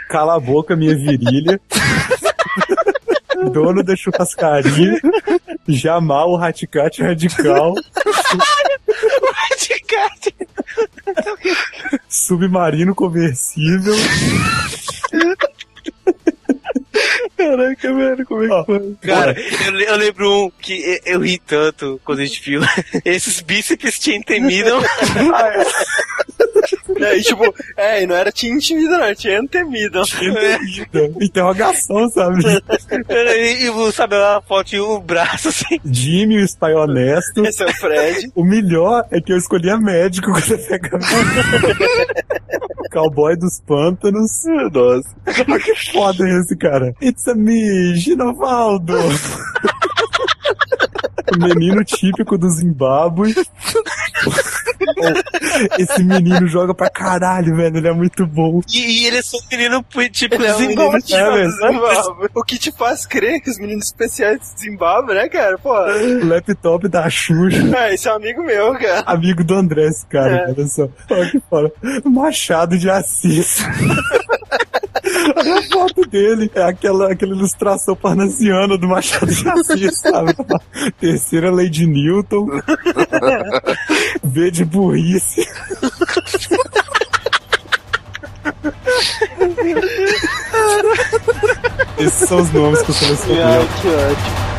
Cala a boca, minha virilha. Dono da churrascaria. Jamal, o Raticate radical. Submarino conversível. Caraca, velho, como é que foi? Cara, eu, eu lembro um que eu, eu ri tanto quando a gente viu. Esses bíceps te intimidam. É, e tipo, é, e não era tinha intimida, não, tinha antemida. Interrogação, sabe? e, e, sabe, a foto e o braço assim. Jimmy, o Spy Honesto. Esse é o Fred. O melhor é que eu escolhia médico quando eu pegava. Cowboy dos pântanos. Nossa. Que foda esse, cara. It's a me, Ginovaldo. o menino típico do Zimbábue. Esse menino joga pra caralho, velho. Ele é muito bom. E, e ele é só um menino tipo Ele é um menino Zimbábue. típico É. Zimbábue. O que te faz crer que os meninos especiais de Zimbábue, né, cara? Pô, O laptop da Xuxa. é, esse é um amigo meu, cara. Amigo do André, esse cara, É. olha só. Olha que fora. Machado de Assis. A foto dele. É aquela, aquela ilustração parnasiana do Machado de Assis, sabe? Terceira lei de Newton. V de burrice. Esses são os nomes que eu selecionei. Que ótimo.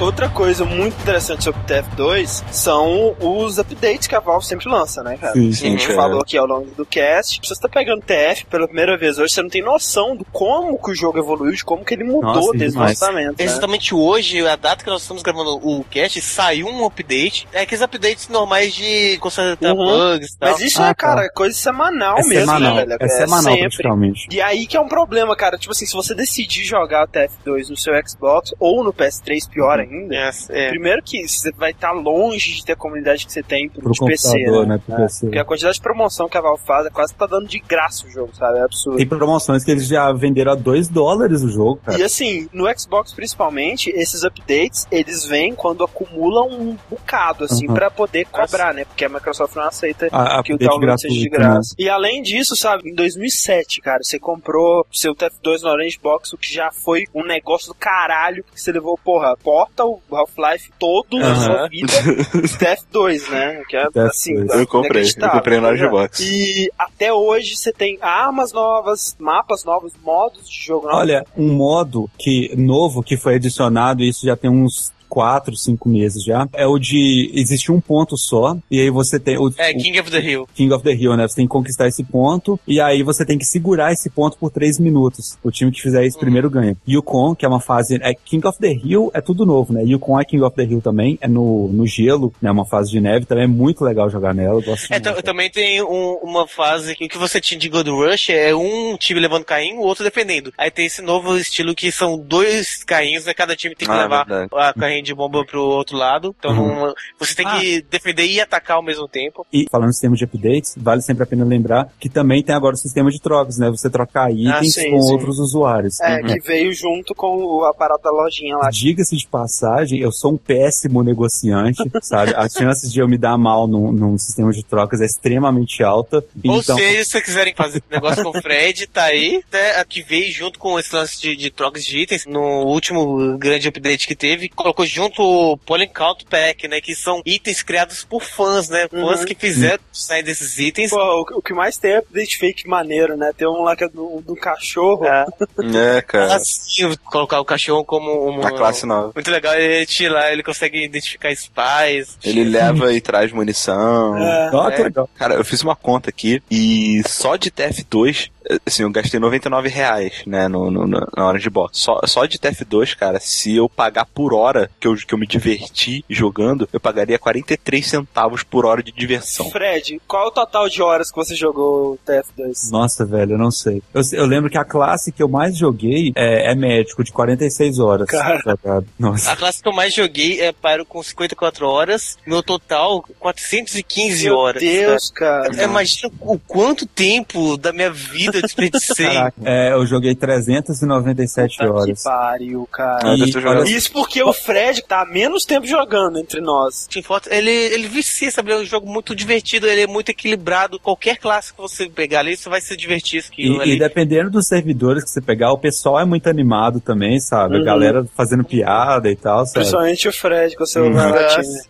Outra coisa muito interessante sobre o TF2 são os updates que a Valve sempre lança, né, cara? Sim, a sim, gente é. falou aqui ao longo do cast. Se você tá pegando TF pela primeira vez hoje, você não tem noção do como que o jogo evoluiu, de como que ele mudou Nossa, desde o lançamento. né? Exatamente hoje, a data que nós estamos gravando o cast, saiu um update. É aqueles updates normais de consertar Uhum. bugs e tal. Mas isso Ah, é, cara, tá. coisa semanal É mesmo, semanal. né, velho? É semanal, sempre. praticamente. E aí que é um problema, cara. Tipo assim, se você decidir jogar o TF2 no seu Xbox ou no PS3, pior ainda. É, é. Primeiro que você vai estar longe de ter a comunidade que você tem pro, Pro de PC, né? né? Pro PC. Porque a quantidade de promoção que a Valve faz é quase que tá dando de graça o jogo, sabe? É absurdo. Tem promoções que eles já venderam a 2 dólares o jogo, cara. E assim, no Xbox principalmente, esses updates, eles vêm quando acumulam um bocado, assim, Uhum. pra poder cobrar, né? Porque a Microsoft não aceita A, que o download seja de gratuito, né? graça. E além disso, sabe, em 2007, cara, você comprou seu TF2 no Orange Box, o que já foi um negócio do caralho, que você levou, porra, Portal, Half-Life todo na Aham. sua vida, TF2, né? Que é, TF2. assim, Eu comprei, eu comprei no tá Orange ligado? Box. E até hoje você tem armas novas, mapas novos, modos de jogo novos. Olha, um modo que novo que foi adicionado, isso já tem uns quatro, cinco meses já, é o de existe um ponto só, e aí você tem o, É, o King of the Hill. King of the Hill, né? Você tem que conquistar esse ponto, e aí você tem que segurar esse ponto por três minutos. O time que fizer isso primeiro ganha. Yukon, que é uma fase. É King of the Hill é tudo novo, né? Yukon é King of the Hill também, é no, no gelo, né? Uma fase de neve, também é muito legal jogar nela. Eu gosto É, muito. ta- também tem um- uma fase que o que você tinha de Gold Rush é um time levando carrinho, o outro defendendo. Aí tem esse novo estilo que são dois carrinhos, né? Cada time tem que Ah, levar verdade. a carrinho de bomba pro outro lado. Então Uhum. não- você tem que defender e atacar ao mesmo tempo. E falando em sistema de updates, vale sempre a pena lembrar que também tem agora o sistema de trocas, né? Você trocar itens sim, com sim. outros usuários. É, que veio junto com o aparato da lojinha lá. Diga-se de passagem, eu sou um péssimo negociante, sabe? As chances de eu me dar mal num, num sistema de trocas é extremamente alta. Ou Então, seja, se vocês quiserem fazer negócio com o Fred, tá aí. Até a que veio junto com esse lance de, de trocas de itens. No último grande update que teve, colocou conjunto Polycount Pack, né? Que são itens criados por fãs, né? Fãs Uhum. que fizeram sair desses itens. Pô, o, o que mais tem é update fake maneiro, né? Tem um lá que é do, do cachorro. É, cara. Assim, colocar o cachorro como uma A classe nova. Muito legal, ele tira lá, ele consegue identificar spies. Ele leva e traz munição. É. Ó, que legal. Cara, eu fiz uma conta aqui e só de TF2, assim, eu gastei 99 reais, né, no, no- na hora de box. Só, só de TF2, cara, se eu pagar por hora que eu, que eu me diverti jogando, eu pagaria 43 centavos por hora de diversão. Fred, qual é o total de horas que você jogou o TF2? Nossa, velho, eu não sei. Eu, eu lembro que a classe que eu mais joguei é, é médico, de 46 horas. Cara. jogado. Nossa. A classe que eu mais joguei é Pyro com 54 horas, meu total 415 Meu horas. Deus, cara. É, Imagina o quanto tempo da minha vida eu desperdicei. Caraca. É, eu joguei 397 Que horas. pariu, cara. E, olha- Isso porque o Fred tá há menos tempo jogando entre nós. Ele, ele vicia, sabe? Ele é um jogo muito divertido, ele é muito equilibrado. Qualquer classe que você pegar ali, você vai se divertir. E, ali. e dependendo dos servidores que você pegar, o pessoal é muito animado também, sabe? A Uhum. galera fazendo piada e tal, sabe? Principalmente o Fred com o seu Uhum.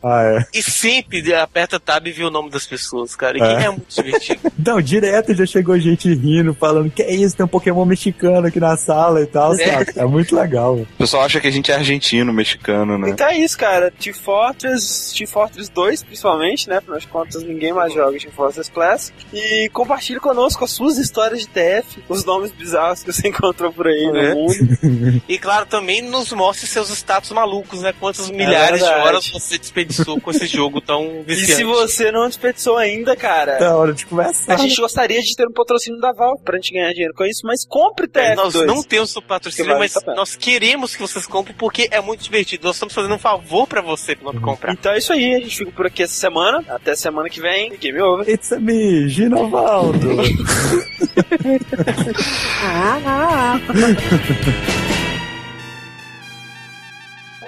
Ah, é. E sempre aperta tab e vê o nome das pessoas, cara. E É. é muito divertido. Não, direto já chegou gente rindo, falando que é isso, tem um Pokémon mexicano aqui na sala e tal, sabe? É muito legal. O pessoal acha que a gente é argentino, mexicano, né? Então é isso, cara. Team Fortress, Team Fortress 2, principalmente, né? Afinal de contas, ninguém mais joga Team Fortress Classic. E compartilhe conosco as suas histórias de TF, os nomes bizarros que você encontrou por aí É. no mundo. E claro, também nos mostre seus status malucos, né? Quantas milhares de verdade. horas você desperdiçou com esse jogo tão E viciante. se você não desperdiçou ainda, cara, É hora de começar. a gente gostaria de ter um patrocínio da Valve pra gente ganhar dinheiro com isso, mas compre É, TF2. nós não temos o patrocínio, vale mas nós queremos que vocês comprem porque é muito divertido. Nós estamos fazendo um favor pra você pra não comprar. Então é isso aí, a gente fica por aqui essa semana. Até semana que vem. Game over. It's a me, Ginovaldo.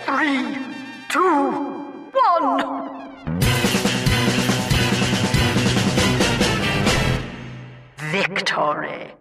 Three, two, one. Victory.